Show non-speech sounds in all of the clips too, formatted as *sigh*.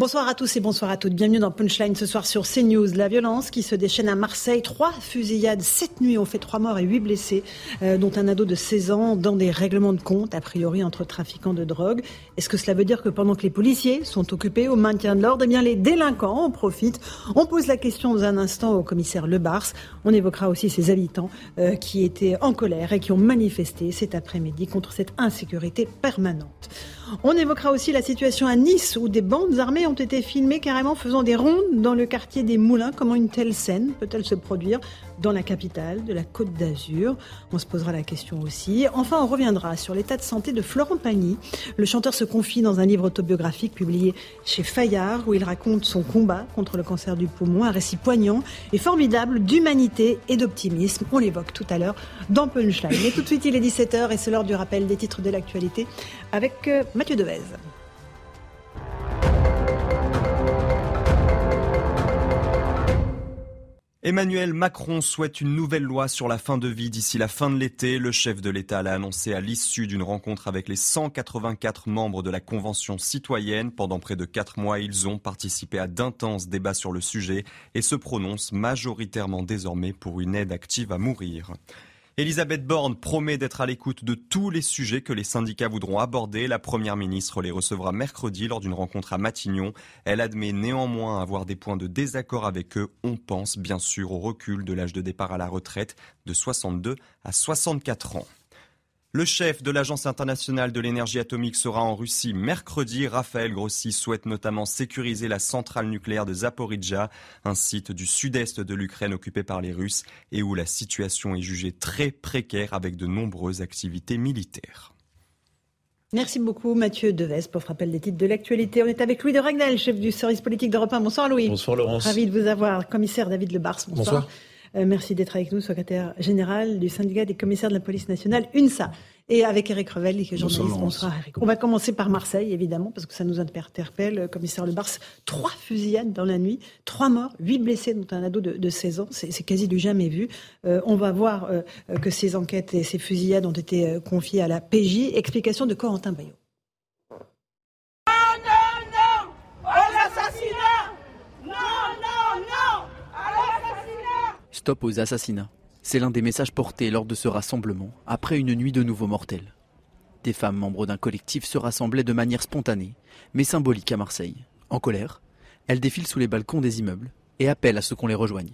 Bonsoir à tous et bonsoir à toutes. Bienvenue dans Punchline ce soir sur CNews. La violence qui se déchaîne à Marseille. Trois fusillades cette nuit ont fait trois morts et huit blessés, euh, dont un ado de 16 ans dans des règlements de compte, a priori entre trafiquants de drogue. Est-ce que cela veut dire que pendant que les policiers sont occupés au maintien de l'ordre, eh bien les délinquants en profitent? On pose la question dans un instant au commissaire Le Bars. On évoquera aussi ces habitants euh, qui étaient en colère et qui ont manifesté cet après-midi contre cette insécurité permanente. On évoquera aussi la situation à Nice où des bandes armées ont été filmées carrément faisant des rondes dans le quartier des Moulins. Comment une telle scène peut-elle se produire? Dans la capitale de la Côte d'Azur On se posera la question aussi. Enfin, on reviendra sur l'état de santé de Florent Pagny. Le chanteur se confie dans un livre autobiographique publié chez Fayard où il raconte son combat contre le cancer du poumon, un récit poignant et formidable d'humanité et d'optimisme. On l'évoque tout à l'heure dans Punchline. Mais tout de suite, il est 17h et c'est l'heure du rappel des titres de l'actualité avec euh, Mathieu Devez. Emmanuel Macron souhaite une nouvelle loi sur la fin de vie d'ici la fin de l'été. Le chef de l'État l'a annoncé à l'issue d'une rencontre avec les 184 membres de la Convention citoyenne. Pendant près de quatre mois, ils ont participé à d'intenses débats sur le sujet et se prononcent majoritairement désormais pour une aide active à mourir. Elisabeth Borne promet d'être à l'écoute de tous les sujets que les syndicats voudront aborder. La première ministre les recevra mercredi lors d'une rencontre à Matignon. Elle admet néanmoins avoir des points de désaccord avec eux. On pense bien sûr au recul de l'âge de départ à la retraite de 62 à 64 ans. Le chef de l'Agence internationale de l'énergie atomique sera en Russie mercredi. Raphaël Grossi souhaite notamment sécuriser la centrale nucléaire de Zaporizhia, un site du sud-est de l'Ukraine occupé par les Russes et où la situation est jugée très précaire avec de nombreuses activités militaires. Merci beaucoup Mathieu Deves pour rappel des titres de l'actualité. On est avec Louis de Ragnel, chef du service politique d'Europe 1. Bonsoir Louis. Bonsoir Laurence. Ravi de vous avoir. Commissaire David Lebars. Bonsoir. Bonsoir. Euh, merci d'être avec nous, secrétaire général du syndicat des commissaires de la police nationale, UNSA. Et avec Eric Revel, qui est journaliste. Bonsoir, Eric. On va commencer par Marseille, évidemment, parce que ça nous interpelle. Euh, commissaire Le Bars, trois fusillades dans la nuit, trois morts, huit blessés, dont un ado de, 16 ans. C'est quasi du jamais vu. Euh, on va voir que ces enquêtes et ces fusillades ont été confiées à la PJ. Explication de Corentin Bayot. Aux assassinats. C'est l'un des messages portés lors de ce rassemblement, après une nuit de nouveau mortels. Des femmes membres d'un collectif se rassemblaient de manière spontanée, mais symbolique à Marseille. En colère, elles défilent sous les balcons des immeubles et appellent à ce qu'on les rejoigne.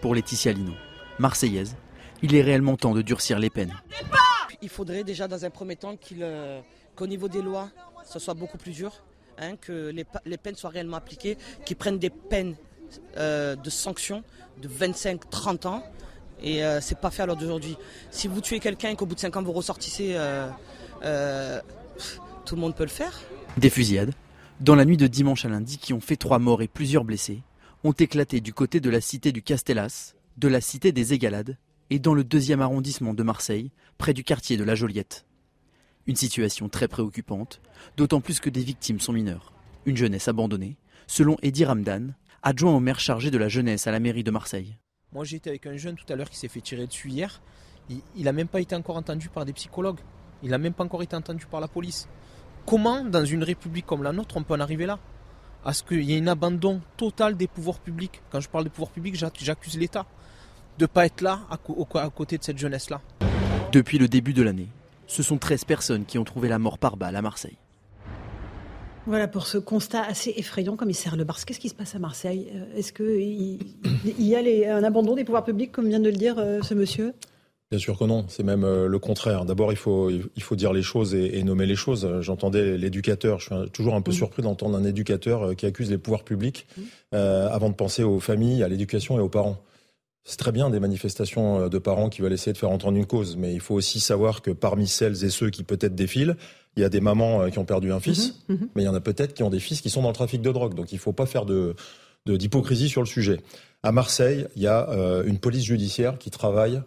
Pour Laetitia Lino, marseillaise, il est réellement temps de durcir les peines. Il faudrait déjà dans un premier temps euh, qu'au niveau des lois, ce soit beaucoup plus dur, hein, que les, peines soient réellement appliquées, qu'ils prennent des peines euh, de sanctions de 25-30 ans. Et euh, c'est pas fait à l'heure d'aujourd'hui. Si vous tuez quelqu'un et qu'au bout de 5 ans vous ressortissez, tout le monde peut le faire. Des fusillades, dans la nuit de dimanche à lundi, qui ont fait 3 morts et plusieurs blessés, ont éclaté du côté de la cité du Castellas, de la cité des Égalades et dans le deuxième arrondissement de Marseille, près du quartier de la Joliette. Une situation très préoccupante, d'autant plus que des victimes sont mineures. Une jeunesse abandonnée, selon Eddie Ramdan, adjoint au maire chargé de la jeunesse à la mairie de Marseille. Moi j'étais avec un jeune tout à l'heure qui s'est fait tirer dessus hier. Il n'a même pas été encore entendu par des psychologues. Il n'a même pas encore été entendu par la police. Comment, dans une république comme la nôtre, on peut en arriver là? À ce qu'il y ait un abandon total des pouvoirs publics? Quand je parle des pouvoirs publics, j'accuse l'État de ne pas être là à, côté de cette jeunesse-là. Depuis le début de l'année, ce sont 13 personnes qui ont trouvé la mort par balle à Marseille. Voilà pour ce constat assez effrayant, commissaire Le Bars. Qu'est-ce qui se passe à Marseille? Euh, Est-ce qu'il y a un abandon des pouvoirs publics, comme vient de le dire euh, ce monsieur? Bien sûr que non, c'est même euh, le contraire. D'abord, il faut, il faut dire les choses et, nommer les choses. J'entendais l'éducateur, je suis toujours un peu surpris d'entendre un éducateur qui accuse les pouvoirs publics euh, avant de penser aux familles, à l'éducation et aux parents. C'est très bien des manifestations de parents qui veulent essayer de faire entendre une cause, mais il faut aussi savoir que parmi celles et ceux qui peut-être défilent, il y a des mamans qui ont perdu un fils, mhm, mhm. mais il y en a peut-être qui ont des fils qui sont dans le trafic de drogue. Donc il ne faut pas faire de d'hypocrisie sur le sujet. À Marseille, il y a une police judiciaire qui travaille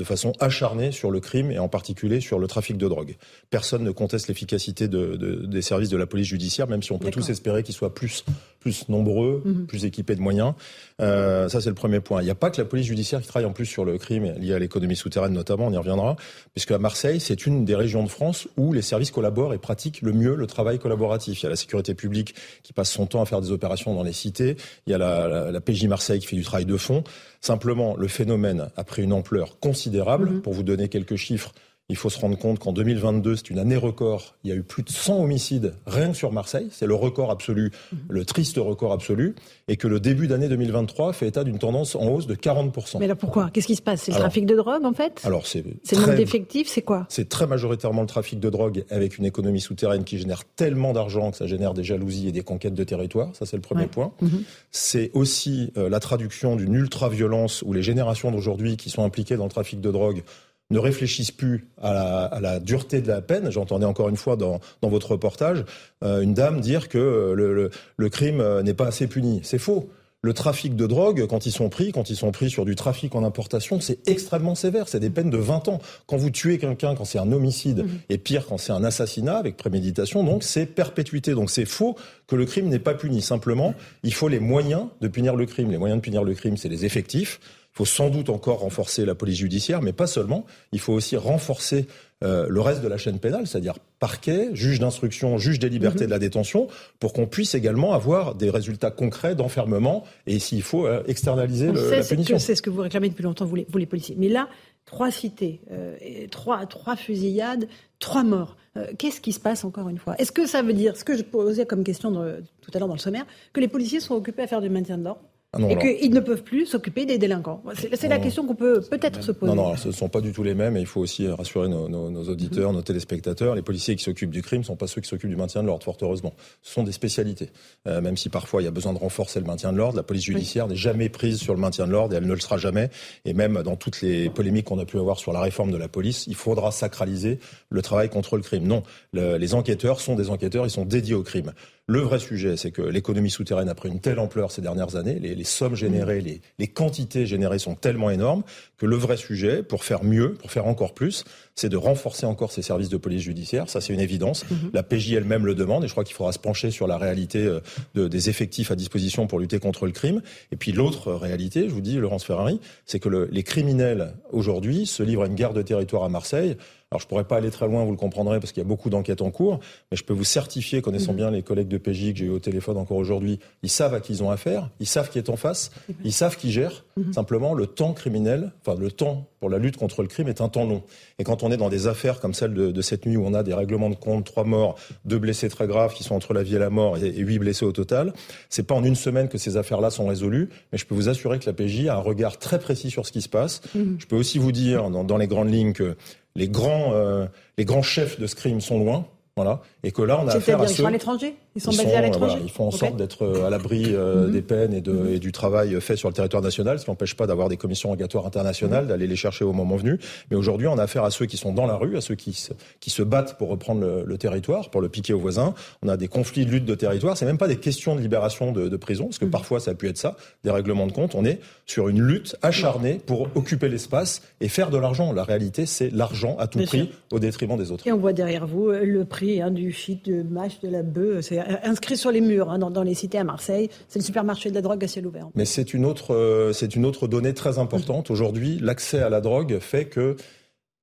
de façon acharnée sur le crime et en particulier sur le trafic de drogue. Personne ne conteste l'efficacité de, des services de la police judiciaire, même si on peut tous espérer qu'ils soient plus, plus nombreux, mhm. plus équipés de moyens. Euh, ça, c'est le premier point. Il n'y a pas que la police judiciaire qui travaille en plus sur le crime lié à l'économie souterraine notamment, on y reviendra, puisque à Marseille, c'est une des régions de France où les services collaborent et pratiquent le mieux le travail collaboratif. Il y a la sécurité publique qui passe son temps à faire des opérations dans les cités, il y a la, la PJ Marseille qui fait du travail de fond. Simplement, le phénomène a pris une ampleur considérable. Mhm. Pour vous donner quelques chiffres, il faut se rendre compte qu'en 2022, c'est une année record. Il y a eu plus de 100 homicides rien que sur Marseille. C'est le record absolu, mhm. le triste record absolu. Et que le début d'année 2023 fait état d'une tendance en hausse de 40%. Mais là, pourquoi? Qu'est-ce qui se passe? C'est le trafic de drogue, en fait? Alors, c'est. C'est le manque d'effectifs, c'est quoi? C'est très majoritairement le trafic de drogue avec une économie souterraine qui génère tellement d'argent que ça génère des jalousies et des conquêtes de territoire. Ça, c'est le premier point. Mhm. C'est aussi euh, la traduction d'une ultra-violence où les générations d'aujourd'hui qui sont impliquées dans le trafic de drogue ne réfléchissent plus à la, dureté de la peine. J'entendais encore une fois dans, votre reportage euh, une dame dire que le, crime euh, n'est pas assez puni. C'est faux. Le trafic de drogue, quand ils sont pris, quand ils sont pris sur du trafic en importation, c'est extrêmement sévère. C'est des peines de 20 ans. Quand vous tuez quelqu'un, quand c'est un homicide, mhm. et pire, quand c'est un assassinat avec préméditation, donc c'est perpétuité. Donc c'est faux que le crime n'est pas puni. Simplement, il faut les moyens de punir le crime. Les moyens de punir le crime, c'est les effectifs. Il faut sans doute encore renforcer la police judiciaire, mais pas seulement. Il faut aussi renforcer euh, le reste de la chaîne pénale, c'est-à-dire parquet, juge d'instruction, juge des libertés mhm. de la détention, pour qu'on puisse également avoir des résultats concrets d'enfermement et s'il faut euh, externaliser le, la punition. C'est ce que vous réclamez depuis longtemps, vous les, vous les policiers. Mais là, trois cités, euh, trois, trois fusillades, trois morts. Qu'est-ce qui se passe encore une fois? Est-ce que ça veut dire, ce que je posais comme question tout à l'heure dans le sommaire, que les policiers sont occupés à faire du maintien de l'ordre? Ah et qu'ils ne peuvent plus s'occuper des délinquants. C'est la question qu'on peut peut-être se poser. Non, non, ce ne sont pas du tout les mêmes et il faut aussi rassurer nos, auditeurs, nos téléspectateurs. Les policiers qui s'occupent du crime ne sont pas ceux qui s'occupent du maintien de l'ordre, fort heureusement. Ce sont des spécialités. Euh, même si parfois il y a besoin de renforcer le maintien de l'ordre, la police judiciaire n'est jamais prise sur le maintien de l'ordre et elle ne le sera jamais. Et même dans toutes les polémiques qu'on a pu avoir sur la réforme de la police, il faudra sacraliser le travail contre le crime. Non, les enquêteurs sont des enquêteurs, ils sont dédiés au crime. Le vrai sujet, c'est que l'économie souterraine a pris une telle ampleur ces dernières années, les, sommes générées, les, les, quantités générées sont tellement énormes que le vrai sujet, pour faire mieux, pour faire encore plus, c'est de renforcer encore ces services de police judiciaire. Ça, c'est une évidence. Mhm. La PJ elle-même le demande et je crois qu'il faudra se pencher sur la réalité euh, de, des effectifs à disposition pour lutter contre le crime. Et puis l'autre réalité, je vous dis, Laurence Ferrari, c'est que le, les criminels aujourd'hui se livrent à une guerre de territoire à Marseille alors je pourrais pas aller très loin, vous le comprendrez, parce qu'il y a beaucoup d'enquêtes en cours, mais je peux vous certifier, connaissant mhm. bien les collègues de PJ que j'ai eu au téléphone encore aujourd'hui, ils savent à qui ils ont affaire, ils savent qui est en face, ils savent qui gère. Mhm. Simplement, le temps criminel, enfin le temps pour la lutte contre le crime est un temps long. Et quand on est dans des affaires comme celle de, cette nuit où on a des règlements de compte, trois morts, deux blessés très graves qui sont entre la vie et la mort et, huit blessés au total, c'est pas en une semaine que ces affaires-là sont résolues, mais je peux vous assurer que la PJ a un regard très précis sur ce qui se passe. Mhm. Je peux aussi vous dire, dans, dans les grandes lignes, que les grands, euh, les grands chefs de scrim sont loin. Voilà. Et que là, on a affaire à ceux... Ils sont à l'étranger? Ils sont basés à l'étranger Ils font en sorte d'être euh, à l'abri euh, mhm. des peines et, de, mhm. et, du travail fait sur le territoire national, ce qui n'empêche pas d'avoir des commissions rogatoires internationales, mhm. d'aller les chercher au moment venu. Mais aujourd'hui, on a affaire à ceux qui sont dans la rue, à ceux qui se, qui se battent pour reprendre le, le, territoire, pour le piquer aux voisins. On a des conflits de lutte de territoire. C'est même pas des questions de libération de, de prison, parce que parfois ça a pu être ça, des règlements de compte. On est sur une lutte acharnée pour occuper l'espace et faire de l'argent. La réalité, c'est l'argent à tout prix au détriment des autres. Et on voit derrière vous euh, le prix hein, du shit de mâche, de la bœuf. C'est inscrit sur les murs hein, dans, les cités à Marseille. C'est le supermarché de la drogue à ciel ouvert. Mais c'est une autre, euh, c'est une autre donnée très importante. Aujourd'hui, l'accès à la drogue fait que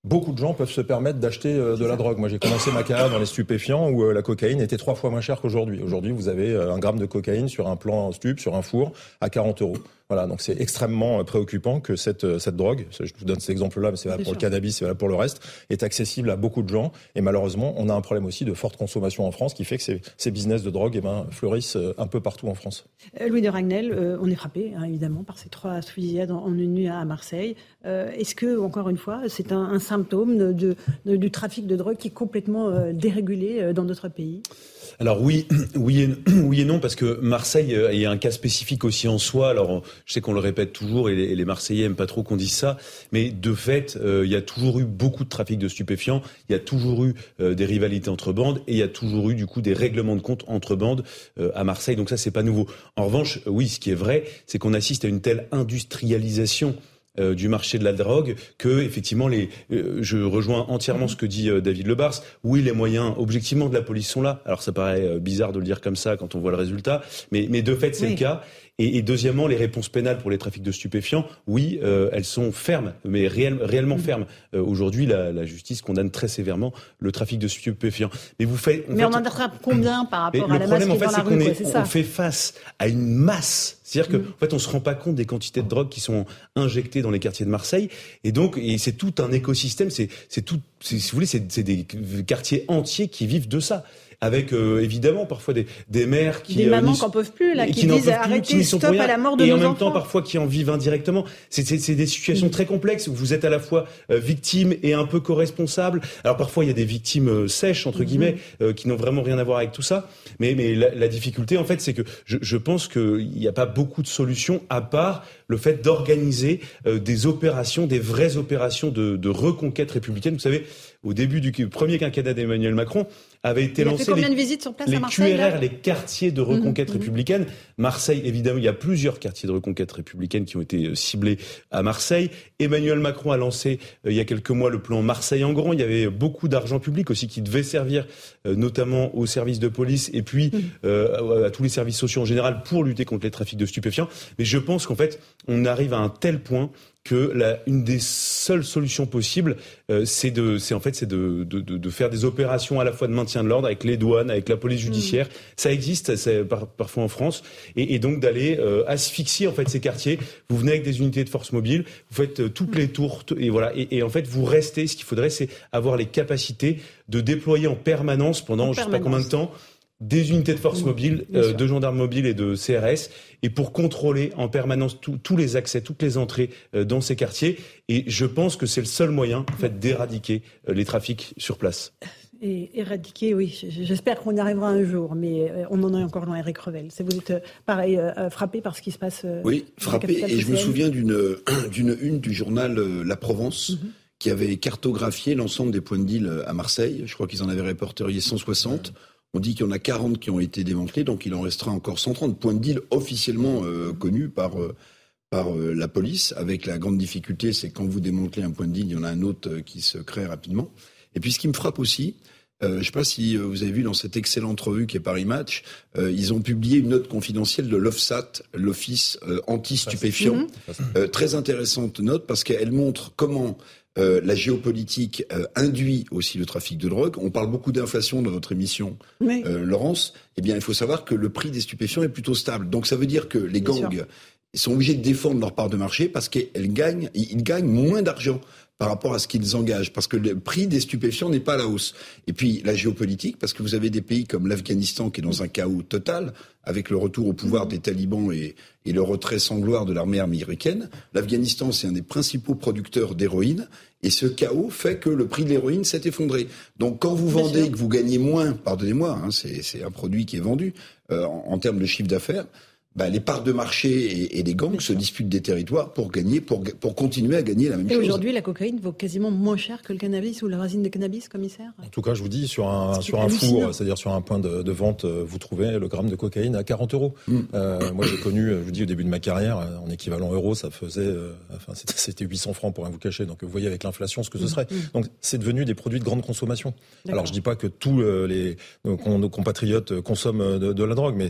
beaucoup de gens peuvent se permettre d'acheter euh, de la drogue. Moi, j'ai commencé ma carrière dans les stupéfiants où euh, la cocaïne était trois fois moins chère qu'aujourd'hui. Aujourd'hui, vous avez un gramme de cocaïne sur un plan stup, sur un four, à 40 euros. Voilà, donc c'est extrêmement préoccupant que cette, cette drogue, je vous donne cet exemple-là, mais c'est valable pour le cannabis, c'est valable pour le reste, est accessible à beaucoup de gens. Et malheureusement, on a un problème aussi de forte consommation en France qui fait que ces, ces business de drogue eh ben, fleurissent un peu partout en France. Louis de Ragnel, on est frappé, hein, évidemment, par ces trois fusillades en, une nuit à Marseille. Est-ce que, encore une fois, c'est un, un symptôme de, du trafic de drogue qui est complètement euh, dérégulé euh, dans notre pays? Alors oui, *clears throat* *clears throat* oui et, non, parce que Marseille euh, est un cas spécifique aussi en soi. Alors je sais qu'on le répète toujours et les, Marseillais aiment pas trop qu'on dise ça, mais de fait, il y a toujours eu beaucoup de trafic de stupéfiants, il y a toujours eu des rivalités entre bandes et il y a toujours eu du coup des règlements de compte entre bandes à Marseille. Donc ça c'est pas nouveau. En revanche, oui, ce qui est vrai, c'est qu'on assiste à une telle industrialisation euh, du marché de la drogue que effectivement les euh, je rejoins entièrement ce que dit euh, David Lebars. Oui, les moyens objectivement de la police sont là. Alors ça paraît bizarre de le dire comme ça quand on voit le résultat, mais mais de fait c'est le cas. Et, et, deuxièmement, les réponses pénales pour les trafics de stupéfiants, oui, euh, elles sont fermes, mais réellement mm. fermes. Euh, Aujourd'hui, la, la, justice condamne très sévèrement le trafic de stupéfiants. Mais vous faites, mais on en attrape combien par rapport à la masse Le problème, en fait, c'est qu'on on fait face à une masse. C'est-à-dire qu'en mm. en fait, on se rend pas compte des quantités de drogue qui sont injectées dans les quartiers de Marseille, et donc, et c'est tout un écosystème. C'est, c'est tout, si vous voulez, c'est des quartiers entiers qui vivent de ça avec euh, évidemment parfois des, des mères qui des euh, mamans qui n'en peuvent plus là, qui, disent arrêtez stop à la mort de et nos en même temps parfois qui en vivent indirectement. C'est des situations très complexes où vous êtes à la fois euh, victime et un peu co-responsable. Alors parfois il y a des victimes sèches entre mhm. guillemets qui n'ont vraiment rien à voir avec tout ça. Mais mais la, la difficulté en fait c'est que je, je pense qu'il n'y a pas beaucoup de solutions à part le fait d'organiser des opérations, des vraies opérations de, de reconquête républicaine. Vous savez, au début du premier quinquennat d'Emmanuel Macron, avait été il lancé fait combien les, de visites sur place les à Marseille, QRR, les quartiers de reconquête mmh, mmh. républicaine. Marseille, évidemment, il y a plusieurs quartiers de reconquête républicaine qui ont été euh, ciblés à Marseille. Emmanuel Macron a lancé euh, il y a quelques mois le plan Marseille en grand. Il y avait beaucoup d'argent public aussi qui devait servir euh, notamment aux services de police et puis mmh. à, tous les services sociaux en général pour lutter contre les trafics de stupéfiants. Mais je pense qu'en fait, on arrive à un tel point que la, une des seules solutions possibles, euh, c'est de, c'est en fait, c'est de, de, de, faire des opérations à la fois de maintien de l'ordre avec les douanes, avec la police judiciaire. Mm. Ça existe, c'est par, parfois en France, et, et donc d'aller euh, asphyxier en fait ces quartiers. Vous venez avec des unités de force mobile, vous faites euh, toutes les tours, et voilà, et, et, en fait vous restez. Ce qu'il faudrait, c'est avoir les capacités de déployer en permanence pendant je sais pas combien de temps des unités de force mobile, euh, de gendarmes mobiles et de CRS, et pour contrôler en permanence tous les accès, toutes les entrées euh, dans ces quartiers. Et je pense que c'est le seul moyen, en fait, d'éradiquer euh, les trafics sur place. Et éradiquer, oui, j'espère qu'on y arrivera un jour, mais on en est encore dans Eric Revel. Vous êtes, pareil, frappé par ce qui se passe Oui, frappé, et je me souviens d'une *clears throat* d'une une du journal La Provence, mhm. qui avait cartographié l'ensemble des points de deal à Marseille. Je crois qu'ils en avaient répertorié 160. On dit qu'il y en a 40 qui ont été démantelés, donc il en restera encore 130 points de deal officiellement euh, connus par, euh, par euh, la police, avec la grande difficulté, c'est quand vous démantelez un point de deal, il y en a un autre qui se crée rapidement. Et puis ce qui me frappe aussi, je ne sais pas si vous avez vu dans cette excellente revue qui est Paris Match, ils ont publié une note confidentielle de l'OFSAT, l'Office anti-stupéfiant. Très intéressante note parce qu'elle montre comment euh, la géopolitique euh, induit aussi le trafic de drogue. On parle beaucoup d'inflation dans notre émission, euh, Laurence. Eh bien, il faut savoir que le prix des stupéfiants est plutôt stable. Donc, ça veut dire que les gangs sont obligés de défendre leur part de marché parce qu'ils gagnent, ils gagnent moins d'argent par rapport à ce qu'ils engagent, parce que le prix des stupéfiants n'est pas à la hausse. Et puis la géopolitique, parce que vous avez des pays comme l'Afghanistan qui est dans un chaos total, avec le retour au pouvoir des talibans et, et le retrait sans gloire de l'armée américaine. L'Afghanistan, c'est un des principaux producteurs d'héroïne, et ce chaos fait que le prix de l'héroïne s'est effondré. Donc quand vous vendez et que vous gagnez moins, pardonnez-moi, hein, c'est un produit qui est vendu euh, en, en termes de chiffre d'affaires, bah, les parts de marché et, et les gangs se disputent des territoires pour gagner, pour, pour continuer à gagner la même chose. Et aujourd'hui, la cocaïne vaut quasiment moins cher que le cannabis ou la résine de cannabis, commissaire? En tout cas, je vous dis, sur un, sur un four, c'est-à-dire sur un point de, de, vente, euh, vous trouvez le gramme de cocaïne à 40 euros. Mm. Euh, moi, j'ai connu, je vous dis, au début de ma carrière, euh, en équivalent euro, ça faisait, euh, enfin, c'était 800 francs pour rien vous cacher. Donc, vous voyez avec l'inflation ce que ce mm. serait. Mm. Donc, c'est devenu des produits de grande consommation. Alors, je dis pas que tous les, nos, compatriotes consomment de, de la drogue, mais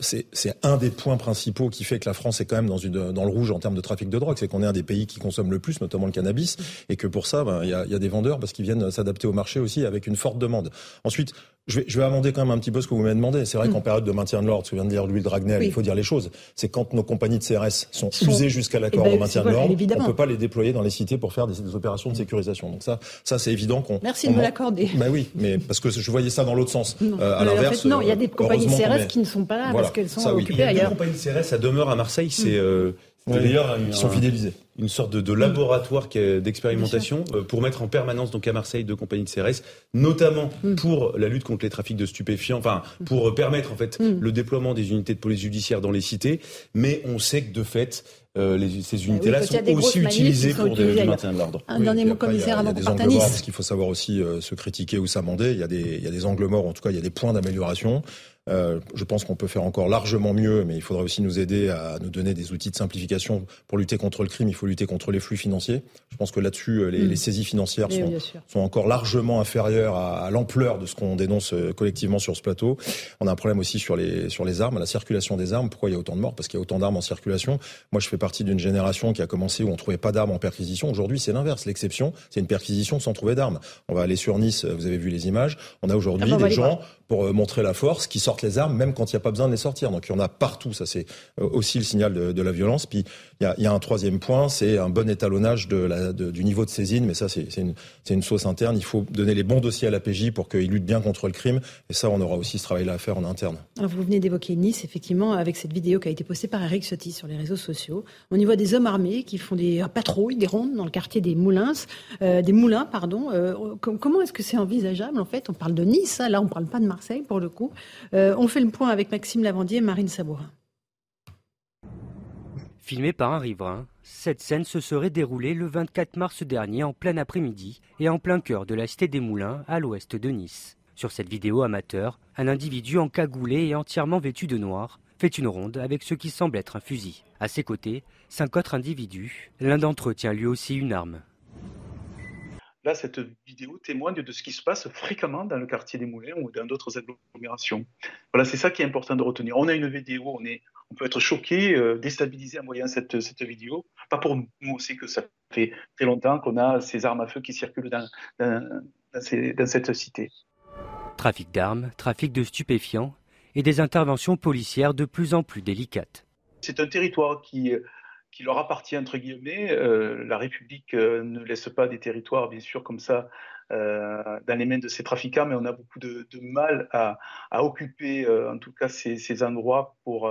c'est un des points principaux qui fait que la France est quand même dans, une, dans le rouge en termes de trafic de drogue. C'est qu'on est un des pays qui consomme le plus, notamment le cannabis, et que pour ça, ben, il y, a, y, a, des vendeurs parce qu'ils viennent s'adapter au marché aussi avec une forte demande. Ensuite, je vais, je vais amender quand même un petit peu ce que vous m'avez demandé. C'est vrai qu'en mm. période de maintien de l'ordre, ce que vient de dire Louis Dragnel, il faut dire les choses. C'est quand nos compagnies de CRS sont usées jusqu'à l'accord eh ben, de maintien de l'ordre, on ne peut pas les déployer dans les cités pour faire des, des opérations de sécurisation. Donc ça, ça c'est évident qu'on. Merci de me l'accorder. Ben oui, mais parce que je voyais ça dans l'autre sens. Euh, à l'inverse, non, il y a des euh, compagnies de CRS qui ne sont pas là parce qu'elles sont occupées ailleurs. Les compagnies de CRS, ça demeure à Marseille. C'est mm. Euh, D'ailleurs, ils sont fidélisés. Une sorte de, de laboratoire d'expérimentation euh, pour mettre en permanence donc à Marseille deux compagnies de CRS, notamment mm. pour la lutte contre les trafics de stupéfiants, enfin pour euh, permettre en fait mm. le déploiement des unités de police judiciaire dans les cités. Mais on sait que de fait, euh, les, ces bah unités-là sont aussi utilisées pour le maintien de l'ordre. Un dernier mot commissaire avant qu'on parte à Nice. Parce qu'il faut savoir aussi se critiquer ou s'amender. Il y a des, il y a des angles morts. En tout cas, il y a des points d'amélioration. Euh, je pense qu'on peut faire encore largement mieux, mais il faudrait aussi nous aider à nous donner des outils de simplification pour lutter contre le crime. Il faut lutter contre les flux financiers. Je pense que là-dessus, euh, les, mm. les, saisies financières sont, sont, encore largement inférieures à, à l'ampleur de ce qu'on dénonce euh, collectivement sur ce plateau. On a un problème aussi sur les sur les armes, la circulation des armes. Pourquoi il y a autant de morts? Parce qu'il y a autant d'armes en circulation. Moi, je fais partie d'une génération qui a commencé où on trouvait pas d'armes en perquisition. Aujourd'hui, c'est l'inverse. L'exception, c'est une perquisition sans trouver d'armes. On va aller sur Nice. Vous avez vu les images. On a aujourd'hui ah, des gens pour montrer la force qui sortent les armes, même quand il n'y a pas besoin de les sortir. Donc il y en a partout, ça c'est euh, aussi le signal de, la violence. Puis il y a, un troisième point, c'est un bon étalonnage du niveau de saisine, mais ça c'est une, une sauce interne. Il faut donner les bons dossiers à la PJ pour qu'ils luttent bien contre le crime, et ça on aura aussi ce travail-là à faire en interne. Alors vous venez d'évoquer Nice, effectivement, avec cette vidéo qui a été postée par Eric Sotti sur les réseaux sociaux. On y voit des hommes armés qui font des patrouilles, des rondes dans le quartier des Moulins, euh, des Moulins, pardon. Euh, comment est-ce que c'est envisageable en fait? On parle de Nice, hein, là on ne parle pas de Marseille pour le coup. Euh, on fait le point avec Maxime Lavandier et Marine Sabourin. Filmé par un riverain, cette scène se serait déroulée le 24 mars dernier en plein après-midi et en plein cœur de la cité des Moulins à l'ouest de Nice. Sur cette vidéo amateur, un individu encagoulé et entièrement vêtu de noir fait une ronde avec ce qui semble être un fusil. À ses côtés, cinq autres individus. L'un d'entre eux tient lui aussi une arme. Là, cette vidéo témoigne de ce qui se passe fréquemment dans le quartier des Moulins ou dans d'autres agglomérations. Voilà, c'est ça qui est important de retenir. On a une vidéo, on, est, on peut être choqué, euh, déstabilisé en voyant cette, cette vidéo. Pas pour nous, nous aussi que ça fait très longtemps qu'on a ces armes à feu qui circulent dans, dans, dans, ces, dans cette cité. Trafic d'armes, trafic de stupéfiants et des interventions policières de plus en plus délicates. C'est un territoire qui qui leur appartient entre guillemets. Euh, la République euh, ne laisse pas des territoires, bien sûr, comme ça euh, dans les mains de ces trafiquants, mais on a beaucoup de, mal à, occuper, en tout cas, ces, endroits pour,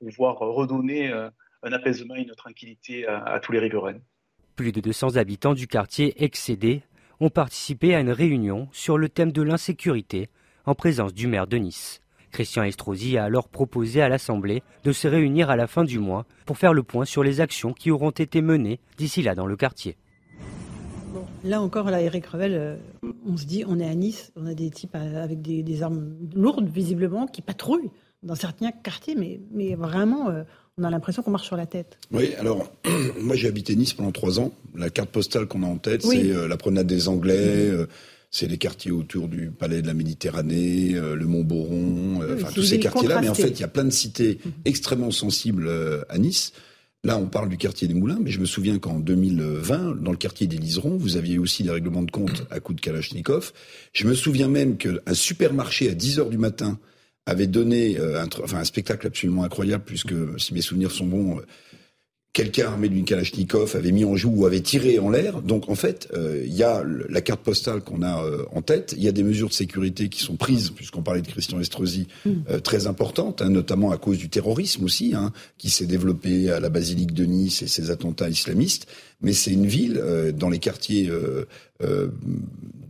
pouvoir redonner un apaisement et une tranquillité à tous les riverains. Plus de 200 habitants du quartier excédé ont participé à une réunion sur le thème de l'insécurité en présence du maire de Nice. Christian Estrosi a alors proposé à l'Assemblée de se réunir à la fin du mois pour faire le point sur les actions qui auront été menées d'ici là dans le quartier. là encore, là, Eric Revel, euh, on se dit, on est à Nice, on a des types avec des, des armes lourdes, visiblement, qui patrouillent dans certains quartiers, mais, mais vraiment, euh, on a l'impression qu'on marche sur la tête. Oui, alors, *clears throat* moi j'ai habité Nice pendant trois ans. La carte postale qu'on a en tête, oui. c'est euh, la promenade des Anglais. Mmh c'est les quartiers autour du palais de la Méditerranée, euh, le Mont-Boron, euh, enfin tous ces quartiers-là. Mais en fait, il y a plein de cités mmh. extrêmement sensibles euh, à Nice. Là, on parle du quartier des Moulins, mais je me souviens qu'en 2020, dans le quartier des Liserons, vous aviez aussi des règlements de compte à coups de Kalachnikov. Je me souviens même qu'un supermarché à 10 heures du matin avait donné un, enfin, un spectacle absolument incroyable, puisque, si mes souvenirs sont bons, quelqu'un armé d'une Kalachnikov avait mis en joue ou avait tiré en l'air. Donc en fait, il euh, y a la carte postale qu'on a euh, en tête, il y a des mesures de sécurité qui sont prises, puisqu'on parlait de Christian Estrosi, mm. euh, très importantes, hein, notamment à cause du terrorisme aussi, hein, qui s'est développé à la basilique de Nice et ses attentats islamistes. Mais c'est une ville dans les quartiers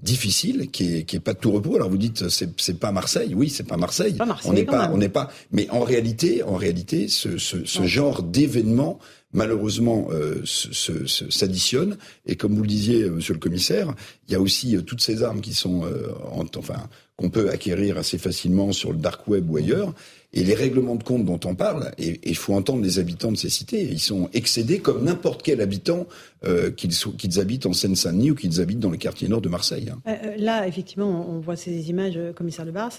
difficiles qui est, qui est pas de tout repos. Alors vous dites c'est c'est pas Marseille, oui c'est pas Marseille. Pas Marseille on n'est pas on n'est pas. Mais en réalité en réalité ce, ce, ce genre d'événement malheureusement euh, s'additionnent. Et comme vous le disiez, euh, Monsieur le Commissaire, il y a aussi euh, toutes ces armes qui sont, euh, en, enfin, qu'on peut acquérir assez facilement sur le dark web ou ailleurs. Et les règlements de compte dont on parle, et il faut entendre les habitants de ces cités, ils sont excédés comme n'importe quel habitant, qu'ils, habitent en Seine-Saint-Denis ou qu'ils habitent dans le quartier nord de Marseille. Hein. Là, effectivement, on voit ces images, commissaire Le Bars.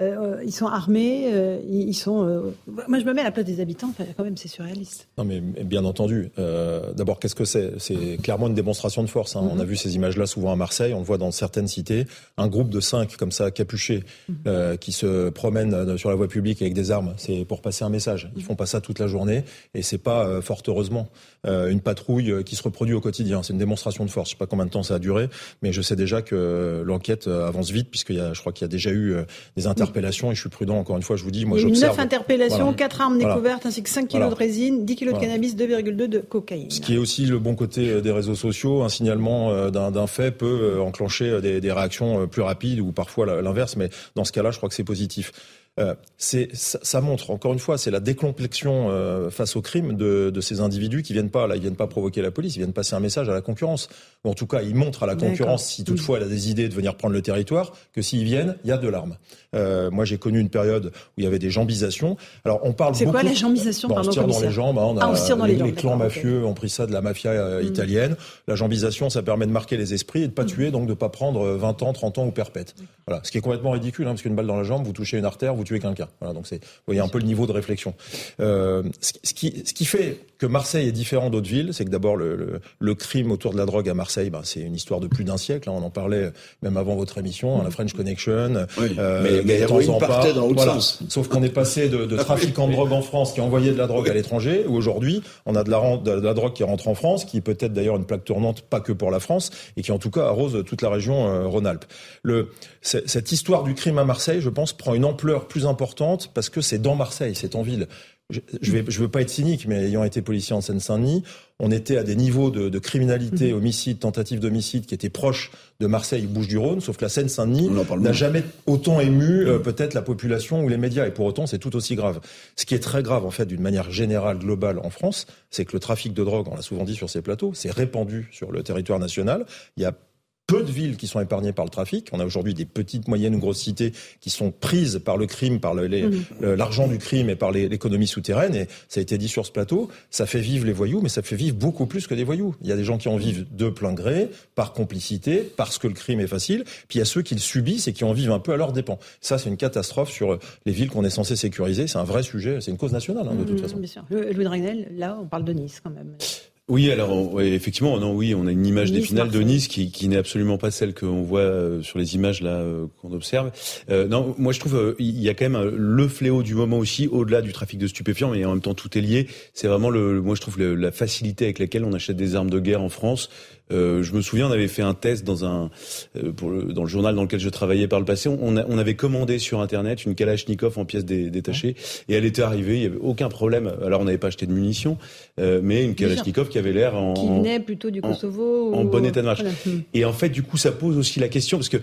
Euh, ils sont armés, euh, ils sont. Euh, moi, je me mets à la place des habitants. quand même, c'est surréaliste. Non, mais bien entendu. D'abord, qu'est-ce que c'est? C'est clairement une démonstration de force. Hein. On a vu ces images-là souvent à Marseille. On le voit dans certaines cités. Un groupe de cinq comme ça, capuchés, mhm. qui se promènent sur la voie publique avec des armes. C'est pour passer un message. Ils font pas ça toute la journée, et c'est pas fort heureusement une patrouille qui se reproduit au quotidien. C'est une démonstration de force. Je sais pas combien de temps ça a duré, mais je sais déjà que l'enquête avance vite puisqu'il y a, je crois qu'il y a déjà eu des interpellations interpellations et je suis prudent. Encore une fois, je vous dis, moi, j'observe. 9 interpellations, 4 armes découvertes ainsi que 5 kilos de résine, 10 kilos de cannabis, 2,2 de cocaïne. Ce qui est aussi le bon côté euh, des réseaux sociaux. Un signalement euh, d'un fait peut euh, enclencher des, des réactions plus rapides ou parfois l'inverse. Mais dans ce cas-là, je crois que c'est positif. Euh, c'est ça, montre encore une fois, c'est la décomplexion euh, face au crime de, de, ces individus qui viennent pas là, ils viennent pas provoquer la police, ils viennent passer un message à la concurrence. Ou en tout cas, ils montrent à la concurrence, si toutefois elle a des idées de venir prendre le territoire, que s'ils viennent, il y a de l'arme. Euh, moi, j'ai connu une période où il y avait des jambisations. Alors, on parle. C'est quoi la jambisation On se tire dans les jambes. Hein, on ah, on dans les, les, les clans mafieux ont pris ça de la mafia mm. italienne. La jambisation, ça permet de marquer les esprits et de pas mm. tuer, donc de pas prendre 20 ans, 30 ans ou perpète. Voilà, ce qui est complètement ridicule, hein, parce qu'une balle dans la jambe, vous touchez une artère, vous tuez quelqu'un. Voilà, donc vous voyez un peu le niveau de réflexion. Euh, ce, qui, ce qui fait que Marseille est différent d'autres villes, c'est que d'abord le, le, crime autour de la drogue à Marseille, ben, c'est une histoire de plus d'un siècle. Hein, on en parlait même avant votre émission, hein, la French Connection. Oui, euh, mais, mais l'héroïne partait dans l'autre sens. Sauf qu'on est passé de, de trafiquants de drogue en France qui envoyaient de la drogue à l'étranger, où aujourd'hui on a de la, de la drogue qui rentre en France, qui est peut-être d'ailleurs une plaque tournante, pas que pour la France, et qui en tout cas arrose toute la région euh, Rhône-Alpes. Cette histoire du crime à Marseille, je pense, prend une ampleur plus importante parce que c'est dans Marseille, c'est en ville. Je, je, vais, je veux pas être cynique, mais ayant été policier en Seine-Saint-Denis, on était à des niveaux de, de criminalité, mhm. homicide, tentative d'homicide qui étaient proches de Marseille, Bouches-du-Rhône, sauf que la Seine-Saint-Denis n'a jamais autant ému euh, peut-être la population ou les médias, et pour autant c'est tout aussi grave. Ce qui est très grave en fait d'une manière générale, globale en France, c'est que le trafic de drogue, on l'a souvent dit sur ces plateaux, c'est répandu sur le territoire national. Il y a peu de villes qui sont épargnées par le trafic. On a aujourd'hui des petites, moyennes ou grosses cités qui sont prises par le crime, par mhm. l'argent du crime et par l'économie souterraine. Et ça a été dit sur ce plateau, ça fait vivre les voyous, mais ça fait vivre beaucoup plus que des voyous. Il y a des gens qui en vivent de plein gré, par complicité, parce que le crime est facile. Puis il y a ceux qui le subissent et qui en vivent un peu à leur dépens. Ça, c'est une catastrophe sur les villes qu'on est censé sécuriser. C'est un vrai sujet. C'est une cause nationale, hein, de toute mhm, façon. Bien sûr. Louis Dragnel, là, on parle de Nice quand même. Oui, alors effectivement, non, oui, on a une image des finales de Nice qui, qui n'est absolument pas celle qu'on voit euh, sur les images là euh, qu'on observe. Euh, non, moi je trouve euh, il y a quand même le fléau du moment aussi, au-delà du trafic de stupéfiants, mais en même temps tout est lié. C'est vraiment le, moi je trouve la facilité avec laquelle on achète des armes de guerre en France. Euh, je me souviens, on avait fait un test dans un euh, pour le, dans le journal dans lequel je travaillais par le passé. On, on avait commandé sur internet une Kalachnikov en pièces détachées et elle était arrivée. Il y avait aucun problème. Alors on n'avait pas acheté de munitions, euh, mais une Kalachnikov qui avait l'air en qui venait plutôt du Kosovo en, bon état de marche. Et en fait, du coup, ça pose aussi la question parce que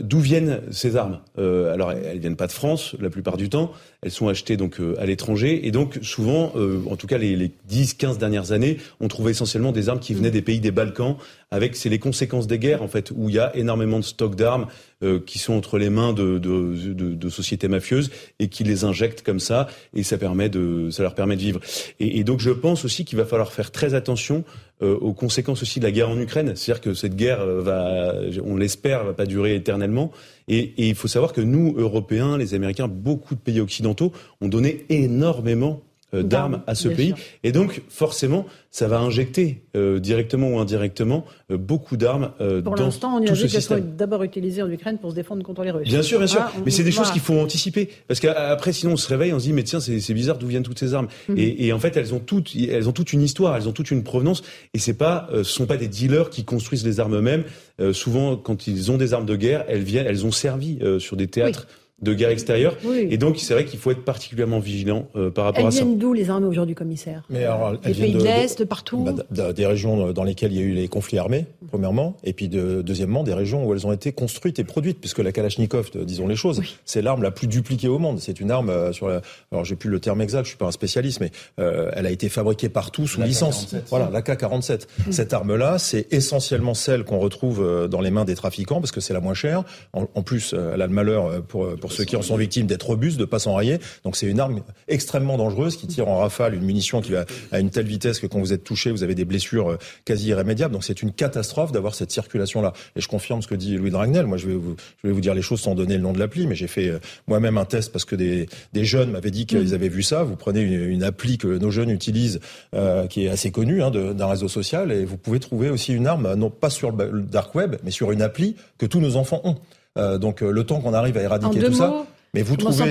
d'où viennent ces armes? Alors elles viennent pas de France la plupart du temps. Elles sont achetées donc à l'étranger et donc souvent, en tout cas les, les 10-15 dernières années, on trouvait essentiellement des armes qui venaient mm. des pays des Balkans avec c'est les conséquences des guerres en fait où il y a énormément de stocks d'armes euh, qui sont entre les mains de, sociétés mafieuses et qui les injectent comme ça et ça permet de ça leur permet de vivre. Et, donc je pense aussi qu'il va falloir faire très attention euh, aux conséquences aussi de la guerre en Ukraine. C'est-à-dire que cette guerre euh, va on l'espère va pas durer éternellement. Et, et il faut savoir que nous Européens les Américains beaucoup de pays occidentaux ont donné énormément d'armes à ce pays. Et donc, forcément, ça va injecter euh, directement ou indirectement euh, beaucoup d'armes euh, Pour l'instant, on imagine qu'elles sont d'abord utilisées en Ukraine pour se défendre contre les Russes. Bien sûr, bien sûr. Ah, mais c'est des choses qu'il faut anticiper. Parce qu'après, sinon, on se réveille, on se dit, mais tiens, c'est bizarre d'où viennent toutes ces armes? Mhm. et, et, en fait, elles ont toutes, elles ont toute une histoire, elles ont toute une provenance. Et c'est pas, ce sont pas des dealers qui construisent les armes eux-mêmes. souvent, quand ils ont des armes de guerre, elles viennent, elles ont servi sur des théâtres de guerre extérieure. Et donc, c'est vrai qu'il faut être particulièrement vigilant euh, par rapport à ça. Elles viennent d'où les armées aujourd'hui, commissaire? Mais alors, Des pays de, l'Est, partout? Bah, Des régions dans lesquelles il y a eu les conflits armés, premièrement, et puis de, deuxièmement, des régions où elles ont été construites et produites, puisque la Kalachnikov, disons les choses, c'est l'arme la plus dupliquée au monde. C'est une arme euh, sur la... Alors, j'ai plus le terme exact, je suis pas un spécialiste, mais euh, elle a été fabriquée partout sous licence. Voilà, la K-47. Mm. Cette arme-là, c'est essentiellement celle qu'on retrouve dans les mains des trafiquants, parce que c'est la moins chère. En, plus, elle a le malheur pour ceux qui en sont victimes d'être robustes, de pas s'enrayer. Donc c'est une arme extrêmement dangereuse qui tire en rafale une munition qui va à une telle vitesse que quand vous êtes touché, vous avez des blessures euh, quasi irrémédiables. Donc c'est une catastrophe d'avoir cette circulation-là. Et je confirme ce que dit Louis Dragnel. Moi, je vais vous, je vais vous dire les choses sans donner le nom de l'appli, mais j'ai fait euh, moi-même un test parce que des, des jeunes m'avaient dit qu'ils mm. avaient vu ça. Vous prenez une, appli que nos jeunes utilisent, euh, qui est assez connue hein, d'un réseau social, et vous pouvez trouver aussi une arme, non pas sur le dark web, mais sur une appli que tous nos enfants ont. Euh, donc le temps qu'on arrive à éradiquer tout ça, mais vous trouvez,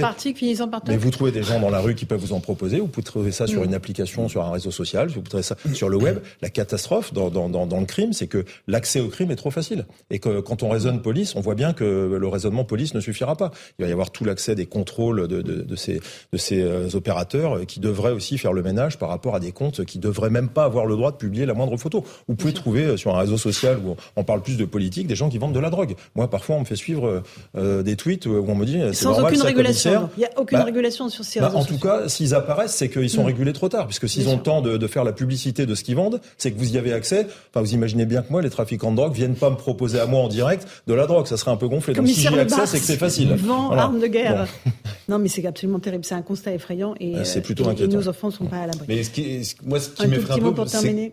mais vous trouvez des gens dans la rue qui peuvent vous en proposer. Vous pouvez trouver ça sur une application, sur un réseau social. Vous pouvez trouver ça sur le web. La catastrophe dans, dans, dans, dans le crime, c'est que l'accès au crime est trop facile. Et que quand on raisonne police, on voit bien que le raisonnement police ne suffira pas. Il va y avoir tout l'accès des contrôles de, de, de, ces, de ces euh, opérateurs qui devraient aussi faire le ménage par rapport à des comptes qui devraient même pas avoir le droit de publier la moindre photo. Vous pouvez trouver euh, sur un réseau social où on parle plus de politique des gens qui vendent de la drogue. Moi, parfois, on me fait suivre euh, des tweets où on me dit c'est normal aucune régulation. Il n'y a aucune bah, régulation sur ces bah, En tout cas, s'ils apparaissent, c'est qu'ils sont régulés trop tard, puisque s'ils ont le temps de, de, faire la publicité de ce qu'ils vendent, c'est que vous y avez accès. Enfin, vous imaginez bien que moi, les trafiquants de drogue viennent pas me proposer à moi en direct de la drogue, ça serait un peu gonflé. Donc si j'y ai accès, c'est que c'est facile. Vent, voilà. arme de guerre. *laughs* non, mais c'est absolument terrible. C'est un constat effrayant et, c'est euh, plutôt et, nos enfants sont pas à l'abri. Mais ce qui, moi, ce qui m'effraie un peu,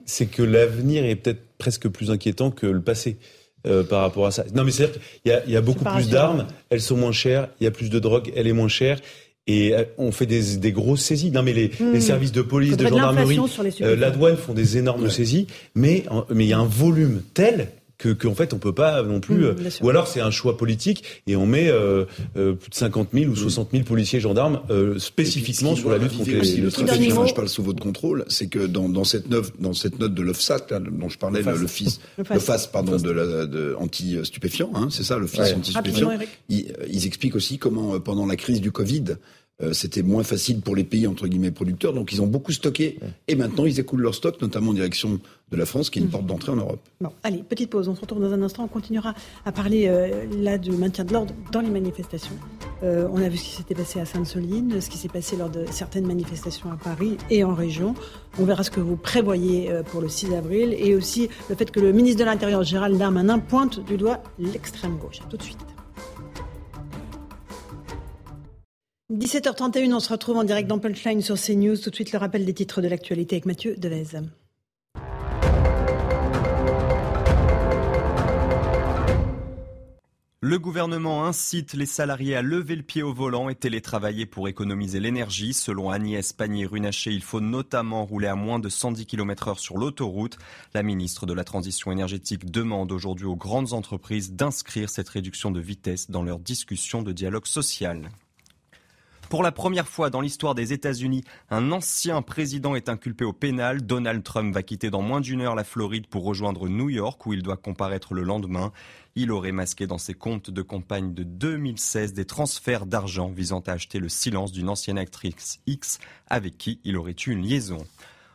c'est que l'avenir est peut-être presque plus inquiétant que le passé. Euh, par rapport à ça. Non, mais c'est-à-dire qu'il y a, il y a beaucoup plus d'armes, elles sont moins chères, il y a plus de drogue, elle est moins chère. Et euh, on fait des, des grosses saisies. Non, mais les, les hmm. services de police, de gendarmerie, euh, la douane font des énormes saisies, mais mais il y a un volume tel que qu'en fait on peut pas non plus. Mmh, euh, ou alors c'est un choix politique et on met euh, euh, plus de 50 000 ou 60 mmh. 000 policiers gendarmes euh, spécifiquement sur la lutte contre les, le trafic. je parle sous votre contrôle, c'est que dans, dans cette note, dans cette note de l'OFSAT dont je parlais, le, fils, le FAS, pardon, de, la, de anti stupéfiant, hein, c'est ça, le FIS anti stupéfiant. Ils, ils, expliquent aussi comment pendant la crise du Covid euh, c'était moins facile pour les pays entre guillemets producteurs, donc ils ont beaucoup stocké et maintenant ils écoulent leur stock, notamment en direction de la France, qui est une mmh. porte d'entrée en Europe. Bon, allez, petite pause, on se retrouve dans un instant, on continuera à parler euh, là du maintien de l'ordre dans les manifestations. Euh, on a vu ce qui s'était passé à Sainte-Soline, ce qui s'est passé lors de certaines manifestations à Paris et en région. On verra ce que vous prévoyez pour le 6 avril et aussi le fait que le ministre de l'Intérieur, Gérald Darmanin, pointe du doigt l'extrême gauche. tout de suite. 17h31, on se retrouve en direct dans Punchline sur CNews. Tout de suite, le rappel des titres de l'actualité avec Mathieu Devez. Le gouvernement incite les salariés à lever le pied au volant et télétravailler pour économiser l'énergie. Selon Agnès Pannier-Runacher, il faut notamment rouler à moins de 110 km heure sur l'autoroute. La ministre de la Transition énergétique demande aujourd'hui aux grandes entreprises d'inscrire cette réduction de vitesse dans leurs discussions de dialogue social. Pour la première fois dans l'histoire des États-Unis, un ancien président est inculpé au pénal. Donald Trump va quitter dans moins d'une heure la Floride pour rejoindre New York où il doit comparaître le lendemain. Il aurait masqué dans ses comptes de campagne de 2016 des transferts d'argent visant à acheter le silence d'une ancienne actrice X avec qui il aurait eu une liaison.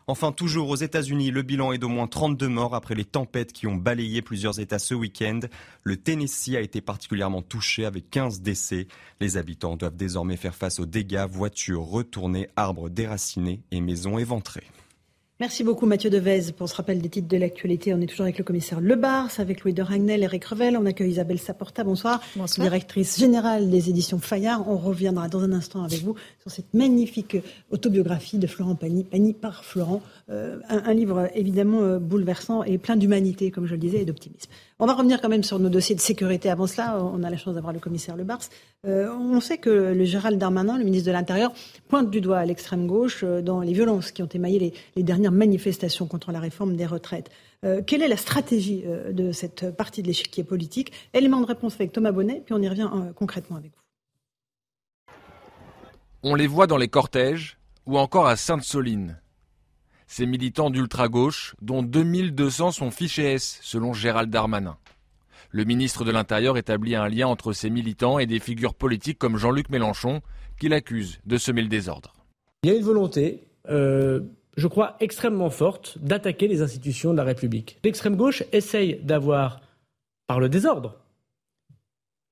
Enfin, toujours aux États-Unis, le bilan est d'au moins 32 morts après les tempêtes qui ont balayé plusieurs États ce week-end. Le Tennessee a été particulièrement touché avec 15 décès. Les habitants doivent désormais faire face aux dégâts, voitures retournées, arbres déracinés et maisons éventrées. Merci beaucoup Mathieu Devez pour ce rappel des titres de l'actualité. On est toujours avec le commissaire Lebars, avec Louis de Ragnel, Eric Revel. On accueille Isabelle Saporta, bonsoir. bonsoir. Directrice générale des éditions Fayard. On reviendra dans un instant avec vous sur cette magnifique autobiographie de Florent Pagny, Pagny par Florent. Euh, un, livre évidemment euh, bouleversant et plein d'humanité, comme je le disais, et d'optimisme. On va revenir quand même sur nos dossiers de sécurité. Avant cela, on a la chance d'avoir le commissaire Le Bars. Euh, on sait que le Gérald Darmanin, le ministre de l'Intérieur, pointe du doigt à l'extrême gauche dans les violences qui ont émaillé les, dernières manifestations contre la réforme des retraites. quelle est la stratégie de cette partie de l'échiquier politique? Élément de réponse avec Thomas Bonnet, puis on y revient concrètement avec vous. On les voit dans les cortèges ou encore à Sainte-Soline. Ces militants d'ultra-gauche, dont 2200 sont fichés S, selon Gérald Darmanin. Le ministre de l'Intérieur établit un lien entre ces militants et des figures politiques comme Jean-Luc Mélenchon, qu'il accuse de semer le désordre. Il y a une volonté, euh, je crois, extrêmement forte d'attaquer les institutions de la République. L'extrême gauche essaye d'avoir, par le désordre,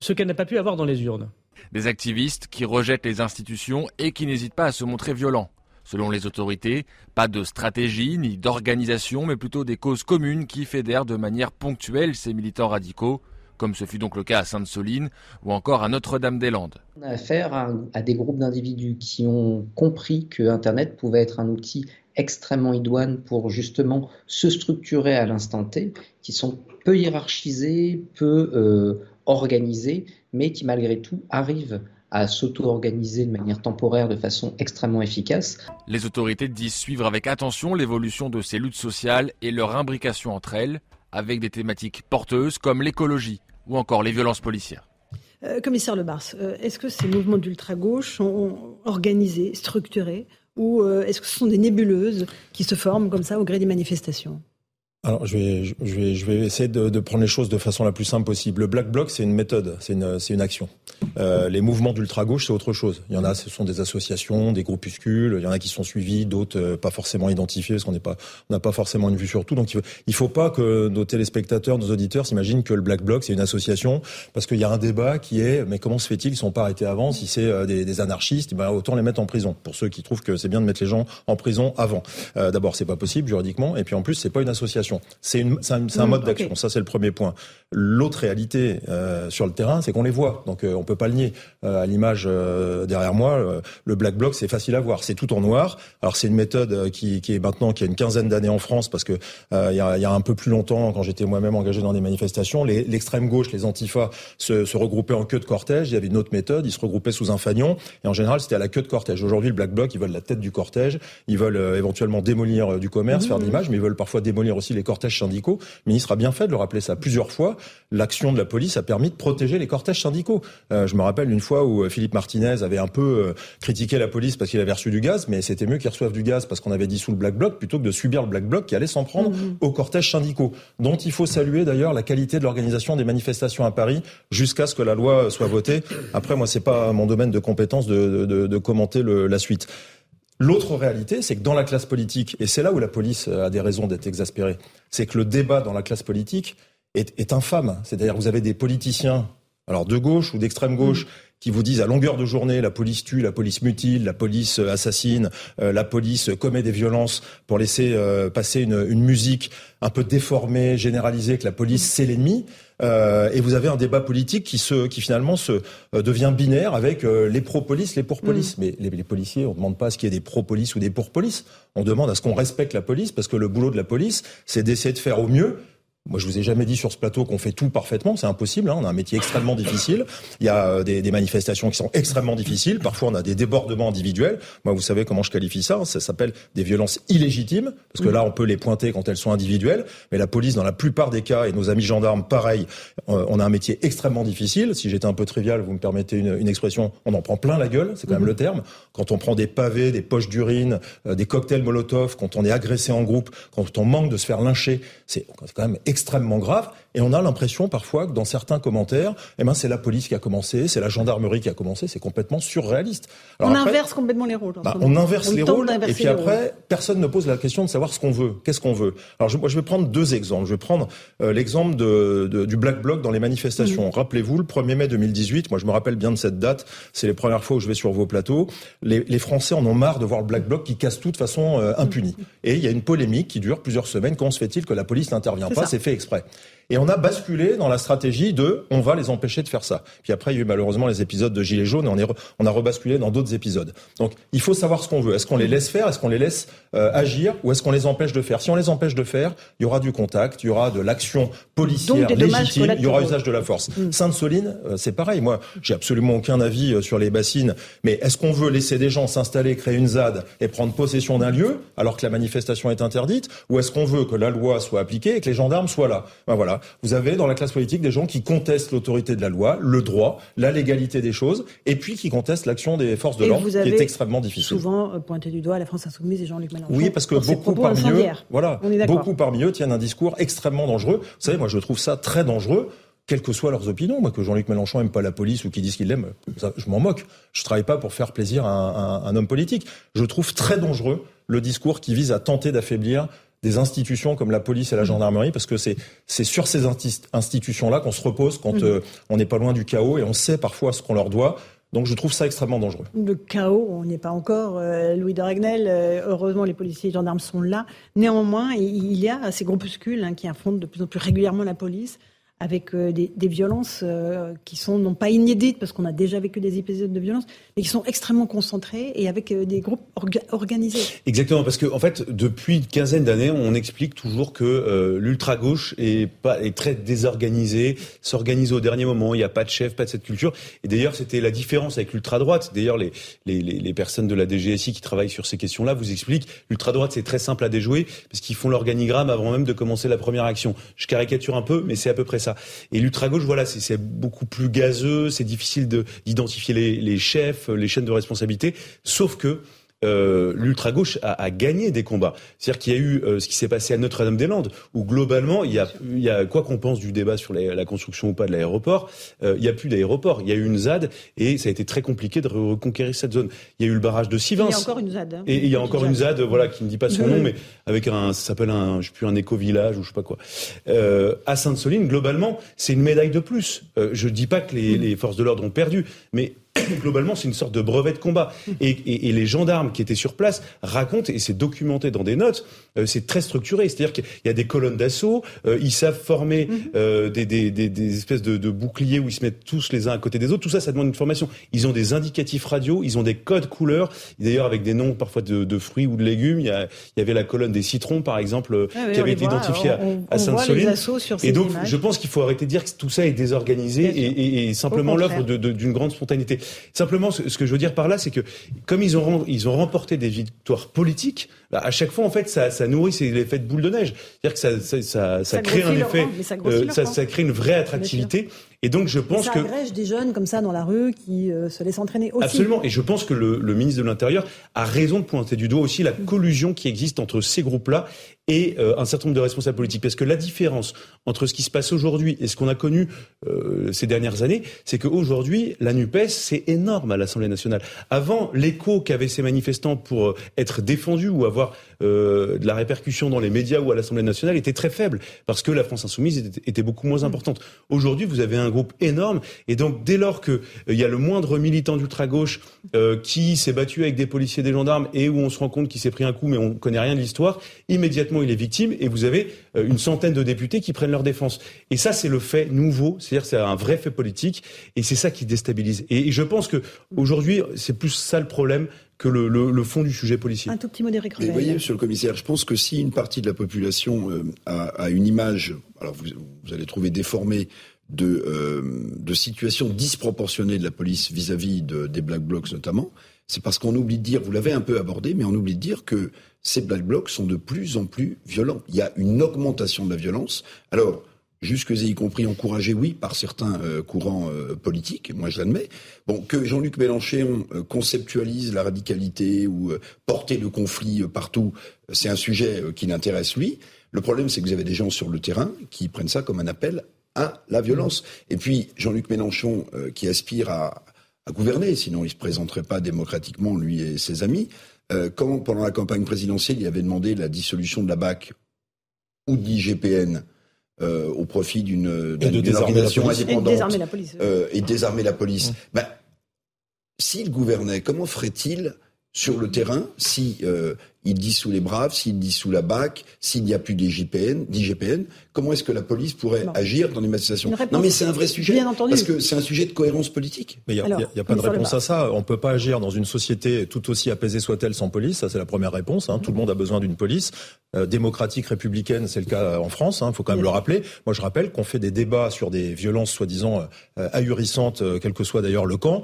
ce qu'elle n'a pas pu avoir dans les urnes. Des activistes qui rejettent les institutions et qui n'hésitent pas à se montrer violents. Selon les autorités, pas de stratégie ni d'organisation, mais plutôt des causes communes qui fédèrent de manière ponctuelle ces militants radicaux, comme ce fut donc le cas à Sainte-Soline ou encore à Notre-Dame-des-Landes. On a affaire à, des groupes d'individus qui ont compris que Internet pouvait être un outil extrêmement idoine pour justement se structurer à l'instant T, qui sont peu hiérarchisés, peu euh, organisés, mais qui malgré tout arrivent à s'auto-organiser de manière temporaire de façon extrêmement efficace. Les autorités disent suivre avec attention l'évolution de ces luttes sociales et leur imbrication entre elles, avec des thématiques porteuses comme l'écologie ou encore les violences policières. Euh, commissaire Le Bars, euh, est-ce que ces mouvements d'ultra-gauche sont organisés, structurés, ou euh, est-ce que ce sont des nébuleuses qui se forment comme ça au gré des manifestations? Alors, je vais, je vais, je vais essayer de, de, prendre les choses de façon la plus simple possible. Le Black Bloc, c'est une méthode, c'est une, c'est une action. Euh, les mouvements d'ultra-gauche, c'est autre chose. Il y en a, ce sont des associations, des groupuscules. Il y en a qui sont suivis, d'autres euh, pas forcément identifiés, parce qu'on n'est pas, on n'a pas forcément une vue sur tout. Donc, il faut, faut pas que nos téléspectateurs, nos auditeurs s'imaginent que le Black Bloc, c'est une association, parce qu'il y a un débat qui est, mais comment se fait-il, ils sont pas arrêtés avant Si c'est euh, des, des, anarchistes, ben, autant les mettre en prison. Pour ceux qui trouvent que c'est bien de mettre les gens en prison avant. Euh, d'abord, c'est pas possible juridiquement, et puis en plus, c'est pas une association. C'est un, mode mmh, d'action. Ça, c'est le premier point. L'autre réalité euh, sur le terrain, c'est qu'on les voit. Donc, euh, on peut pas le nier. Euh, à l'image euh, derrière moi, le black bloc, c'est facile à voir. C'est tout en noir. Alors, c'est une méthode qui, qui, est maintenant qui a une quinzaine d'années en France, parce que il y a, y, a, un peu plus longtemps, quand j'étais moi-même engagé dans des manifestations, l'extrême gauche, les antifas, se, se, regroupaient en queue de cortège. Il y avait une autre méthode. Ils se regroupaient sous un fanion, et en général, c'était à la queue de cortège. Aujourd'hui, le black bloc, ils veulent la tête du cortège. Ils veulent éventuellement démolir du commerce, mmh. faire de l'image, mais ils veulent parfois démolir aussi les cortèges syndicaux. Le ministre a bien fait de le rappeler ça plusieurs fois. L'action de la police a permis de protéger les cortèges syndicaux. Euh, je me rappelle une fois où euh, Philippe Martinez avait un peu euh, critiqué la police parce qu'il avait reçu du gaz, mais c'était mieux qu'il reçoive du gaz parce qu'on avait dit sous le Black Bloc plutôt que de subir le Black Bloc qui allait s'en prendre mmh. aux cortèges syndicaux, dont il faut saluer d'ailleurs la qualité de l'organisation des manifestations à Paris jusqu'à ce que la loi soit votée. Après, moi, c'est pas mon domaine de compétence de, de, de commenter le, la suite. L'autre réalité, c'est que dans la classe politique, et c'est là où la police a des raisons d'être exaspérée, c'est que le débat dans la classe politique est, infâme. C'est-à-dire vous avez des politiciens, alors de gauche ou d'extrême gauche, qui vous disent à longueur de journée la police tue, la police mutile, la police euh, assassine, euh, la police commet des violences pour laisser euh, passer une, une, musique un peu déformée, généralisée, que la police c'est l'ennemi. Euh, et vous avez un débat politique qui, se, qui finalement se euh, devient binaire avec euh, les pro-police, les pour-police. Mm. Mais les, les, policiers, on ne demande pas à ce qu'il y ait des pro-police ou des pour-police. On demande à ce qu'on respecte la police parce que le boulot de la police, c'est d'essayer de faire au mieux moi, je vous ai jamais dit sur ce plateau qu'on fait tout parfaitement, c'est impossible. Hein. On a un métier extrêmement difficile. Il y a euh, des, des, manifestations qui sont extrêmement difficiles. Parfois, on a des débordements individuels. Moi, vous savez comment je qualifie ça Ça s'appelle des violences illégitimes, parce que là, on peut les pointer quand elles sont individuelles. Mais la police, dans la plupart des cas, et nos amis gendarmes, pareil, euh, on a un métier extrêmement difficile. Si j'étais un peu trivial, vous me permettez une, une expression, on en prend plein la gueule. C'est quand même mmh. le terme. Quand on prend des pavés, des poches d'urine, euh, des cocktails Molotov, quand on est agressé en groupe, quand on manque de se faire lyncher, c'est quand même extrêmement grave. Et on a l'impression parfois que dans certains commentaires, eh ben, c'est la police qui a commencé, c'est la gendarmerie qui a commencé, c'est complètement surréaliste. Alors on inverse complètement les rôles. Bah, on inverse les rôles, et puis après, personne ne pose la question de savoir ce qu'on veut. Qu'est-ce qu'on veut? Alors je, moi, je vais prendre deux exemples. Je vais prendre euh, l'exemple de, de, du Black Bloc dans les manifestations. Mmh. Rappelez-vous, le 1er mai 2018, moi je me rappelle bien de cette date, c'est les premières fois où je vais sur vos plateaux, les, les Français en ont marre de voir le Black Bloc qui casse tout de façon euh, impunie. Mmh. Et il y a une polémique qui dure plusieurs semaines. Comment se fait-il que la police n'intervient pas? C'est fait exprès. Et on a basculé dans la stratégie de on va les empêcher de faire ça. Puis après, il y a eu malheureusement les épisodes de Gilets jaunes et on, est, on a rebasculé dans d'autres épisodes. Donc il faut savoir ce qu'on veut. Est-ce qu'on les laisse faire? Est-ce qu'on les laisse euh, agir? Ou est-ce qu'on les empêche de faire? Si on les empêche de faire, il y aura du contact, il y aura de l'action policière légitime, il y aura usage de la force. Mmh. Sainte-Soline, euh, c'est pareil. Moi, j'ai absolument aucun avis euh, sur les bassines. Mais est-ce qu'on veut laisser des gens s'installer, créer une ZAD et prendre possession d'un lieu alors que la manifestation est interdite? Ou est-ce qu'on veut que la loi soit appliquée et que les gendarmes soient là? Ben voilà. Vous avez dans la classe politique des gens qui contestent l'autorité de la loi, le droit, la légalité des choses, et puis qui contestent l'action des forces de l'ordre, qui est extrêmement difficile. Souvent euh, pointé du doigt la France insoumise et Jean-Luc Mélenchon. Oui, parce que beaucoup parmi eux, voilà, beaucoup parmi eux tiennent un discours extrêmement dangereux. Vous savez, moi je trouve ça très dangereux quelles que soient leurs opinions. Moi, que Jean-Luc Mélenchon aime pas la police ou qu'ils disent qu'il l'aime, je m'en moque. Je travaille pas pour faire plaisir à un, un, homme politique. Je trouve très dangereux le discours qui vise à tenter d'affaiblir des institutions comme la police et la mmh. gendarmerie, parce que c'est c'est sur ces institutions-là qu'on se repose quand mmh. euh, on n'est pas loin du chaos et on sait parfois ce qu'on leur doit. Donc je trouve ça extrêmement dangereux. Le chaos, on n'y est pas encore. Euh, Louis de Ragnel, euh, heureusement les policiers et les gendarmes sont là. Néanmoins, il y a ces groupuscules hein, qui affrontent de plus en plus régulièrement la police avec euh, des, violences euh, qui sont non pas inédites parce qu'on a déjà vécu des épisodes de violence, mais qui sont extrêmement concentrés et avec euh, des groupes organisés. Exactement, parce qu'en en fait, depuis une quinzaine d'années, on explique toujours que l'ultra gauche est très désorganisée, s'organise au dernier moment. Il n'y a pas de chef, pas de cette culture. Et d'ailleurs, c'était la différence avec l'ultra droite. D'ailleurs, les, personnes de la DGSI qui travaillent sur ces questions-là vous expliquent l'ultra droite c'est très simple à déjouer parce qu'ils font l'organigramme avant même de commencer la première action. Je caricature un peu, mais c'est à peu près ça. Et l'ultra-gauche, voilà, c'est beaucoup plus gazeux, c'est difficile d'identifier les, les, chefs, les chaînes de responsabilité, sauf que euh, l'ultra-gauche a, a, gagné des combats. C'est-à-dire qu'il y a eu euh, ce qui s'est passé à Notre-Dame-des-Landes, où globalement, il y a, il y a quoi qu'on pense du débat sur la, la construction ou pas de l'aéroport, euh, il n'y a plus d'aéroport. Il y a eu une ZAD et ça a été très compliqué de reconquérir cette zone. Il y a eu le barrage de Sivins. Il y a encore une ZAD. Hein. et il y a encore une ZAD, voilà, qui ne dit pas son nom, mais avec un, ça s'appelle un, je sais plus, un éco-village ou je sais pas quoi. Euh, à Sainte-Soline, globalement, c'est une médaille de plus. Euh, je dis pas que les, les forces de l'ordre ont perdu, mais *coughs* globalement, c'est une sorte de brevet de combat. Et, et, et, les gendarmes qui étaient sur place racontent, et c'est documenté dans des notes, euh, c'est très structuré. C'est-à-dire qu'il y a des colonnes d'assaut, euh, ils savent former mhm. euh, des, des, des, des, espèces de, de, boucliers où ils se mettent tous les uns à côté des autres. Tout ça, ça demande une formation. Ils ont des indicatifs radio, ils ont des codes couleurs, d'ailleurs avec des noms parfois de, de, fruits ou de légumes. Il y, a, il y avait la colonne des citrons, par exemple, ah qui avait été identifiée à, Sainte-Soline. Et donc, je pense qu'il faut arrêter de dire que tout ça est désorganisé et, et, simplement l'œuvre d'une grande spontanéité. Simplement, ce, que je veux dire par là, c'est que comme ils ont, ils ont remporté des victoires politiques, bah, à chaque fois, en fait, ça, ça nourrit l'effet de boule de neige. C'est-à-dire que ça, ça, ça, ça crée un effet, euh, ça, ça, crée une vraie attractivité. Et donc, je pense ça que. Agrège des jeunes comme ça dans la rue qui euh, se laissent entraîner aussi. Absolument. Et je pense que le, le ministre de l'Intérieur a raison de pointer du doigt aussi la collusion qui existe entre ces groupes-là et euh, un certain nombre de responsables politiques. Parce que la différence entre ce qui se passe aujourd'hui et ce qu'on a connu euh, ces dernières années, c'est qu'aujourd'hui, la NUPES, c'est énorme à l'Assemblée nationale. Avant, l'écho qu'avaient ces manifestants pour être défendus ou avoir euh, de la répercussion dans les médias ou à l'Assemblée nationale était très faible, parce que la France insoumise était, était beaucoup moins importante. Aujourd'hui, vous avez un groupe énorme, et donc dès lors qu'il il y a le moindre militant d'ultra-gauche qui s'est battu avec des policiers, des gendarmes, et où on se rend compte qu'il s'est pris un coup, mais on connaît rien de l'histoire, immédiatement il est victime et vous avez euh, une centaine de députés qui prennent leur défense. Et ça, c'est le fait nouveau, c'est-à-dire c'est un vrai fait politique et c'est ça qui déstabilise. Et, je pense que aujourd'hui, c'est plus ça le problème que le, fond du sujet policier. Un tout petit mot d'Éric Vous voyez, Monsieur le Commissaire, je pense que si une partie de la population euh, a, une image, alors vous, allez trouver déformée de, euh, de situations disproportionnées de la police vis-à-vis des Black Blocs notamment, c'est parce qu'on oublie de dire, vous l'avez un peu abordé, mais on oublie de dire que ces Black Blocs sont de plus en plus violents. Il y a une augmentation de la violence. Alors, jusque y compris encouragé, oui, par certains euh, courants euh, politiques, moi je l'admets. Bon, que Jean-Luc Mélenchon euh, conceptualise la radicalité ou porter le conflit partout, c'est un sujet qui l'intéresse lui. Le problème, c'est que vous avez des gens sur le terrain qui prennent ça comme un appel à la violence. Et puis, Jean-Luc Mélenchon, qui aspire à, gouverner, sinon il se présenterait pas démocratiquement, lui et ses amis, quand, pendant la campagne présidentielle, il avait demandé la dissolution de la BAC ou de l'IGPN euh, au profit d'une organisation indépendante et désarmer la police, euh, et désarmer la police. Ben, s'il gouvernait, comment ferait-il sur le terrain si euh, il dissout les braves, s'il dissout la BAC, s'il n'y a plus d'IGPN, d'IGPN, comment est-ce que la police pourrait agir dans les manifestations Non, mais c'est un vrai sujet. Bien entendu. Parce que c'est un sujet de cohérence politique. Mais il n'y a, pas de réponse à ça. On ne peut pas agir dans une société tout aussi apaisée soit-elle sans police. Ça, c'est la première réponse. Hein. Tout le monde a besoin d'une police. Euh, démocratique, républicaine, c'est le cas en France. Il hein. faut quand même le rappeler. Moi, je rappelle qu'on fait des débats sur des violences soi-disant euh, ahurissantes, euh, quel que soit d'ailleurs le camp,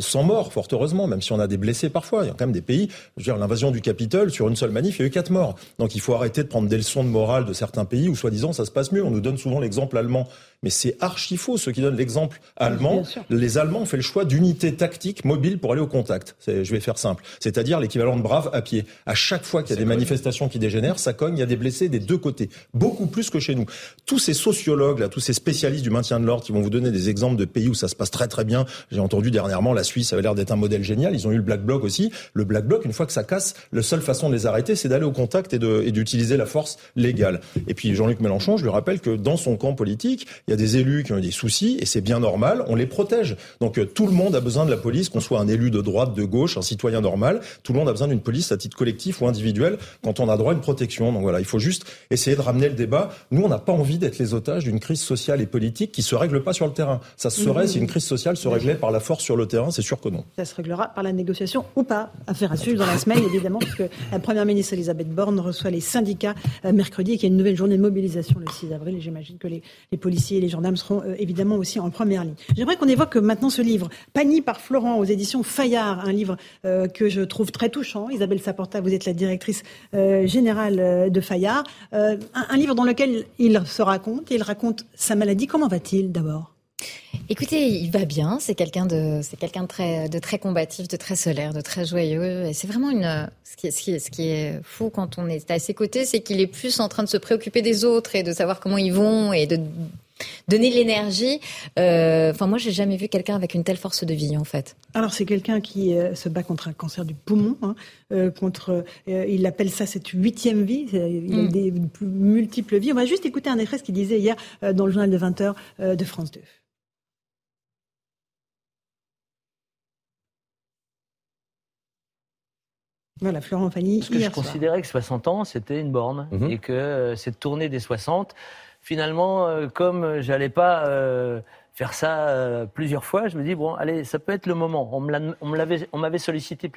sans mort, fort heureusement, même si on a des blessés parfois. Il y a quand même des pays. Je veux dire, l'invasion du Capitole, sur une seule manif, il y a eu quatre morts. Donc il faut arrêter de prendre des leçons de morale de certains pays où, soi-disant, ça se passe mieux. On nous donne souvent l'exemple allemand. Mais c'est archi faux. Ceux qui donnent l'exemple allemand, les Allemands ont fait le choix d'unités tactiques mobiles pour aller au contact. Je vais faire simple. C'est-à-dire l'équivalent de braves à pied. À chaque fois qu'il y a des manifestations qui dégénèrent, ça cogne, il y a des blessés des deux côtés. Beaucoup plus que chez nous. Tous ces sociologues, là, tous ces spécialistes du maintien de l'ordre qui vont vous donner des exemples de pays où ça se passe très très bien. J'ai entendu dernièrement la Suisse avait l'air d'être un modèle génial. Ils ont eu le Black Bloc aussi. Le Black Bloc, une fois que ça casse, la seule façon de les arrêter, c'est d'aller au contact et d'utiliser la force légale. Et puis Jean-Luc Mélenchon, je lui rappelle que dans son camp politique, il y a des élus qui ont des soucis et c'est bien normal, on les protège. Donc euh, tout le monde a besoin de la police, qu'on soit un élu de droite, de gauche, un citoyen normal, tout le monde a besoin d'une police à titre collectif ou individuel quand on a droit à une protection. Donc voilà, il faut juste essayer de ramener le débat. Nous, on n'a pas envie d'être les otages d'une crise sociale et politique qui se règle pas sur le terrain. Ça se serait si une crise sociale se réglait par la force sur le terrain, c'est sûr que non. Ça se réglera par la négociation ou pas. Affaire à suivre dans la semaine, évidemment, puisque la première ministre Elisabeth Borne reçoit les syndicats euh, mercredi et qu'il y a une nouvelle journée de mobilisation le 6 avril. Et j'imagine que les, policiers et les gendarmes seront euh, évidemment aussi en première ligne. J'aimerais qu'on évoque maintenant ce livre, Pani par Florent aux éditions Fayard, un livre euh, que je trouve très touchant. Isabelle Saporta, vous êtes la directrice générale de Fayard. Un, livre dans lequel il se raconte, il raconte sa maladie. Comment va-t-il d'abord? Écoutez, il va bien. C'est quelqu'un de, c'est quelqu'un de très, de combatif, de très solaire, de très joyeux. Et c'est vraiment une, ce qui, ce qui est fou quand on est à ses côtés, c'est qu'il est plus en train de se préoccuper des autres et de savoir comment ils vont et de donner de l'énergie. Euh, enfin, moi, j'ai jamais vu quelqu'un avec une telle force de vie, en fait. Alors, c'est quelqu'un qui euh, se bat contre un cancer du poumon, hein, euh, contre, il appelle ça cette huitième vie. Il a mm. des multiples vies. On va juste écouter un extrait ce qu'il disait hier dans le journal de 20 h de France 2. Voilà, Florent Fanny. Parce que je considérais que 60 ans, c'était une borne. Mhm. Et que euh, cette tournée des 60, finalement, euh, comme j'allais pas euh, faire ça plusieurs fois, je me dis, bon, allez, ça peut être le moment. On m'avait sollicité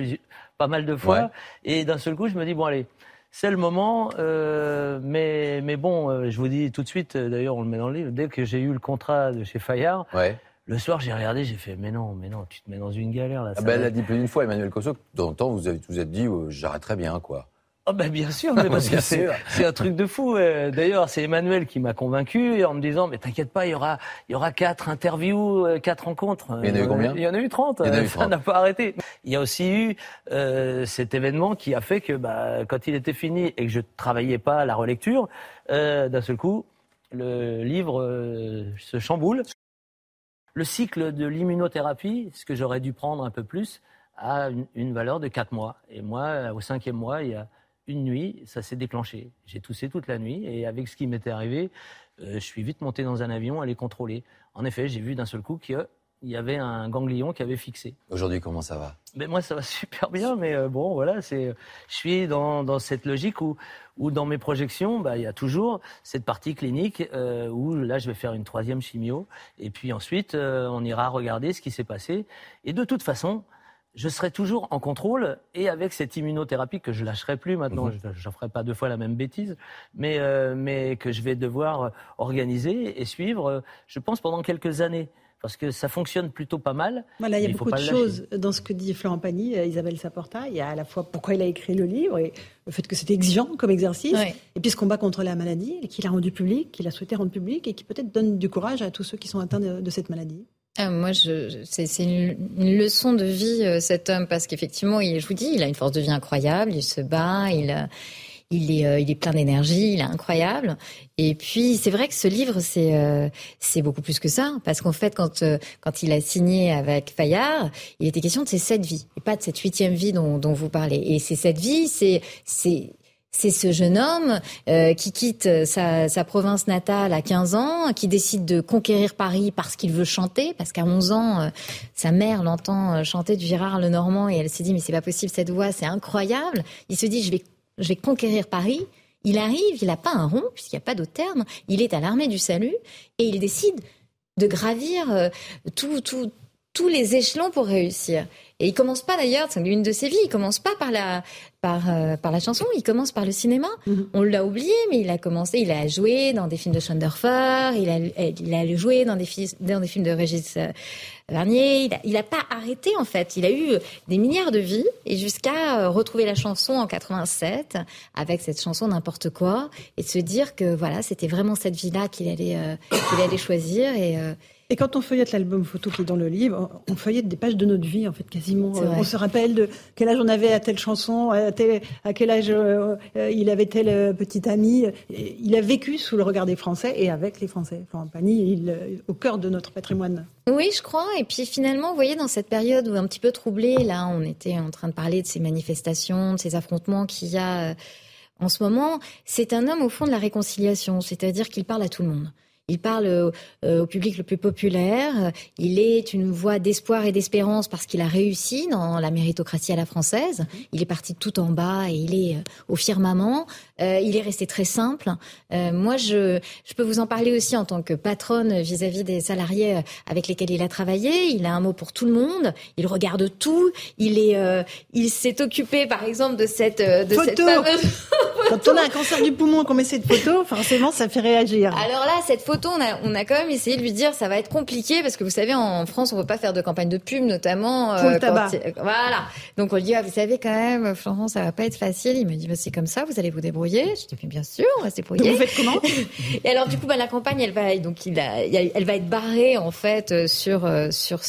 pas mal de fois. Et d'un seul coup, je me dis, bon, allez, c'est le moment. mais, mais bon, je vous dis tout de suite, d'ailleurs, on le met dans le livre, dès que j'ai eu le contrat de chez Fayard, ouais. Le soir, j'ai regardé, j'ai fait, mais non, mais non, tu te mets dans une galère là. Ah ben, elle a dit plus d'une fois, Emmanuel Cosso, que de temps vous avez, vous êtes dit, euh, j'arrêterai bien, quoi. Oh ben bien sûr, mais *laughs* parce que c'est un truc de fou. Euh. D'ailleurs, c'est Emmanuel qui m'a convaincu en me disant mais t'inquiète pas, il y aura il y aura quatre interviews, euh, quatre rencontres. Il y en a eu combien Il y en a eu 30. Ça n'a pas arrêté. Il y a aussi eu euh, cet événement qui a fait que bah, quand il était fini et que je travaillais pas à la relecture, euh, d'un seul coup, le livre se chamboule. Le cycle de l'immunothérapie, ce que j'aurais dû prendre un peu plus, a une, valeur de 4 mois. Et moi, au cinquième mois, il y a une nuit, ça s'est déclenché. J'ai toussé toute la nuit et avec ce qui m'était arrivé, euh, je suis vite monté dans un avion à les contrôler. En effet, j'ai vu d'un seul coup que il y avait un ganglion qui avait fixé. Aujourd'hui, comment ça va? Mais Moi, ça va super bien, mais euh, bon, voilà, c'est, je suis dans, dans cette logique où, où, dans mes projections, bah, il y a toujours cette partie clinique euh, où là, je vais faire une troisième chimio, et puis ensuite, euh, on ira regarder ce qui s'est passé. Et de toute façon, je serai toujours en contrôle et avec cette immunothérapie que je lâcherai plus maintenant, mhm. je ne ferai pas deux fois la même bêtise, mais, mais que je vais devoir organiser et suivre, je pense, pendant quelques années parce que ça fonctionne plutôt pas mal. Voilà, il y a beaucoup de choses dans ce que dit Florent Pagny, euh, Isabelle Saporta. Il y a à la fois pourquoi il a écrit le livre et le fait que c'était exigeant comme exercice, et puis ce combat contre la maladie qu'il a rendu public, qu'il a souhaité rendre public et qui peut-être donne du courage à tous ceux qui sont atteints de, cette maladie. Ah, moi, c'est une, une, leçon de vie, euh, cet homme, parce qu'effectivement, je vous dis, il a une force de vie incroyable, il se bat, il il est, euh, il est plein d'énergie, il est incroyable. Et puis c'est vrai que ce livre c'est euh, beaucoup plus que ça parce qu'en fait quand euh, quand il a signé avec Fayard, il était question de ces sept vies et pas de cette huitième vie dont, dont vous parlez. Et ces sept vies, c'est c'est ce jeune homme qui quitte sa, sa, province natale à 15 ans, qui décide de conquérir Paris parce qu'il veut chanter, parce qu'à 11 ans, sa mère l'entend chanter du Gérard Lenormand et elle s'est dit mais c'est pas possible cette voix, c'est incroyable. Il se dit je vais je vais conquérir Paris. Il arrive, il n'a pas un rond, puisqu'il n'y a pas d'autre terme. Il est à l'armée du salut et il décide de gravir euh, tous les échelons pour réussir. Et il commence pas d'ailleurs, c'est une de ses vies, il commence pas par la, par, euh, par la chanson, il commence par le cinéma. Mhm. On l'a oublié, mais il a commencé, il a joué dans des films de Schoenderfer, il a, il a joué dans des, dans des films de Régis euh, Vernier, il n'a pas arrêté en fait. Il a eu des milliards de vies et jusqu'à euh, retrouver la chanson en 87 avec cette chanson n'importe quoi et de se dire que voilà, c'était vraiment cette vie-là qu'il allait, qu'il allait choisir et et quand on feuillette l'album photo qui est dans le livre, on feuillette des pages de notre vie, en fait, quasiment. On se rappelle de quel âge on avait à telle chanson, à, à quel âge euh, il avait tel euh, petit ami. Il a vécu sous le regard des Français et avec les Français. Florent Pagny, il, euh, au cœur de notre patrimoine. Oui, je crois. Et puis finalement, vous voyez, dans cette période où un petit peu troublée, là, on était en train de parler de ces manifestations, de ces affrontements qu'il y a en ce moment, c'est un homme au fond de la réconciliation, c'est-à-dire qu'il parle à tout le monde il parle au public le plus populaire. Il est une voix d'espoir et d'espérance parce qu'il a réussi dans la méritocratie à la française. Il est parti tout en bas et il est au firmament. il est resté très simple. moi, je, je peux vous en parler aussi en tant que patronne vis-à-vis des salariés avec lesquels il a travaillé. Il a un mot pour tout le monde. Il regarde tout. Il est, il s'est occupé, par exemple, de cette de cette fameuse *laughs* Quand on a un cancer du poumon, qu'on met cette photo, forcément, ça fait réagir. Alors là, cette photo, on a, on a quand même essayé de lui dire, ça va être compliqué parce que vous savez, en France, on peut pas faire de campagne de pub, notamment. Pour le euh, tabac. voilà. Donc on lui dit, ah, vous savez quand même, Florence, ça va pas être facile. Il me dit, bah, c'est comme ça, vous allez vous débrouiller. Je dis, bien sûr, on va se débrouiller. vous faites comment? Et alors du coup, bah, la campagne, elle va, donc il a, elle va être barrée en fait euh, sur euh, sur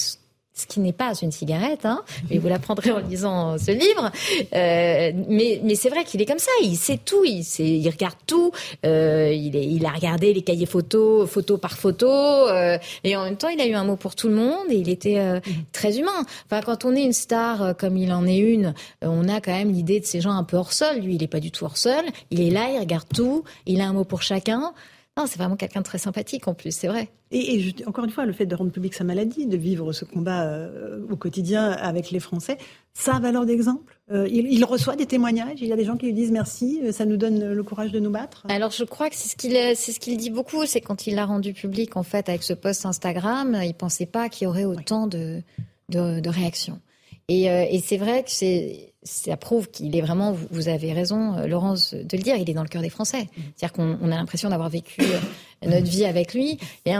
ce qui n'est pas une cigarette, hein, mais vous l'apprendrez en lisant ce livre. Euh, mais mais c'est vrai qu'il est comme ça, il sait tout, il, sait, il regarde tout, euh, il, est, il a regardé les cahiers photos, photo par photo, euh, et en même temps il a eu un mot pour tout le monde et il était euh, très humain. Enfin quand on est une star euh, comme il en est une, on a quand même l'idée de ces gens un peu hors sol. Lui il est pas du tout hors sol, il est là, il regarde tout, il a un mot pour chacun. Non, c'est vraiment quelqu'un de très sympathique en plus, c'est vrai. Et, encore une fois, le fait de rendre public sa maladie, de vivre ce combat euh, au quotidien avec les Français, ça a valeur d'exemple. Euh, il, reçoit des témoignages, il y a des gens qui lui disent merci, euh, ça nous donne le courage de nous battre. Alors je crois que c'est ce qu'il c'est ce qu'il dit beaucoup, c'est quand il l'a rendu public en fait avec ce post Instagram, il pensait pas qu'il y aurait autant de, de, réactions. Et, et c'est vrai que c'est ça prouve qu'il est vraiment, vous avez raison, euh, Laurence, de le dire, il est dans le cœur des Français. C'est-à-dire qu'on a l'impression d'avoir vécu euh, notre vie avec lui. Et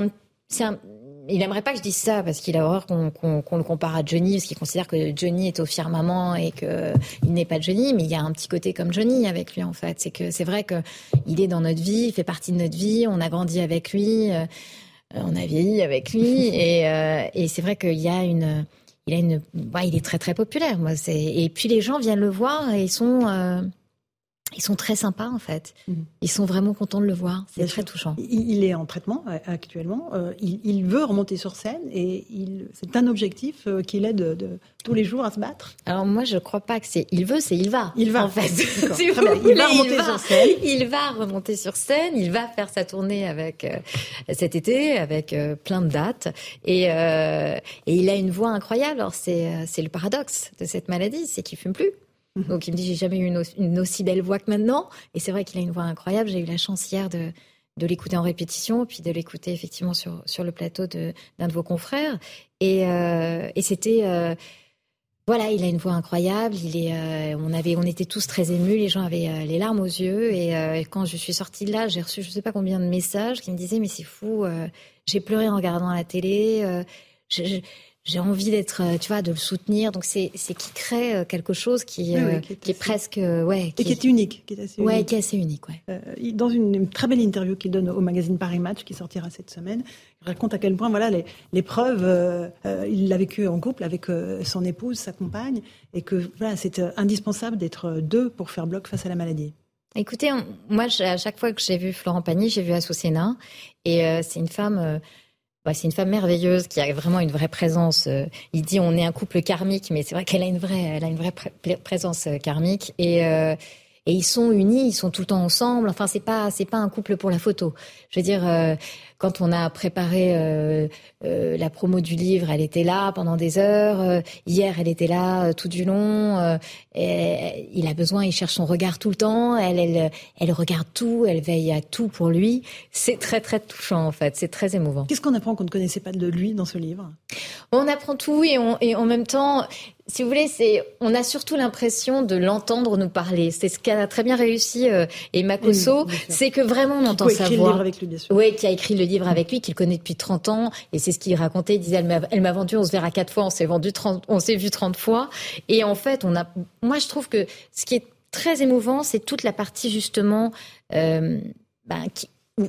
il n'aimerait pas que je dise ça parce qu'il a horreur qu'on le compare à Johnny, parce qu'il considère que Johnny est au firmament et qu'il n'est pas Johnny, mais il y a un petit côté comme Johnny avec lui en fait. C'est que c'est vrai qu'il est dans notre vie, il fait partie de notre vie, on a grandi avec lui, euh, on a vieilli avec lui, et, et c'est vrai qu'il y a une il a une, il est très très populaire. Moi, et puis les gens viennent le voir et ils sont euh, ils sont très sympas en fait. Mhm. Ils sont vraiment contents de le voir. C'est très touchant. Il, est en traitement euh, actuellement. Euh, il, veut remonter sur scène et c'est un objectif qu'il a de, tous les jours à se battre. Alors moi, je crois pas que c'est il veut, c'est il va. Il va en fait. *laughs* il va remonter sur scène. Il va remonter sur scène. Il va faire sa tournée avec cet été avec plein de dates et, et il a une voix incroyable. Alors c'est c'est le paradoxe de cette maladie, c'est qu'il fume plus. Mhm. Donc il me dit j'ai jamais eu une, aussi belle voix que maintenant. Et c'est vrai qu'il a une voix incroyable. J'ai eu la chance hier de, de l'écouter en répétition, puis de l'écouter effectivement sur, sur le plateau d'un de, vos confrères. Et, euh, et c'était euh, voilà, il a une voix incroyable. Il est, euh, on avait, on était tous très émus. Les gens avaient les larmes aux yeux. Et quand je suis sortie de là, j'ai reçu je sais pas combien de messages qui me disaient mais c'est fou. j'ai pleuré en regardant la télé. J'ai envie d'être, euh, tu vois, de le soutenir. Donc c'est c'est qui crée euh, quelque chose qui, euh, qui, est, presque ouais, qui, et qui est unique, qui est assez ouais, unique. qui est assez unique, ouais. dans une, très belle interview qu'il donne au magazine Paris Match qui sortira cette semaine, il raconte à quel point voilà l'épreuve, il l'a vécu en couple avec son épouse, sa compagne, et que voilà c'est indispensable d'être deux pour faire bloc face à la maladie. Écoutez, moi à chaque fois que j'ai vu Florent Pagny, j'ai vu Assoucena, et c'est une femme c'est une femme merveilleuse qui a vraiment une vraie présence. Euh, il dit on est un couple karmique, mais c'est vrai qu'elle a une vraie, elle a une vraie présence euh, karmique. Et, euh, et ils sont unis, ils sont tout le temps ensemble. Enfin, c'est pas c'est pas un couple pour la photo. Je veux dire, euh, quand on a préparé euh, euh, la promo du livre, elle était là pendant des heures. hier, elle était là tout du long. Et il a besoin, il cherche son regard tout le temps. Elle, elle, elle regarde tout, elle veille à tout pour lui. C'est très très touchant en fait. C'est très émouvant. Qu'est-ce qu'on apprend qu'on ne connaissait pas de lui dans ce livre? On apprend tout et, on, et en même temps, si vous voulez, c'est, on a surtout l'impression de l'entendre nous parler. C'est ce qu'a très bien réussi euh, Emma Cosso, c'est que vraiment on entend sa voix. avec lui, bien sûr. Oui, qui a écrit le livre avec lui, qu'il connaît depuis 30 ans, et c'est ce qu'il racontait. Il disait, elle m'a, vendu, on se verra quatre fois, on s'est vendu 30, on s'est vu 30 fois. Et en fait, on a, moi je trouve que ce qui est très émouvant, c'est toute la partie justement, euh, ben, qui,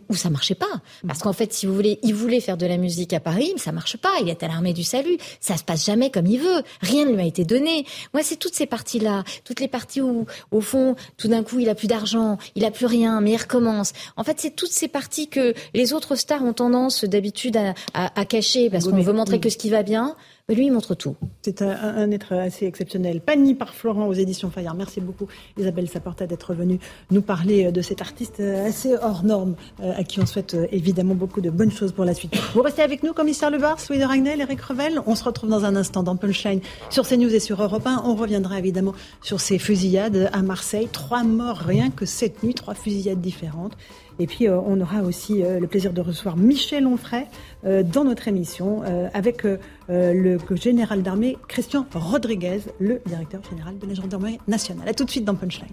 où, ça marchait pas. Parce qu'en fait, si vous voulez, il voulait faire de la musique à Paris, mais ça marche pas. Il est à l'armée du salut. Ça se passe jamais comme il veut. Rien ne lui a été donné. Moi, c'est toutes ces parties-là, toutes les parties où, au fond, tout d'un coup, il a plus d'argent, il a plus rien, mais il recommence. En fait, c'est toutes ces parties que les autres stars ont tendance d'habitude à, à, cacher parce qu'on veut montrer que ce qui va bien. Lui, il montre tout. C'est un, être assez exceptionnel. Pani par Florent aux éditions Fayard. Merci beaucoup, Isabelle Saporta, d'être venue nous parler euh, de cet artiste euh, assez hors norme, euh, à qui on souhaite évidemment beaucoup de bonnes choses pour la suite. Vous restez avec nous, commissaire Lebars, Louis de Ragnel, Eric Revel. On se retrouve dans un instant dans Punchline sur CNews et sur Europe 1. On reviendra évidemment sur ces fusillades à Marseille. Trois morts rien que cette nuit, trois fusillades différentes. Et puis, euh, on aura aussi euh, le plaisir de recevoir Michel Onfray euh, dans notre émission avec le général d'armée Christian Rodriguez, le directeur général de la gendarmerie nationale. A tout de suite dans Punchline.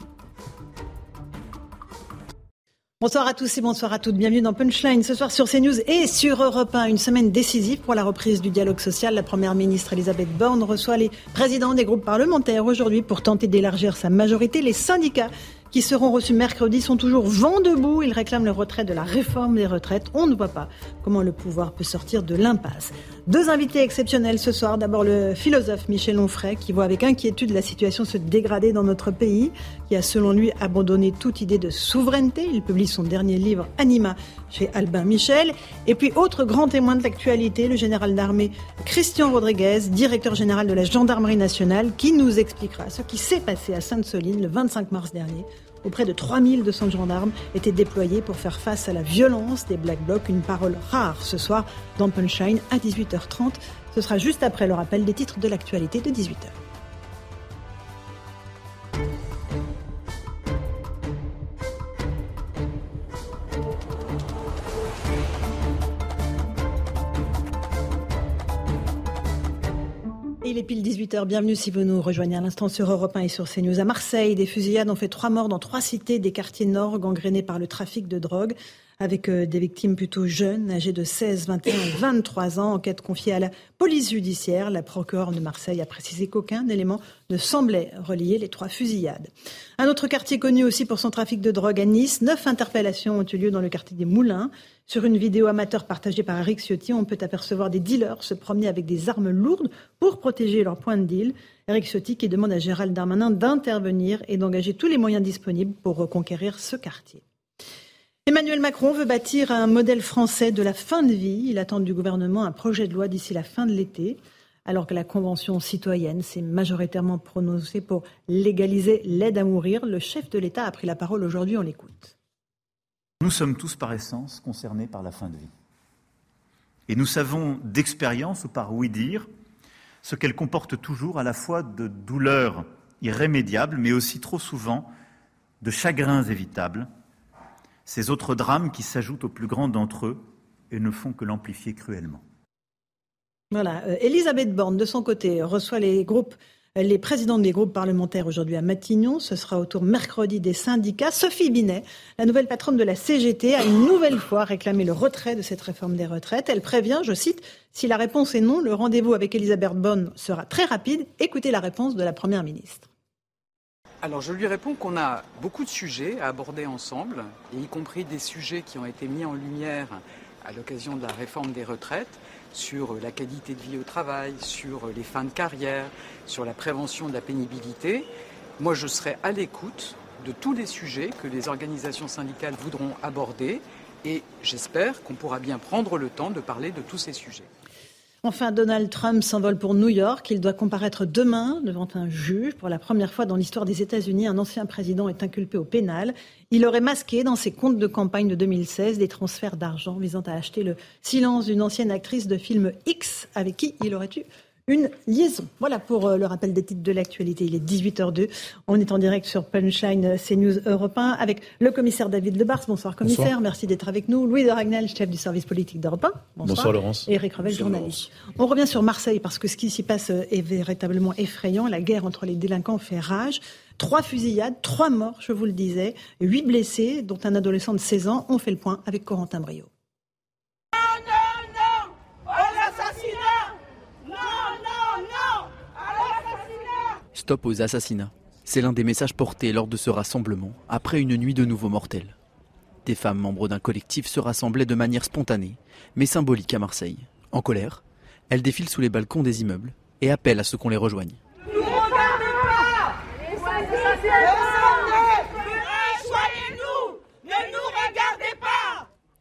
Bonsoir à tous et bonsoir à toutes. Bienvenue dans Punchline ce soir sur CNews et sur Europe 1. Une semaine décisive pour la reprise du dialogue social. La première ministre Elisabeth Borne reçoit les présidents des groupes parlementaires aujourd'hui pour tenter d'élargir sa majorité. Les syndicats qui seront reçus mercredi sont toujours vent debout. Ils réclament le retrait de la réforme des retraites. On ne voit pas comment le pouvoir peut sortir de l'impasse. Deux invités exceptionnels ce soir. D'abord le philosophe Michel Onfray qui voit avec inquiétude la situation se dégrader dans notre pays, qui a selon lui abandonné toute idée de souveraineté. Il publie son dernier livre Anima chez Albin Michel. Et puis autre grand témoin de l'actualité, le général d'armée Christian Rodriguez, directeur général de la gendarmerie nationale, qui nous expliquera ce qui s'est passé à Sainte-Soline le 25 mars dernier auprès de 3200 gendarmes étaient déployés pour faire face à la violence des Black Blocs, une parole rare ce soir dans Punchline à 18h30. Ce sera juste après le rappel des titres de l'actualité de 18h. Il est pile 18h. Bienvenue si vous nous rejoignez à l'instant sur Europe 1 et sur CNews. À Marseille, des fusillades ont fait trois morts dans trois cités des quartiers nord gangrénés par le trafic de drogue avec euh, des victimes plutôt jeunes, âgées de 16, 21 et 23 ans. Enquête confiée à la police judiciaire. La procureure de Marseille a précisé qu'aucun élément ne semblait relier les trois fusillades. Un autre quartier connu aussi pour son trafic de drogue à Nice. Neuf interpellations ont eu lieu dans le quartier des Moulins. Sur une vidéo amateur partagée par Eric Ciotti, on peut apercevoir des dealers se promener avec des armes lourdes pour protéger leur point de deal. Eric Ciotti qui demande à Gérald Darmanin d'intervenir et d'engager tous les moyens disponibles pour reconquérir ce quartier. Emmanuel Macron veut bâtir un modèle français de la fin de vie. Il attend du gouvernement un projet de loi d'ici la fin de l'été, alors que la Convention citoyenne s'est majoritairement prononcée pour légaliser l'aide à mourir. Le chef de l'État a pris la parole aujourd'hui, on l'écoute. Nous sommes tous par essence concernés par la fin de vie. Et nous savons d'expérience ou par oui dire ce qu'elle comporte toujours à la fois de douleurs irrémédiables, mais aussi trop souvent de chagrins évitables ces autres drames qui s'ajoutent aux plus grands d'entre eux et ne font que l'amplifier cruellement. Voilà, euh, Elisabeth Borne, de son côté, reçoit les groupes les présidents des groupes parlementaires aujourd'hui à Matignon. Ce sera au tour mercredi des syndicats. Sophie Binet, la nouvelle patronne de la CGT, a une nouvelle fois réclamé le retrait de cette réforme des retraites. Elle prévient, je cite, si la réponse est non, le rendez-vous avec Elisabeth Borne sera très rapide. Écoutez la réponse de la Première ministre. Alors je lui réponds qu'on a beaucoup de sujets à aborder ensemble, y compris des sujets qui ont été mis en lumière à l'occasion de la réforme des retraites, sur la qualité de vie au travail, sur les fins de carrière, sur la prévention de la pénibilité. Moi, je serai à l'écoute de tous les sujets que les organisations syndicales voudront aborder et j'espère qu'on pourra bien prendre le temps de parler de tous ces sujets. Enfin, Donald Trump s'envole pour New York. Il doit comparaître demain devant un juge. Pour la première fois dans l'histoire des États-Unis, un ancien président est inculpé au pénal. Il aurait masqué dans ses comptes de campagne de 2016 des transferts d'argent visant à acheter le silence d'une ancienne actrice de film X avec qui il aurait eu une liaison. Voilà pour euh, le rappel des titres de l'actualité. Il est 18h02. On est en direct sur Punchline CNews Europe 1 avec le commissaire David Lebars. Bonsoir commissaire, merci d'être avec nous. Louis de Ragnel, chef du service politique d'Europe 1. Bonsoir. Bonsoir Laurence. Et Eric Revel, journaliste. On revient sur Marseille parce que ce qui s'y passe euh, est véritablement effrayant. La guerre entre les délinquants fait rage. Trois fusillades, trois morts, je vous le disais, huit blessés, dont un adolescent de 16 ans. On fait le point avec Corentin Brio. Stop aux assassinats. C'est l'un des messages portés lors de ce rassemblement, après une nuit de nouveaux mortels. Des femmes membres d'un collectif se rassemblaient de manière spontanée, mais symbolique à Marseille. En colère, elles défilent sous les balcons des immeubles et appellent à ce qu'on les rejoigne.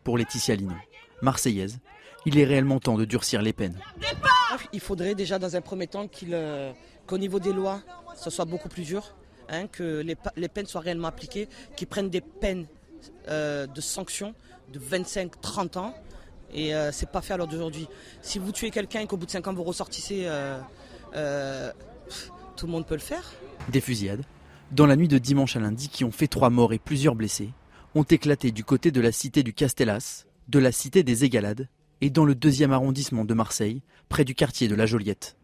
Pour Laetitia Lino, marseillaise, il est réellement temps de durcir les peines. il faudrait déjà dans un premier temps qu'au niveau des lois, ce soit beaucoup plus dur, hein, que les, peines soient réellement appliquées, qu'ils prennent des peines de sanctions de 25-30 ans. Et euh, c'est pas fait à l'heure d'aujourd'hui. Si vous tuez quelqu'un et qu'au bout de 5 ans vous ressortissez, euh, euh, tout le monde peut le faire. Des fusillades, dans la nuit de dimanche à lundi, qui ont fait trois morts et plusieurs blessés, ont éclaté du côté de la cité du Castellas, de la cité des Égalades et dans le deuxième arrondissement de Marseille, près du quartier de la Joliette.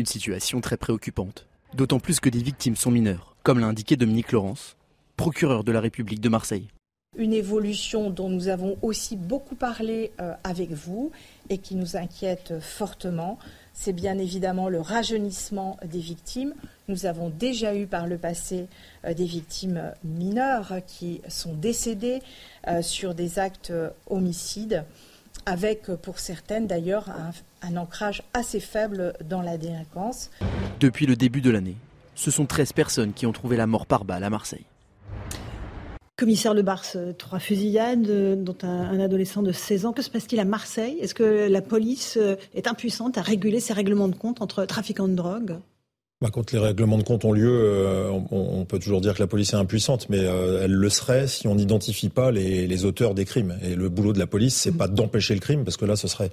Une situation très préoccupante, d'autant plus que des victimes sont mineures, comme l'a indiqué Dominique Laurence, procureur de la République de Marseille. Une évolution dont nous avons aussi beaucoup parlé euh, avec vous et qui nous inquiète fortement, c'est bien évidemment le rajeunissement des victimes. Nous avons déjà eu par le passé euh, des victimes mineures qui sont décédées euh, sur des actes homicides, avec pour certaines d'ailleurs un, ancrage assez faible dans la délinquance. Depuis le début de l'année, ce sont 13 personnes qui ont trouvé la mort par balle à Marseille. Commissaire Le Bars, euh, trois fusillades, euh, dont un, adolescent de 16 ans. Que se passe-t-il à Marseille? Est-ce que la police euh, est impuissante à réguler ces règlements de compte entre trafiquants de drogue? Bah, quand les règlements de compte ont lieu, on, peut toujours dire que la police est impuissante, mais elle le serait si on n'identifie pas les, auteurs des crimes. Et le boulot de la police, c'est mmh. pas d'empêcher le crime, parce que là, ce serait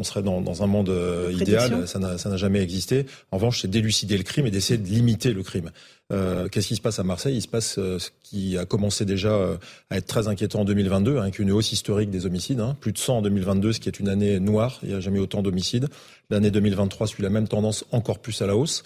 on serait dans, dans un monde idéal, ça n'a jamais existé. En revanche, c'est d'élucider le crime et d'essayer de limiter le crime. Euh, Qu'est-ce qui se passe à Marseille? Il se passe euh, ce qui a commencé déjà euh, à être très inquiétant en 2022, hein, avec une hausse historique des homicides. Hein, plus de 100 en 2022, ce qui est une année noire. Il n'y a jamais autant d'homicides. L'année 2023 suit la même tendance, encore plus à la hausse.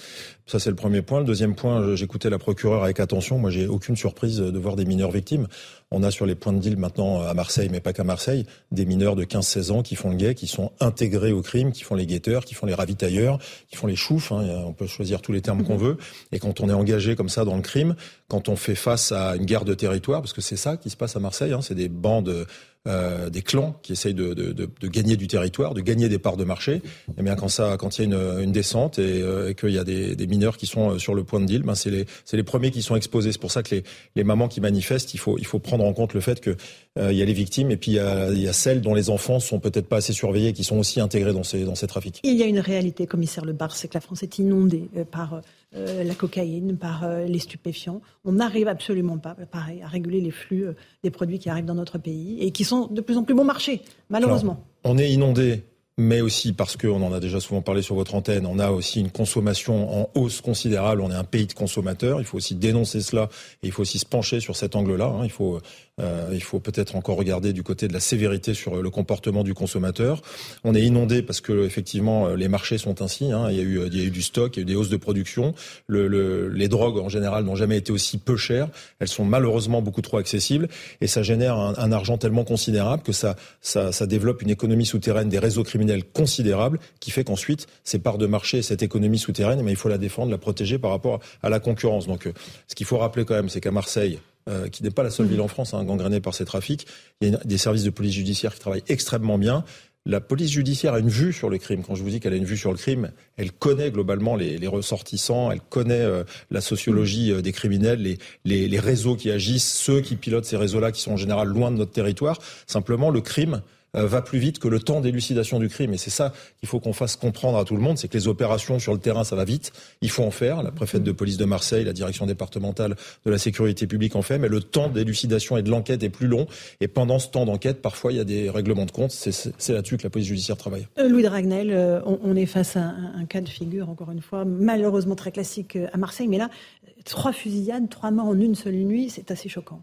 Ça, c'est le premier point. Le deuxième point, j'écoutais la procureure avec attention. Moi, j'ai aucune surprise de voir des mineurs victimes. On a sur les points de deal maintenant à Marseille, mais pas qu'à Marseille, des mineurs de 15-16 ans qui font le guet, qui sont intégrés au crime, qui font les guetteurs, qui font les ravitailleurs, qui font les choufs. Hein, on peut choisir tous les termes qu'on veut. Et quand on est engagé comme ça dans le crime, quand on fait face à une guerre de territoire, parce que c'est ça qui se passe à Marseille, hein, c'est des bandes euh, des clans qui essayent de, gagner du territoire, de gagner des parts de marché. Et eh bien quand ça, quand il y a une, descente et, euh, et qu'il y a des, mineurs qui sont euh, sur le point de deal, ben c'est les, les premiers qui sont exposés. C'est pour ça que les, les mamans qui manifestent, il faut, il faut prendre en compte le fait que euh, il y a les victimes et puis il y a, celles dont les enfants sont peut-être pas assez surveillés, qui sont aussi intégrés dans ces, dans ces trafics. Il y a une réalité, commissaire Le Bar, c'est que la France est inondée par la cocaïne, par les stupéfiants. On n'arrive absolument pas, pareil, à réguler les flux des produits qui arrivent dans notre pays et qui sont de plus en plus bon marché, malheureusement. on est inondé mais aussi parce qu'on en a déjà souvent parlé sur votre antenne, on a aussi une consommation en hausse considérable. On est un pays de consommateurs. Il faut aussi dénoncer cela et il faut aussi se pencher sur cet angle-là. Hein. Il faut, euh, il faut peut-être encore regarder du côté de la sévérité sur le comportement du consommateur. On est inondé parce que effectivement les marchés sont ainsi. Hein. Il, y a eu, il y a eu du stock, il y a eu des hausses de production. Le, le, les drogues en général n'ont jamais été aussi peu chères. Elles sont malheureusement beaucoup trop accessibles et ça génère un, un argent tellement considérable que ça, ça, ça développe une économie souterraine des réseaux criminels considérable qui fait qu'ensuite, ces parts de marché, cette économie souterraine, mais il faut la défendre, la protéger par rapport à la concurrence. Donc, euh, ce qu'il faut rappeler quand même, c'est qu'à Marseille, euh, qui n'est pas la seule mmh. ville en France hein, gangrénée par ces trafics. Il y a des services de police judiciaire qui travaillent extrêmement bien. La police judiciaire a une vue sur le crime. Quand je vous dis qu'elle a une vue sur le crime, elle connaît globalement les, les ressortissants, elle connaît euh, la sociologie des criminels, les, les, les, réseaux qui agissent, ceux qui pilotent ces réseaux-là, qui sont en général loin de notre territoire. Simplement, le crime, euh, va plus vite que le temps d'élucidation du crime. Et c'est ça qu'il faut qu'on fasse comprendre à tout le monde, c'est que les opérations sur le terrain, ça va vite. Il faut en faire. La préfète de police de Marseille, la direction départementale de la sécurité publique en fait, mais le temps d'élucidation et de l'enquête est plus long. Et pendant ce temps d'enquête, parfois, il y a des règlements de compte. C'est là-dessus que la police judiciaire travaille. Euh, Louis Dragnel, euh, on, est face à un, cas de figure, encore une fois, malheureusement très classique à Marseille. Mais là, trois fusillades, trois morts en une seule nuit, c'est assez choquant.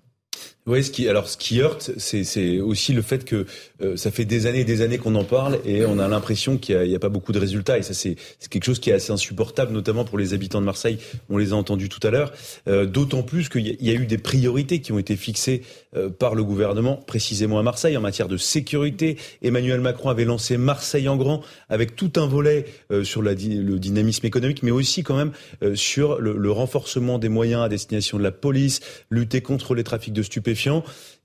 Oui, alors ce qui heurte, c'est aussi le fait que euh, ça fait des années et des années qu'on en parle et on a l'impression qu'il n'y a, pas beaucoup de résultats. Et ça, c'est quelque chose qui est assez insupportable, notamment pour les habitants de Marseille. On les a entendus tout à l'heure. Euh, D'autant plus qu'il y, a eu des priorités qui ont été fixées euh, par le gouvernement, précisément à Marseille, en matière de sécurité. Emmanuel Macron avait lancé Marseille en grand, avec tout un volet sur le dynamisme économique, mais aussi quand même sur le renforcement des moyens à destination de la police, lutter contre les trafics de stupéfiants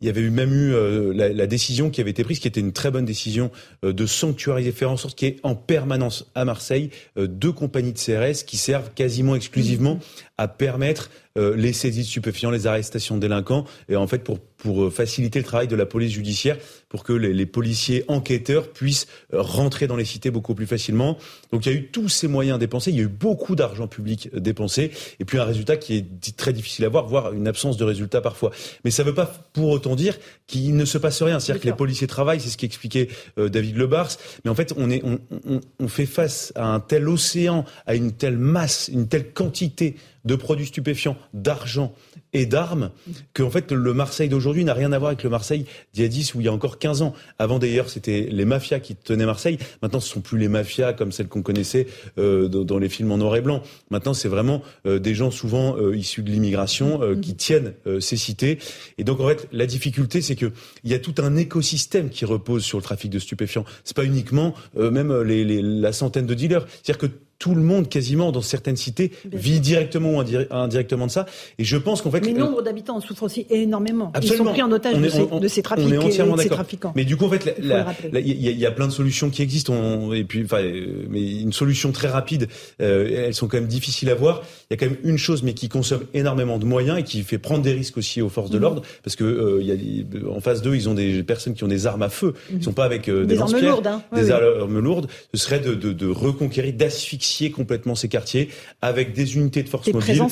il y avait eu même eu euh, la, la, décision qui avait été prise, qui était une très bonne décision euh, de sanctuariser, faire en sorte qu'il y ait en permanence à Marseille euh, deux compagnies de CRS qui servent quasiment exclusivement à permettre les saisies de stupéfiants, les arrestations de délinquants, et en fait pour pour faciliter le travail de la police judiciaire, pour que les, les policiers enquêteurs puissent rentrer dans les cités beaucoup plus facilement. Donc il y a eu tous ces moyens dépensés, il y a eu beaucoup d'argent public dépensé, et puis un résultat qui est très difficile à voir, voire une absence de résultat parfois. Mais ça ne veut pas pour autant dire qu'il ne se passe rien. C'est-à-dire que les policiers travaillent, c'est ce qu'expliquait euh, David Lebars. Mais en fait, on, est, on, on, on fait face à un tel océan, à une telle masse, une telle quantité de produits stupéfiants, d'argent et d'armes, que en fait le Marseille d'aujourd'hui n'a rien à voir avec le Marseille d'il y a 10 ou il y a encore 15 ans. Avant d'ailleurs, c'était les mafias qui tenaient Marseille. Maintenant, ce sont plus les mafias comme celles qu'on connaissait euh, dans, les films en noir et blanc. Maintenant, c'est vraiment euh, des gens souvent euh, issus de l'immigration euh, qui tiennent euh, ces cités. Et donc en fait, la difficulté, c'est que il y a tout un écosystème qui repose sur le trafic de stupéfiants. C'est pas uniquement même les, les, la centaine de dealers. C'est-à-dire que tout le monde, quasiment dans certaines cités, vit directement ou indirectement de ça. Et je pense qu'en fait, mais le nombre d'habitants en souffrent aussi énormément. Absolument. Ils sont pris en otage de, ces, de, ces, trafics on est et de ces trafiquants. Mais du coup, en fait, il y, y, a plein de solutions qui existent. On, et puis, enfin, mais une solution très rapide, euh, elles sont quand même difficiles à voir. Il y a quand même une chose, mais qui consomme énormément de moyens et qui fait prendre des risques aussi aux forces de mmh. l'ordre, parce que euh, il y a, en face d'eux, ils ont des personnes qui ont des armes à feu. Ils sont pas avec euh, des, des armes lourdes, hein. des oui, armes lourdes. Ce serait de, de, de reconquérir, d'asphyxier complètement ces quartiers avec des unités de force des mobile,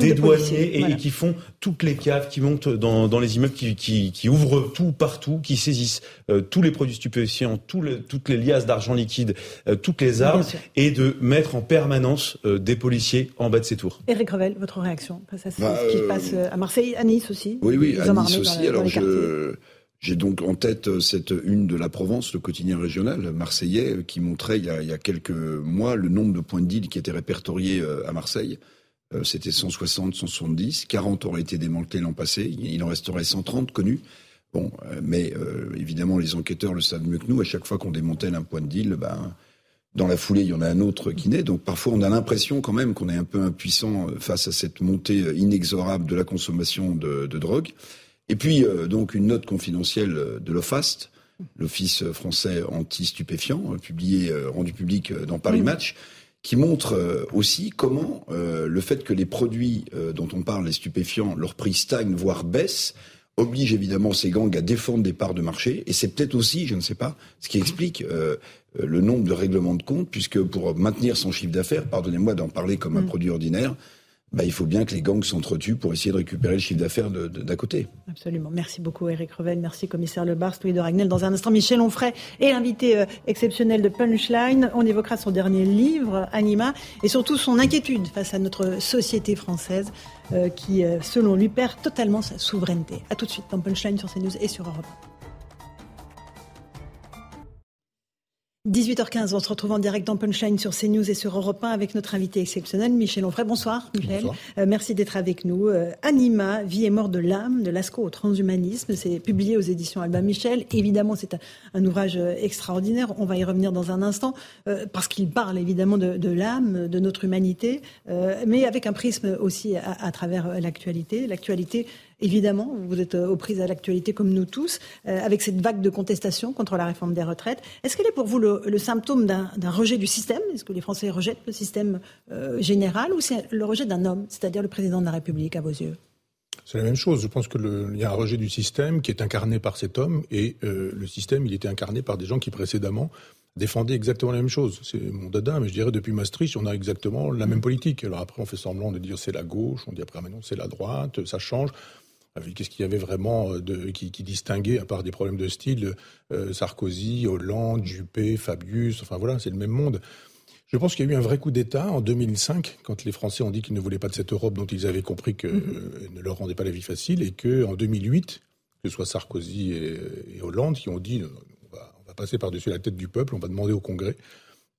des douaniers et, voilà. et, qui font toutes les caves, qui montent dans, dans les immeubles, qui, qui, qui, ouvrent tout partout, qui saisissent euh, tous les produits stupéfiants, toutes les liasses d'argent liquide, euh, toutes les armes, et de mettre en permanence euh, des policiers en bas de ces tours. Éric Revel, votre réaction face à bah, ce qui se passe à Marseille, à Nice aussi Oui, oui, à Nice aussi. Dans, Alors dans je... J'ai donc en tête cette une de la Provence, le quotidien régional marseillais, qui montrait il y a, il y a quelques mois le nombre de points de deal qui étaient répertoriés à Marseille. Euh, C'était 160, 170, 40 auraient été démantelés l'an passé, il en resterait 130 connus. Bon, euh, mais euh, évidemment, les enquêteurs le savent mieux que nous. À chaque fois qu'on démantèle un point de deal, ben, dans la foulée, il y en a un autre qui naît. Donc parfois, on a l'impression quand même qu'on est un peu impuissant face à cette montée inexorable de la consommation de, de drogue. Et puis, euh, donc, une note confidentielle de l'OFAST, l'Office français anti-stupéfiant, publié, euh, rendu public dans Paris Match, qui montre euh, aussi comment euh, le fait que les produits euh, dont on parle, les stupéfiants, leur prix stagne, voire baisse, oblige évidemment ces gangs à défendre des parts de marché. Et c'est peut-être aussi, je ne sais pas, ce qui explique euh, le nombre de règlements de compte, puisque pour maintenir son chiffre d'affaires, pardonnez-moi d'en parler comme un produit ordinaire, bah, il faut bien que les gangs s'entretuent pour essayer de récupérer le chiffre d'affaires d'à côté. Absolument. Merci beaucoup, Eric Revel. Merci, commissaire Lebars, Louis de Ragnel. Dans un instant, Michel Onfray est l'invité euh, exceptionnel de Punchline. On évoquera son dernier livre, Anima, et surtout son inquiétude face à notre société française euh, qui, euh, selon lui, perd totalement sa souveraineté. À tout de suite dans Punchline sur CNews et sur Europe 18h15, on se retrouve en direct dans Punchline sur CNews et sur Europe 1 avec notre invité exceptionnel, Michel Onfray. Bonsoir, Michel. Bonsoir. Euh, merci d'être avec nous. Euh, Anima, Vie et mort de l'âme, de Lascaux au transhumanisme. C'est publié aux éditions Albin Michel. Évidemment, c'est un, un, ouvrage extraordinaire. On va y revenir dans un instant euh, parce qu'il parle évidemment de, de l'âme, de notre humanité, euh, mais avec un prisme aussi à, à travers l'actualité. L'actualité Évidemment, vous êtes aux prises à l'actualité comme nous tous, euh, avec cette vague de contestation contre la réforme des retraites. Est-ce qu'elle est pour vous le, symptôme d'un rejet du système? Est-ce que les Français rejettent le système euh, général ou c'est le rejet d'un homme, c'est-à-dire le président de la République, à vos yeux? C'est la même chose. Je pense qu'il y a un rejet du système qui est incarné par cet homme et euh, le système, il était incarné par des gens qui précédemment défendaient exactement la même chose. C'est mon dada, mais je dirais depuis Maastricht, on a exactement la même politique. Alors après, on fait semblant de dire c'est la gauche, on dit après maintenant c'est la droite, ça change. Qu'est-ce qu'il y avait vraiment de, qui, qui, distinguait, à part des problèmes de style, euh, Sarkozy, Hollande, Juppé, Fabius, enfin voilà, c'est le même monde. Je pense qu'il y a eu un vrai coup d'État en 2005, quand les Français ont dit qu'ils ne voulaient pas de cette Europe dont ils avaient compris qu'elle mm -hmm. ne leur rendait pas la vie facile, et qu'en 2008, que ce soit Sarkozy et, et, Hollande, qui ont dit on va, on va passer par-dessus la tête du peuple, on va demander au Congrès,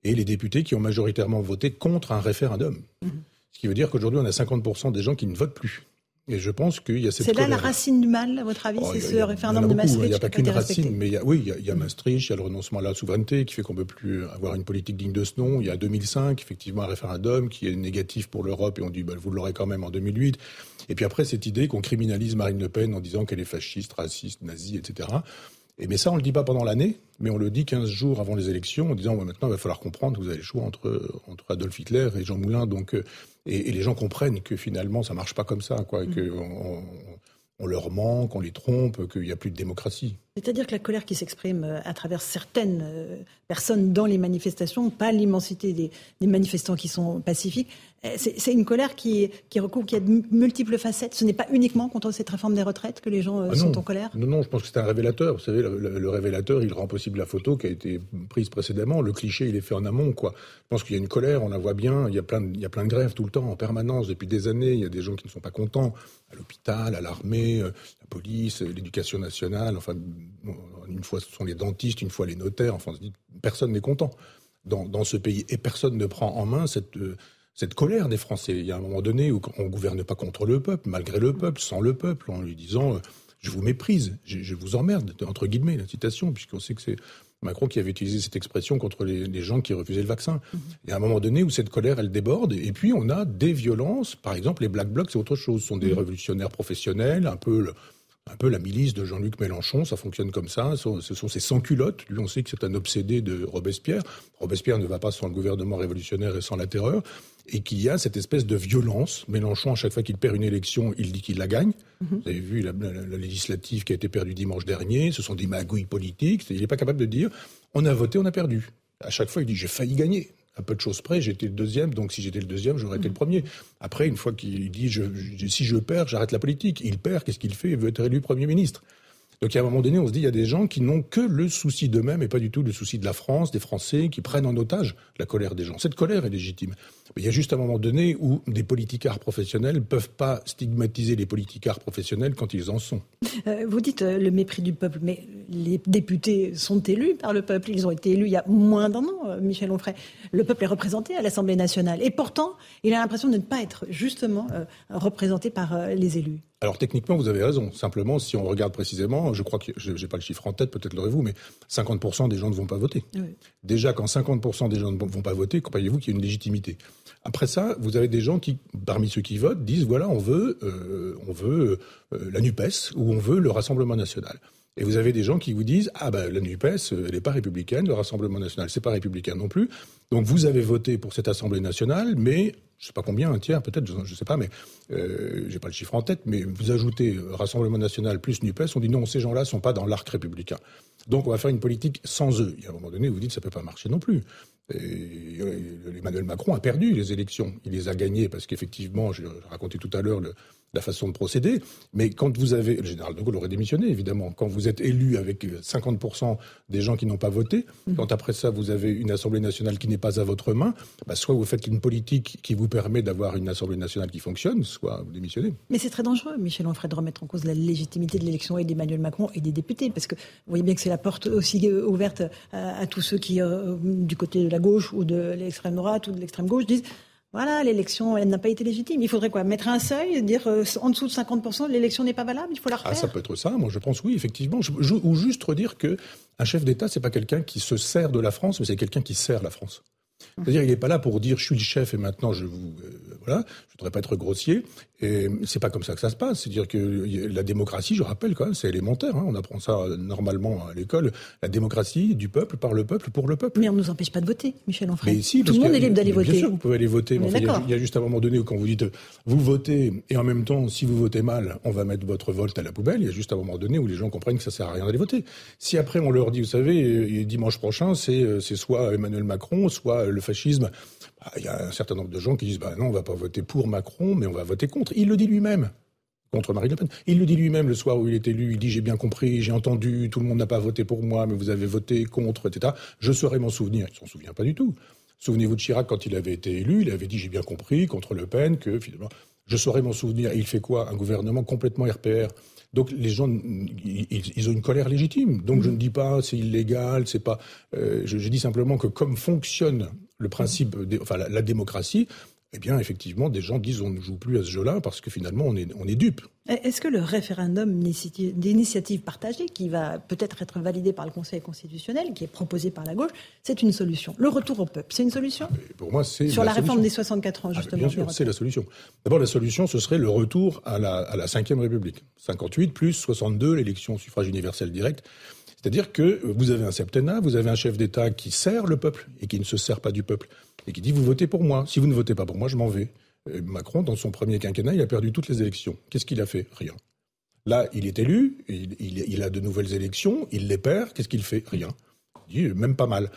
et les députés qui ont majoritairement voté contre un référendum. -hmm. Ce qui veut dire qu'aujourd'hui, on a 50% des gens qui ne votent plus. Et je pense qu'il y a cette C'est là la racine du mal, à votre avis, oh, c'est ce a, référendum de Maastricht Il n'y a pas qu'une racine, mais il y a, oui, il y a, il y a Maastricht, il y a le renoncement à la souveraineté qui fait qu'on ne peut plus avoir une politique digne de ce nom. Il y a 2005, effectivement, un référendum qui est négatif pour l'Europe et on dit, bah, vous l'aurez quand même en 2008. Et puis après, cette idée qu'on criminalise Marine Le Pen en disant qu'elle est fasciste, raciste, nazie, etc. Et, mais ça, on le dit pas pendant l'année, mais on le dit 15 jours avant les élections en disant maintenant, il va falloir comprendre que vous avez le choix entre, entre Adolf Hitler et Jean Moulin. Donc, et, les gens comprennent que finalement, ça marche pas comme ça, quoi, et mmh. que on leur manque, on les trompe, qu'il n'y a plus de démocratie. C'est-à-dire que la colère qui s'exprime euh, à travers certaines euh, personnes dans les manifestations, pas l'immensité des, manifestants qui sont pacifiques, euh, c'est une colère qui, qui recouvre, qui a de multiples facettes. Ce n'est pas uniquement contre cette réforme des retraites que les gens ah sont en colère? Non, non, je pense que c'est un révélateur. Vous savez, le, révélateur, il rend possible la photo qui a été prise précédemment. Le cliché, il est fait en amont, quoi. Je pense qu'il y a une colère, on la voit bien. Il y, a plein de, il y a plein de grèves tout le temps, en permanence, depuis des années. Il y a des gens qui ne sont pas contents à l'hôpital, à l'armée, la police, l'éducation nationale. Enfin, une fois ce sont les dentistes, une fois les notaires. Enfin, personne n'est content dans, ce pays et personne ne prend en main cette, euh, cette colère des Français. Il y a un moment donné où on ne gouverne pas contre le peuple, malgré le peuple, sans le peuple, en lui disant euh, je vous méprise, je, vous emmerde, entre guillemets, la citation, puisqu'on sait que c'est Macron qui avait utilisé cette expression contre les, gens qui refusaient le vaccin. Mm-hmm. Il y a un moment donné où cette colère, elle déborde, et puis on a des violences. Par exemple, les Black Blocs, c'est autre chose. Ce sont des mm-hmm. révolutionnaires professionnels, un peu un peu la milice de Jean-Luc Mélenchon, ça fonctionne comme ça. Ce sont ces sans-culottes. Lui, on sait que c'est un obsédé de Robespierre. Robespierre ne va pas sans le gouvernement révolutionnaire et sans la terreur. Et qu'il y a cette espèce de violence. Mélenchon, à chaque fois qu'il perd une élection, il dit qu'il la gagne. Mhm. Vous avez vu la, législative qui a été perdue dimanche dernier. Ce sont des magouilles politiques. Il n'est pas capable de dire on a voté, on a perdu. À chaque fois, il dit j'ai failli gagner à peu de choses près, j'étais le deuxième, donc si j'étais le deuxième, j'aurais été le premier. Après, une fois qu'il dit si je perds, j'arrête la politique, il perd, qu'est-ce qu'il fait? Il veut être élu Premier ministre. Donc à un moment donné, on se dit, il y a des gens qui n'ont que le souci d'eux-mêmes et pas du tout le souci de la France, des Français, qui prennent en otage la colère des gens. Cette colère est légitime. Mais il y a juste un moment donné où des politicards professionnels ne peuvent pas stigmatiser les politicards professionnels quand ils en sont. Euh, vous dites euh, le mépris du peuple, mais les députés sont élus par le peuple. Ils ont été élus il y a moins d'un an, euh, Michel Onfray. Le peuple est représenté à l'Assemblée nationale. Et pourtant, il a l'impression de ne pas être justement représenté par les élus. Alors techniquement, vous avez raison. Simplement, si on regarde précisément, je crois que je n'ai pas le chiffre en tête, peut-être l'aurez-vous, mais 50% des gens ne vont pas voter. Déjà, quand 50% des gens ne vont pas voter, croyez-vous qu'il y a une légitimité? Après ça, vous avez des gens qui, parmi ceux qui votent, disent voilà, on veut, euh, on veut euh, la Nupes ou on veut le Rassemblement national. Et vous avez des gens qui vous disent ah ben la Nupes, euh, elle n'est pas républicaine, le Rassemblement national c'est pas républicain non plus. Donc vous avez voté pour cette Assemblée nationale, mais je sais pas combien, un tiers peut-être, je, ne sais pas, mais euh, j'ai pas le chiffre en tête, mais vous ajoutez euh, Rassemblement national plus Nupes, on dit non, ces gens-là sont pas dans l'arc républicain. Donc on va faire une politique sans eux. Et à un moment donné, vous dites ça peut pas marcher non plus. Et euh, Emmanuel Macron a perdu les élections. Il les a gagnées parce qu'effectivement, je racontais tout à l'heure la façon de procéder. Mais quand vous avez, le général de Gaulle aurait démissionné évidemment, quand vous êtes élu avec 50% des gens qui n'ont pas voté, mmh. quand après ça vous avez une Assemblée nationale qui n'est pas à votre main, bah, soit vous faites une politique qui vous permet d'avoir une Assemblée nationale qui fonctionne, soit vous démissionnez. Mais c'est très dangereux, Michel Onfray, de remettre en cause la légitimité de l'élection et d'Emmanuel Macron et des députés, parce que vous voyez bien que c'est la porte aussi euh, ouverte à, tous ceux qui, euh, du côté de la gauche ou de l'extrême droite ou de l'extrême gauche, disent voilà, l'élection, elle n'a pas été légitime. Il faudrait quoi? Mettre un seuil, dire euh, en dessous de 50%, l'élection n'est pas valable, il faut la refaire Ah, ça peut être ça, moi je pense oui, effectivement. ou juste redire que un chef d'État, c'est pas quelqu'un qui se sert de la France, mais c'est quelqu'un qui sert la France. C'est-à-dire, il n'est pas là pour dire je suis le chef et maintenant je vous euh, voilà, je voudrais pas être grossier. Et c'est pas comme ça que ça se passe. C'est-à-dire que la démocratie, je rappelle quand même, c'est élémentaire. Hein. on apprend ça normalement à l'école. La démocratie du peuple, par le peuple, pour le peuple. Mais on ne nous empêche pas de voter, Michel Onfray. Mais si, Tout le monde est libre d'aller voter. Bien sûr, vous pouvez aller voter. Mais il, y a, juste un moment donné où quand vous dites vous votez et en même temps, si vous votez mal, on va mettre votre vote à la poubelle. Il y a juste un moment donné où les gens comprennent que ça sert à rien d'aller voter. Si après on leur dit, vous savez, dimanche prochain, c'est soit Emmanuel Macron, soit le fascisme il y a un certain nombre de gens qui disent bah non, on va pas voter pour Macron, mais on va voter contre. Il le dit lui-même contre Marine Le Pen. Il le dit lui-même le soir où il est élu. Il dit j'ai bien compris, j'ai entendu, tout le monde n'a pas voté pour moi, mais vous avez voté contre, etc. Je saurais m'en souvenir. Il s'en souvient pas du tout. Souvenez-vous de Chirac quand il avait été élu, il avait dit j'ai bien compris contre Le Pen que finalement je saurais m'en souvenir. Il fait quoi? Un gouvernement complètement RPR. Donc les gens, ils, ont une colère légitime. Donc je ne dis pas c'est illégal, c'est pas. Euh, je, dis simplement que comme fonctionne le principe, enfin la, démocratie, eh bien, effectivement, des gens disent on ne joue plus à ce jeu-là parce que finalement, on est, on est dupe. Est-ce que le référendum d'initiative partagée, qui va peut-être être validé par le Conseil constitutionnel, qui est proposé par la gauche, c'est une solution? Le retour au peuple, c'est une solution? Ah, Pour moi, c'est Sur la, réforme des 64 ans, ah, justement. bien sûr, c'est la solution. D'abord, la solution, ce serait le retour à la, à la 5 République. 58 plus 62, l'élection au suffrage universel direct. C'est-à-dire que vous avez un septennat, vous avez un chef d'État qui sert le peuple et qui ne se sert pas du peuple et qui dit vous votez pour moi. Si vous ne votez pas pour moi, je m'en vais. Macron, dans son premier quinquennat, il a perdu toutes les élections. Qu'est-ce qu'il a fait? Rien. Là, il est élu, il, a de nouvelles élections, il les perd, qu'est-ce qu'il fait? Rien. Il dit même pas mal.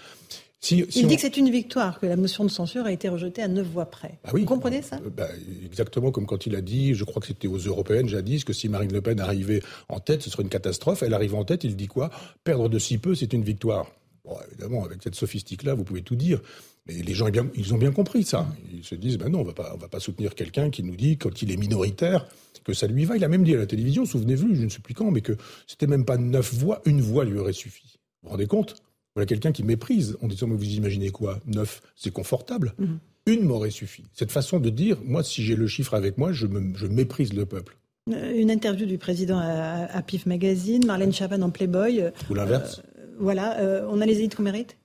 Il dit que c'est une victoire, que la motion de censure a été rejetée à neuf voix près. Ah Vous comprenez ça? Euh, bah, Exactement comme quand il a dit, je crois que c'était aux européennes jadis, que si Marine Le Pen arrivait en tête, ce serait une catastrophe. Elle arrive en tête, il dit quoi? Perdre de si peu, c'est une victoire. Bon, évidemment, avec cette sophistique-là, vous pouvez tout dire. Mais les gens, ils ont bien compris ça. Ils se disent, ben non, on va pas, on va pas soutenir quelqu'un qui nous dit, quand il est minoritaire, que ça lui va. Il a même dit à la télévision, souvenez-vous, je ne sais plus quand, mais que c'était même pas neuf voix, une voix lui aurait suffi. Vous vous rendez compte? Voilà quelqu'un qui méprise en disant, mais vous imaginez quoi? Neuf, c'est confortable. Mhm. Une m'aurait suffi. Cette façon de dire, moi, si j'ai le chiffre avec moi, je, méprise le peuple. Euh, une interview du président à, PIF Magazine, Marlène Chapin en Playboy. Ou l'inverse. Euh, voilà, euh, on a les élites qu'on mérite?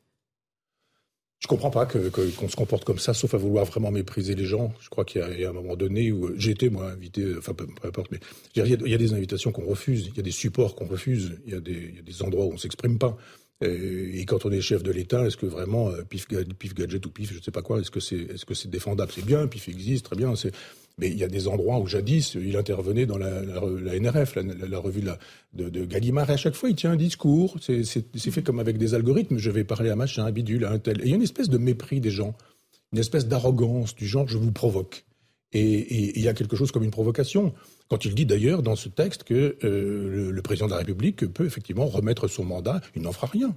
Je comprends pas qu'on que, qu'on se comporte comme ça, sauf à vouloir vraiment mépriser les gens. Je crois qu'il y, a un moment donné où j'ai été, moi, invité, enfin, peu, importe, mais il y, a, des invitations qu'on refuse, il y a des supports qu'on refuse, il y, a des, endroits où on s'exprime pas. Et, quand on est chef de l'État, est-ce que vraiment, euh, pif, gadget ou pif, je ne sais pas quoi, est-ce que c'est est -ce c'est défendable? C'est bien, pif existe, très bien, mais il y a des endroits où jadis, il intervenait dans la, NRF, la, revue de, de, Gallimard, et à chaque fois, il tient un discours. C'est fait comme avec des algorithmes. Je vais parler à machin, à bidule, à un tel. Et il y a une espèce de mépris des gens, une espèce d'arrogance du genre je vous provoque. Et, il y a quelque chose comme une provocation. Quand il dit d'ailleurs dans ce texte que euh, le, président de la République peut effectivement remettre son mandat, il n'en fera rien.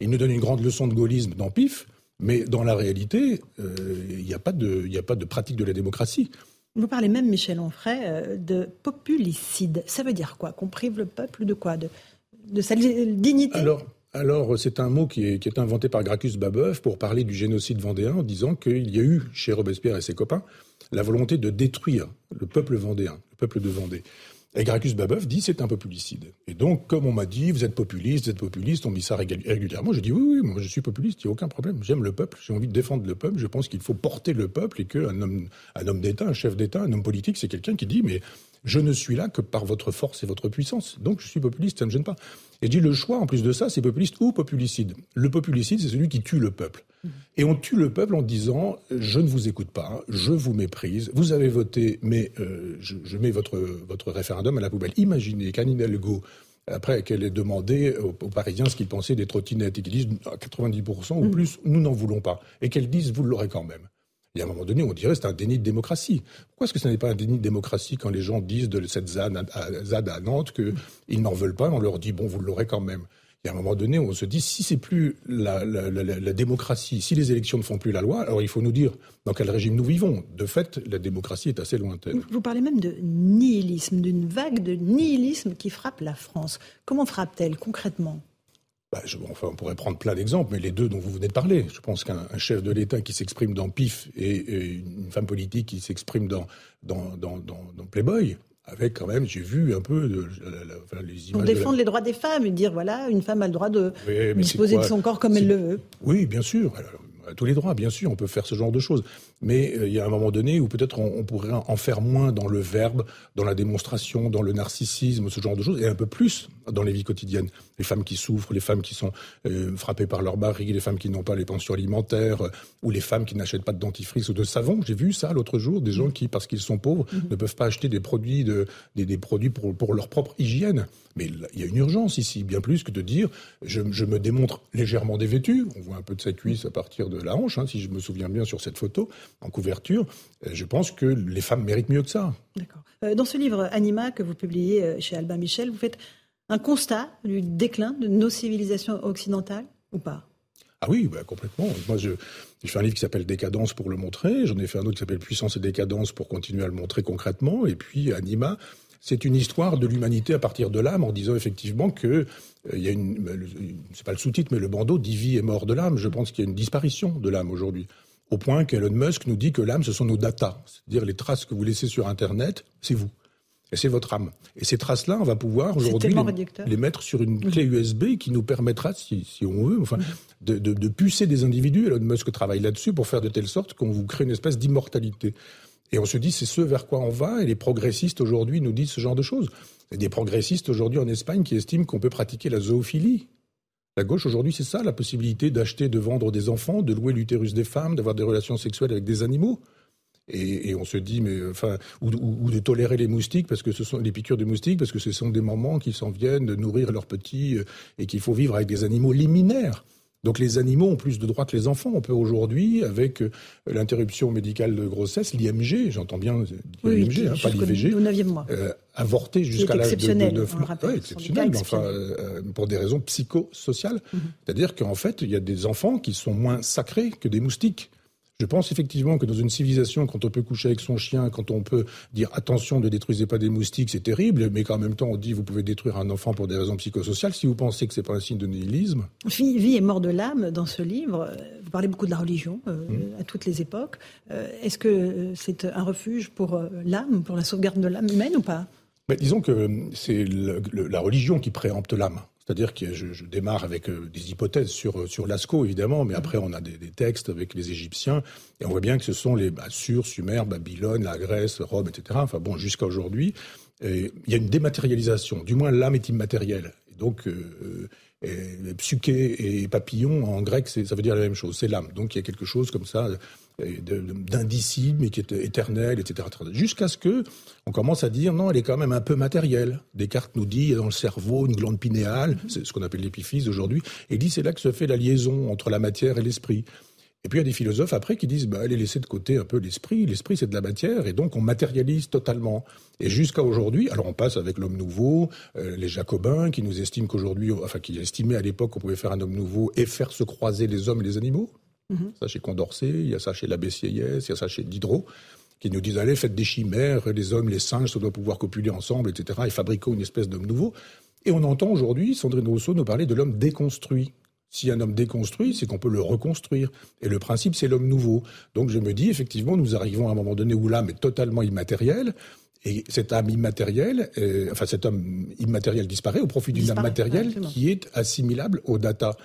Il nous donne une grande leçon de gaullisme dans PIF, mais dans la réalité, euh, il n'y a, pas de, a pas de pratique de la démocratie. Vous parlez même, Michel Onfray, euh, de populicide. Ça veut dire quoi? Qu'on prive le peuple de quoi? De, sa dignité? Alors, alors c'est un mot qui est, qui est, inventé par Gracchus Babeuf pour parler du génocide vendéen en disant qu'il y a eu chez Robespierre et ses copains la volonté de détruire le peuple vendéen, le peuple de Vendée. Et Gracchus Babeuf dit c'est un populicide. Et donc, comme on m'a dit, vous êtes populiste, vous êtes populiste, on me dit ça régulièrement, je dis oui, oui, moi je suis populiste, il n'y a aucun problème. J'aime le peuple, j'ai envie de défendre le peuple, je pense qu'il faut porter le peuple et qu'un homme, un homme d'État, un chef d'État, un homme politique, c'est quelqu'un qui dit mais je ne suis là que par votre force et votre puissance. Donc je suis populiste, ça ne me gêne pas. Et je dis le choix, en plus de ça, c'est populiste ou populicide. Le populicide, c'est celui qui tue le peuple. Mmh. Et on tue le peuple en disant je ne vous écoute pas, je vous méprise, vous avez voté, mais euh, je, mets votre, votre référendum à la poubelle. Imaginez qu'Anne Hidalgo après qu'elle ait demandé aux, Parisiens ce qu'ils pensaient des trottinettes et qu'ils disent à 90% ou mmh. plus, nous n'en voulons pas. Et qu'elles disent, vous l'aurez quand même. Et à un moment donné, on dirait c'est un déni de démocratie. Pourquoi est-ce que ce n'est pas un déni de démocratie quand les gens disent de cette ZAD à, Nantes qu'ils n'en veulent pas On leur dit, bon, vous l'aurez quand même. Et à un moment donné, on se dit, si c'est plus la, démocratie, si les élections ne font plus la loi, alors il faut nous dire dans quel régime nous vivons. De fait, la démocratie est assez lointaine. Vous parlez même de nihilisme, d'une vague de nihilisme qui frappe la France. Comment frappe-t-elle concrètement? Bah, enfin, on pourrait prendre plein d'exemples, mais les deux dont vous venez de parler. Je pense qu'un chef de l'État qui s'exprime dans PIF et, une femme politique qui s'exprime dans, dans, dans, dans, Playboy, avec quand même, j'ai vu un peu de, les images. Pour défendre les droits des femmes et dire voilà, une femme a le droit de disposer de son corps comme elle le veut. Oui, bien sûr. tous les droits, bien sûr, on peut faire ce genre de choses. Mais euh, il y a un moment donné où peut-être on, pourrait en faire moins dans le verbe, dans la démonstration, dans le narcissisme, ce genre de choses, et un peu plus dans les vies quotidiennes. Les femmes qui souffrent, les femmes qui sont euh, frappées par leur barrigue, les femmes qui n'ont pas les pensions alimentaires, euh, ou les femmes qui n'achètent pas de dentifrice ou de savon. J'ai vu ça l'autre jour, des gens qui, parce qu'ils sont pauvres, mhm. ne peuvent pas acheter des produits, de, des, produits pour, pour leur propre hygiène. Mais il y a une urgence ici, bien plus que de dire je, je me démontre légèrement dévêtu. On voit un peu de cette cuisse à partir de la hanche, hein, si je me souviens bien sur cette photo en couverture. Euh, je pense que les femmes méritent mieux que ça. D'accord. dans ce livre Anima que vous publiez chez Albin Michel, vous faites un constat du déclin de nos civilisations occidentales ou pas? Ah oui, bah, complètement. Moi, je, j'ai fait un livre qui s'appelle Décadence pour le montrer. J'en ai fait un autre qui s'appelle Puissance et décadence pour continuer à le montrer concrètement. Et puis Anima, c'est une histoire de l'humanité à partir de l'âme, en disant effectivement que euh, il y a une, c'est pas le sous-titre, mais le bandeau dit vie et mort de l'âme. Je pense qu'il y a une disparition de l'âme aujourd'hui, au point qu'Elon Musk nous dit que l'âme, ce sont nos datas, c'est-à-dire les traces que vous laissez sur Internet, c'est vous. Et c'est votre âme. Et ces traces-là, on va pouvoir aujourd'hui les, mettre sur une clé USB qui nous permettra, si, on veut, enfin, de, de, pucer des individus. Elon Musk travaille là-dessus pour faire de telle sorte qu'on vous crée une espèce d'immortalité. Et on se dit, c'est ce vers quoi on va. Et les progressistes aujourd'hui nous disent ce genre de choses. Il y a des progressistes aujourd'hui en Espagne qui estiment qu'on peut pratiquer la zoophilie La gauche aujourd'hui, c'est ça, la possibilité d'acheter, de vendre des enfants, de louer l'utérus des femmes, d'avoir des relations sexuelles avec des animaux. Et, on se dit, mais enfin, ou, de tolérer les moustiques parce que ce sont les piqûres de moustiques parce que ce sont des mamans qui s'en viennent de nourrir leurs petits euh, et qu'il faut vivre avec des animaux liminaires. Donc les animaux ont plus de droits que les enfants. On peut aujourd'hui, avec euh, l'interruption médicale de grossesse, l'IMG, j'entends bien l'IMG, hein, pas l'IVG, euh, avorter jusqu'à l'âge de, de, de ouais, exceptionnel, mais enfin, pour des raisons psychosociales. Mhm. C'est-à-dire qu'en fait, il y a des enfants qui sont moins sacrés que des moustiques. Je pense effectivement que dans une civilisation, quand on peut coucher avec son chien, quand on peut dire attention, ne détruisez pas des moustiques, c'est terrible, mais qu'en même temps on dit vous pouvez détruire un enfant pour des raisons psychosociales, si vous pensez que c'est pas un signe de nihilisme. Vie et mort de l'âme, dans ce livre, vous parlez beaucoup de la religion euh, mmh. à toutes les époques. Euh, est-ce que c'est un refuge pour euh, l'âme, pour la sauvegarde de l'âme humaine ou pas? Mais disons que c'est la religion qui préempte l'âme. C'est-à-dire que je, démarre avec euh, des hypothèses sur, euh, sur Lascaux, évidemment, mais après on a des, textes avec les Égyptiens, et on voit bien que ce sont les Assur, Sumer, Babylone, la Grèce, Rome, etc. Enfin bon, jusqu'à aujourd'hui, il y a une dématérialisation. Du moins, l'âme est immatérielle. Et donc, euh, et, psyché et papillon, en grec, ça veut dire la même chose, c'est l'âme. Donc il y a quelque chose comme ça d'indicible, mais qui est éternel, etc. Jusqu'à ce que on commence à dire non, elle est quand même un peu matérielle. Descartes nous dit il y a dans le cerveau une glande pinéale, mm-hmm. c'est ce qu'on appelle l'épiphyse aujourd'hui, et dit c'est là que se fait la liaison entre la matière et l'esprit. Et puis il y a des philosophes après qui disent bah, allez laisser de côté un peu l'esprit. L'esprit c'est de la matière et donc on matérialise totalement. Et jusqu'à aujourd'hui, alors on passe avec l'homme nouveau, euh, les Jacobins qui nous estiment qu'aujourd'hui, enfin qui estimaient à l'époque qu'on pouvait faire un homme nouveau et faire se croiser les hommes et les animaux. Mhm. Ça chez Condorcet, il y a ça chez l'abbé Sieyès, il y a ça chez Diderot, qui nous disent allez, faites des chimères, les hommes, les singes, ça doit pouvoir copuler ensemble, etc. et fabriquons une espèce d'homme nouveau. Et on entend aujourd'hui Sandrine Rousseau nous parler de l'homme déconstruit. Si un homme déconstruit, c'est qu'on peut le reconstruire. Et le principe, c'est l'homme nouveau. Donc je me dis, effectivement, nous arrivons à un moment donné où l'âme est totalement immatérielle. Et cette âme immatérielle, euh, enfin cet homme immatériel disparaît au profit d'une âme matérielle qui est assimilable aux data.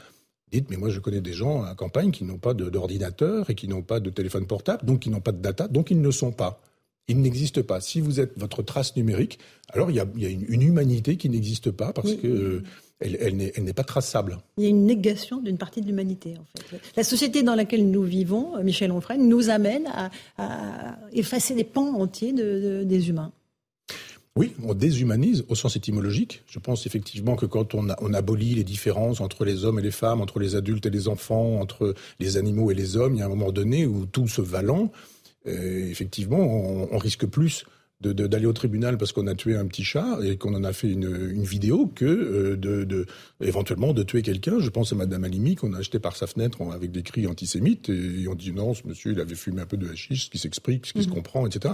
Dites, mais moi je connais des gens à campagne qui n'ont pas d'ordinateur et qui n'ont pas de téléphone portable, donc qui n'ont pas de data, donc ils ne sont pas. Ils n'existent pas. Si vous êtes votre trace numérique, alors il y a, une, humanité qui n'existe pas parce qu'elle que elle, n'est pas traçable. Il y a une négation d'une partie de l'humanité, en fait. La société dans laquelle nous vivons, Michel Onfray, nous amène à, effacer des pans entiers des humains. Oui, on déshumanise au sens étymologique. Je pense effectivement que quand on, abolit les différences entre les hommes et les femmes, entre les adultes et les enfants, entre les animaux et les hommes, il y a un moment donné où tout se valant, euh, effectivement, on, risque plus d'aller au tribunal parce qu'on a tué un petit chat et qu'on en a fait une, une vidéo que euh, de, de, éventuellement de tuer quelqu'un. Je pense à Madame Alimi qu'on a acheté par sa fenêtre avec des cris antisémites et, on dit non, ce monsieur il avait fumé un peu de hashish, ce qui s'explique, ce qui se mhm. comprend, etc.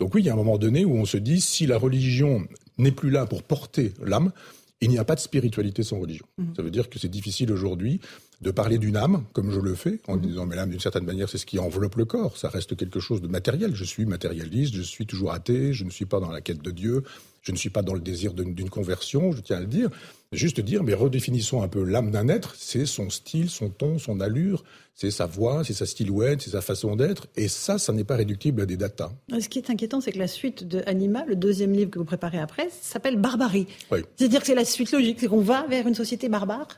Donc oui, il y a un moment donné où on se dit si la religion n'est plus là pour porter l'âme, il n'y a pas de spiritualité sans religion. Mhm. Ça veut dire que c'est difficile aujourd'hui de parler d'une âme, comme je le fais, en mhm. disant mais l'âme d'une certaine manière c'est ce qui enveloppe le corps, ça reste quelque chose de matériel. Je suis matérialiste, je suis toujours athée, je ne suis pas dans la quête de Dieu, je ne suis pas dans le désir d'une conversion, je tiens à le dire. Juste dire, mais redéfinissons un peu l'âme d'un être, c'est son style, son ton, son allure, c'est sa voix, c'est sa silhouette, c'est sa façon d'être, et ça, ça n'est pas réductible à des datas. Ce qui est inquiétant, c'est que la suite de Anima, le deuxième livre que vous préparez après, s'appelle Barbarie. C'est-à-dire que c'est la suite logique, c'est qu'on va vers une société barbare?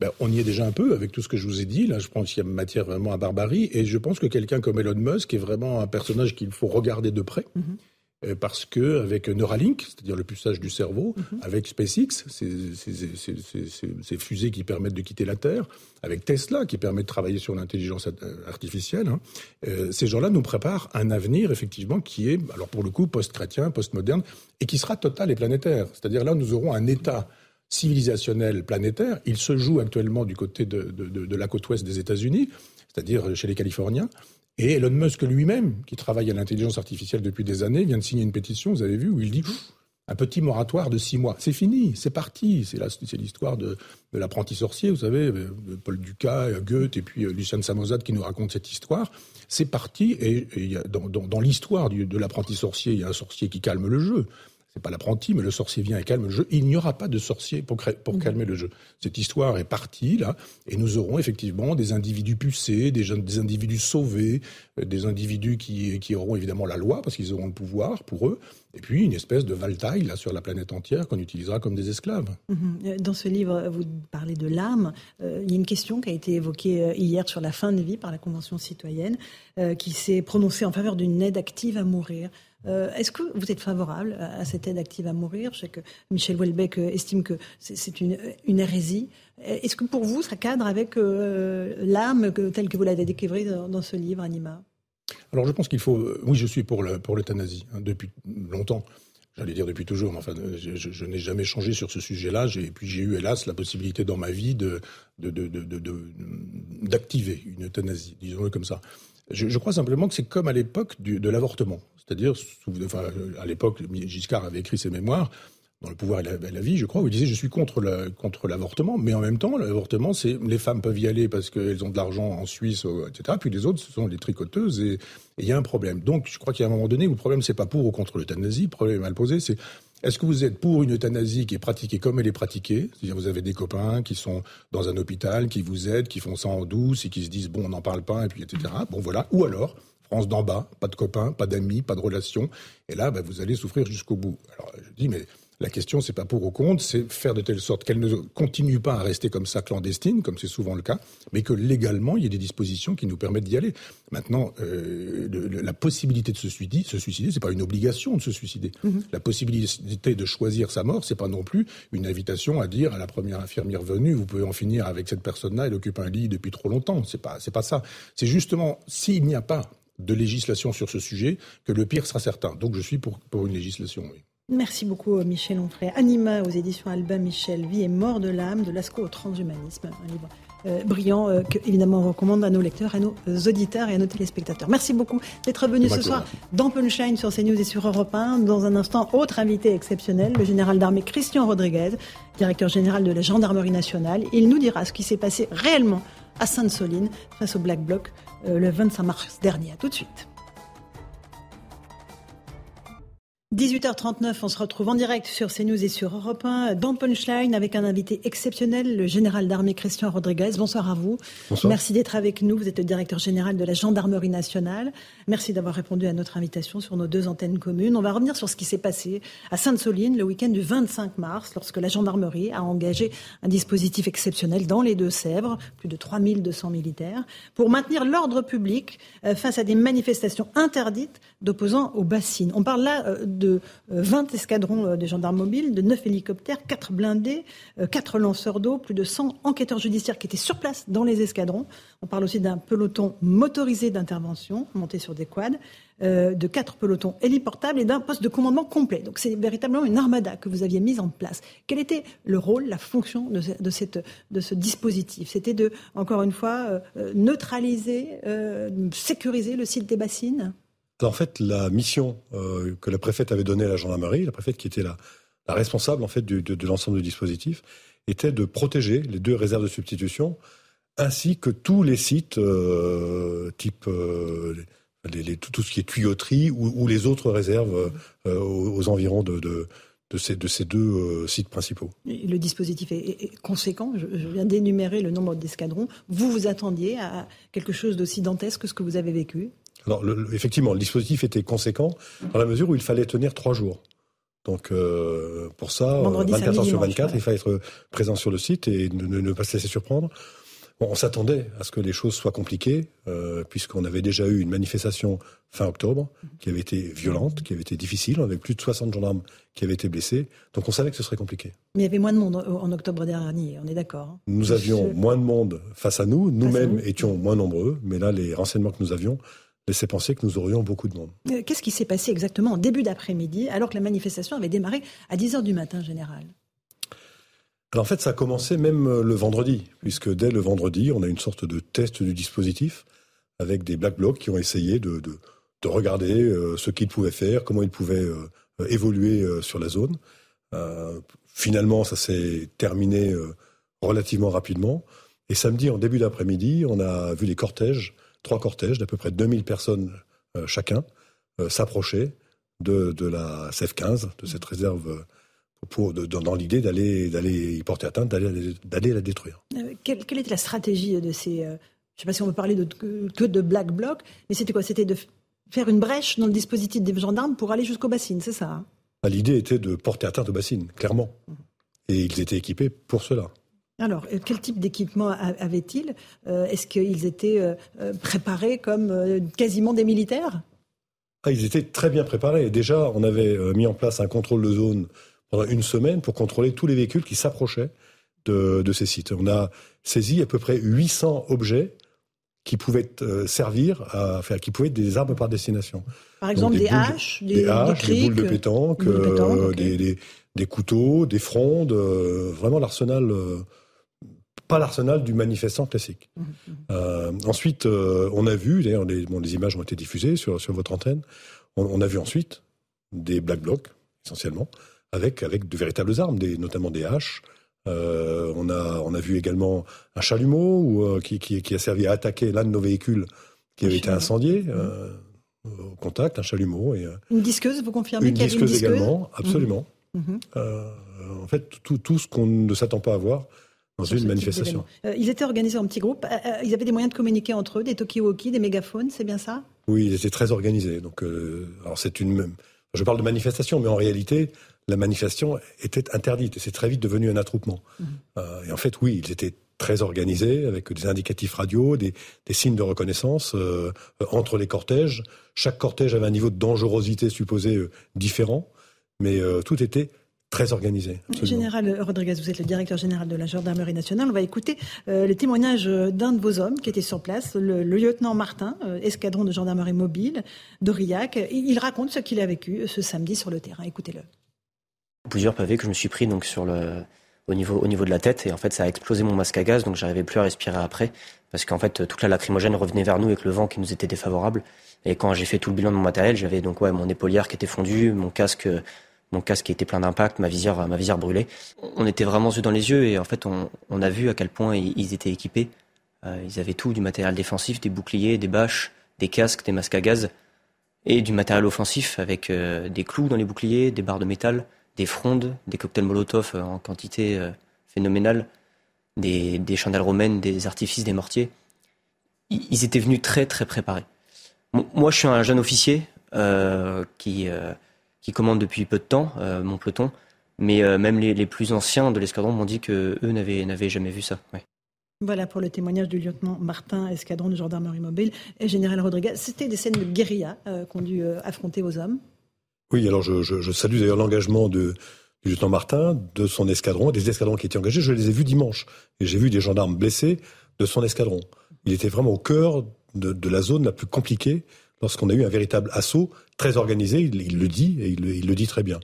Ben, on y est déjà un peu avec tout ce que je vous ai dit. Là, je pense qu'il y a matière vraiment à barbarie. Et je pense que quelqu'un comme Elon Musk est vraiment un personnage qu'il faut regarder de près. Mhm. Euh, parce que avec Neuralink, c'est-à-dire le puçage du cerveau, mhm. avec SpaceX, ces, fusées qui permettent de quitter la Terre, avec Tesla qui permet de travailler sur l'intelligence artificielle, hein, euh, ces gens-là nous préparent un avenir effectivement qui est, alors pour le coup, post-chrétien, post-moderne, et qui sera total et planétaire. C'est-à-dire là, nous aurons un État civilisationnel planétaire. Il se joue actuellement du côté de la côte ouest des États-Unis, c'est-à-dire chez les Californiens. Et Elon Musk lui-même, qui travaille à l'intelligence artificielle depuis des années, vient de signer une pétition, vous avez vu, où il dit un petit moratoire de six mois. C'est fini, c'est parti. C'est l'histoire de, l'apprenti sorcier, vous savez, de Paul Ducas, Goethe et puis euh, Lucien Samosade qui nous raconte cette histoire. C'est parti et, dans, l'histoire de l'apprenti sorcier, il y a un sorcier qui calme le jeu. C'est pas l'apprenti, mais le sorcier vient et calme le jeu. Il n'y aura pas de sorcier pour, pour mmh. calmer le jeu. Cette histoire est partie là, et nous aurons effectivement des individus pucés, des, des individus sauvés, euh, des individus qui, qui auront évidemment la loi parce qu'ils auront le pouvoir pour eux, et puis une espèce de valtaille là sur la planète entière qu'on utilisera comme des esclaves. Mmh. Dans ce livre, vous parlez de l'âme. Euh, il y a une question qui a été évoquée euh, hier sur la fin de vie par la Convention citoyenne, qui s'est prononcée en faveur d'une aide active à mourir. Euh, est-ce que vous êtes favorable à, cette aide active à mourir? Je sais que Michel Houellebecq euh, estime que c'est une, hérésie. Est-ce que pour vous, ça cadre avec euh, l'âme telle que vous l'avez décrite dans, ce livre, Anima? Alors je pense qu'il faut... Oui, je suis pour l'euthanasie, hein, depuis longtemps. J'allais dire depuis toujours, mais enfin, je, n'ai jamais changé sur ce sujet-là. Et puis j'ai eu, hélas, la possibilité dans ma vie d'activer une euthanasie, disons-le comme ça. Je, crois simplement que c'est comme à l'époque de l'avortement. C'est-à-dire, à l'époque, Giscard avait écrit ses mémoires dans le pouvoir et la, vie, je crois, où il disait je suis contre l'avortement, mais en même temps, l'avortement, c'est les femmes peuvent y aller parce qu'elles ont de l'argent en Suisse, etc. Puis les autres, ce sont les tricoteuses et il y a un problème. Donc, je crois qu'il y a un moment donné où le problème c'est pas pour ou contre l'euthanasie, le problème est mal posé, c'est est-ce que vous êtes pour une euthanasie qui est pratiquée comme elle est pratiquée? C'est-à-dire vous avez des copains qui sont dans un hôpital, qui vous aident, qui font ça en douce et qui se disent bon on n'en parle pas et puis etc. Bon voilà. Ou alors France d'en bas, pas de copains, pas d'amis, pas de relations. Et là, bah, vous allez souffrir jusqu'au bout. Alors je dis, mais la question, c'est pas pour ou contre, c'est faire de telle sorte qu'elle ne continue pas à rester comme ça clandestine, comme c'est souvent le cas, mais que légalement, il y ait des dispositions qui nous permettent d'y aller. Maintenant, euh, la possibilité de se suicider, se suicider, c'est pas une obligation de se suicider. Mm-hmm. La possibilité de choisir sa mort, c'est pas non plus une invitation à dire à la première infirmière venue, vous pouvez en finir avec cette personne-là, elle occupe un lit depuis trop longtemps. C'est pas, c'est pas ça. C'est justement s'il n'y a pas de législation sur ce sujet que le pire sera certain. Donc je suis pour, pour une législation, oui. Merci beaucoup Michel Onfray. Anima aux éditions Albin Michel, Vie et mort de l'âme, de l'asco au transhumanisme, un livre euh, brillant euh, que évidemment on recommande à nos lecteurs, à nos auditeurs et à nos téléspectateurs. Merci beaucoup d'être venu ce soir dans Punchline sur CNews et sur Europe 1. Dans un instant, autre invité exceptionnel, le général d'armée Christian Rodriguez, directeur général de la Gendarmerie nationale. Il nous dira ce qui s'est passé réellement à Sainte-Soline face au Black Bloc euh, le 25 mars dernier. À tout de suite. 18h39, on se retrouve en direct sur CNews et sur Europe 1 dans Punchline avec un invité exceptionnel, le général d'armée Christian Rodriguez. Bonsoir à vous. Bonsoir. Merci d'être avec nous. Vous êtes le directeur général de la Gendarmerie nationale. Merci d'avoir répondu à notre invitation sur nos deux antennes communes. On va revenir sur ce qui s'est passé à Sainte-Soline le week-end du 25 mars lorsque la gendarmerie a engagé un dispositif exceptionnel dans les Deux-Sèvres, plus de 3200 militaires, pour maintenir l'ordre public euh, face à des manifestations interdites d'opposants aux bassines. On parle là euh, de 20 euh, escadrons euh, de gendarmes mobiles, de 9 hélicoptères, 4 blindés, 4 lanceurs d'eau, plus de 100 enquêteurs judiciaires qui étaient sur place dans les escadrons. On parle aussi d'un peloton motorisé d'intervention monté sur des quads, de 4 pelotons héliportables et d'un poste de commandement complet. Donc c'est véritablement une armada que vous aviez mise en place. Quel était le rôle, la fonction de, cette, de ce dispositif? C'était de, encore une fois, neutraliser, sécuriser le site des bassines? En fait, la mission euh, que la préfète avait donnée à la gendarmerie, la préfète qui était la, responsable en fait de, l'ensemble du dispositif, était de protéger les deux réserves de substitution ainsi que tous les sites euh, type euh, tout, ce qui est tuyauterie ou, les autres réserves aux, environs de, ces, deux sites principaux. Le dispositif est, conséquent. Je, je viens d'énumérer le nombre d'escadrons. Vous vous attendiez à quelque chose d'aussi dantesque que ce que vous avez vécu? Alors, effectivement, le dispositif était conséquent dans la mesure où il fallait tenir trois jours. Donc, euh, pour ça, 24 heures sur 24, il fallait être présent sur le site et ne, pas se laisser surprendre. on s'attendait à ce que les choses soient compliquées, euh, puisqu'on avait déjà eu une manifestation fin octobre qui avait été violente, qui avait été difficile. On avait plus de 60 gendarmes qui avaient été blessés. Donc, on savait que ce serait compliqué. Mais il y avait moins de monde en octobre dernier, on est d'accord hein Nous avions moins de monde face à nous. Nous-mêmes étions moins nombreux. Mais là, les renseignements que nous avions laissait penser que nous aurions beaucoup de monde. Euh, qu'est-ce qui s'est passé exactement en début d'après-midi, alors que la manifestation avait démarré à 10h du matin, général? Alors en fait, ça a commencé même euh, le vendredi, puisque dès le vendredi, on a une sorte de test du dispositif avec des black blocs qui ont essayé de, de, regarder euh, ce qu'ils pouvaient faire, comment ils pouvaient évoluer sur la zone. finalement, ça s'est terminé relativement rapidement. Et samedi, en début d'après-midi, on a vu les cortèges trois cortèges d'à peu près 2000 personnes euh, chacun euh, s'approcher de, de la CF-15, de cette réserve pour, dans, l'idée d'aller, d'aller y porter atteinte, d'aller, d'aller la détruire. Euh, quelle, quelle, était la stratégie de ces... Euh, je ne sais pas si on peut parler de, que de Black Bloc, mais c'était quoi? C'était de faire une brèche dans le dispositif des gendarmes pour aller jusqu'au bassines, c'est ça hein? Bah, L'idée était de porter atteinte aux bassines, clairement. Et ils étaient équipés pour cela. Alors, euh, quel type d'équipement avaient-ils Est-ce qu'ils étaient préparés comme quasiment des militaires ah, Ils étaient très bien préparés. Déjà, on avait mis en place un contrôle de zone pendant une semaine pour contrôler tous les véhicules qui s'approchaient de, de, ces sites. On a saisi à peu près 800 objets qui pouvaient euh, servir à qui pouvaient être des armes par destination. Par exemple, des, haches, des, haches, des, boules de pétanque, euh, des, des, couteaux, des frondes, euh, vraiment l'arsenal, pas l'arsenal du manifestant classique. Mmh, mmh. ensuite, on a vu, d'ailleurs, les, bon, les images ont été diffusées sur, sur votre antenne, on, on a vu ensuite des black blocs, essentiellement, avec, avec de véritables armes, des, notamment des haches. Euh, on, a, on a vu également un chalumeau euh, qui, qui, qui, a servi à attaquer l'un de nos véhicules qui avait été incendié. Euh, au contact, un chalumeau. Et, une disqueuse, vous confirmez qu'il y avait une disqueuse également, absolument. En fait, tout, tout ce qu'on ne s'attend pas à voir dans une manifestation. ils étaient organisés en petits groupes. ils avaient des moyens de communiquer entre eux, des talkie-walkie, des mégaphones, c'est bien ça? Oui, ils étaient très organisés. Donc, alors c'est une. Je parle de manifestation, mais en réalité, la manifestation était interdite et c'est très vite devenu un attroupement. Mhm. Euh, et en fait, oui, ils étaient très organisés avec des indicatifs radio, des, signes de reconnaissance euh, entre les cortèges. Chaque cortège avait un niveau de dangerosité supposé euh, différent, mais tout était très organisé. Général Rodriguez, vous êtes le directeur général de la gendarmerie nationale. On va écouter les témoignages d'un de vos hommes qui était sur place, le, lieutenant Martin, escadron de gendarmerie mobile d'Aurillac. Il raconte ce qu'il a vécu ce samedi sur le terrain. Écoutez-le plusieurs pavés que je me suis pris donc sur le au niveau au niveau de la tête et en fait ça a explosé mon masque à gaz donc j'arrivais plus à respirer après parce qu'en fait toute la lacrymogène revenait vers nous avec le vent qui nous était défavorable et quand j'ai fait tout le bilan de mon matériel j'avais donc ouais mon épaulière qui était fondue mon casque mon casque était plein d'impact ma visière ma visière brûlée on était vraiment yeux dans les yeux et en fait on, a vu à quel point ils, étaient équipés euh, ils avaient tout du matériel défensif des boucliers des bâches des casques des masques à gaz et du matériel offensif avec euh, des clous dans les boucliers des barres de métal des frondes, des cocktails Molotov euh, en quantité phénoménale, des, chandelles romaines, des artifices, des mortiers. Ils étaient venus très très préparés. Moi, je suis un jeune officier qui, qui commande depuis peu de temps mon peloton, mais même les, plus anciens de l'escadron m'ont dit que eux n'avaient jamais vu ça. Voilà pour le témoignage du lieutenant Martin, escadron de gendarmerie mobile, et général Rodriguez. C'était des scènes de guérilla qu'ont dû affronter vos hommes. Oui, alors je, je, je salue d'ailleurs l'engagement de, du lieutenant Martin, de son escadron, des escadrons qui étaient engagés. Je les ai vus dimanche et j'ai vu des gendarmes blessés de son escadron. Il était vraiment au cœur de, de la zone la plus compliquée lorsqu'on a eu un véritable assaut très organisé. Il, le dit et il, le dit très bien.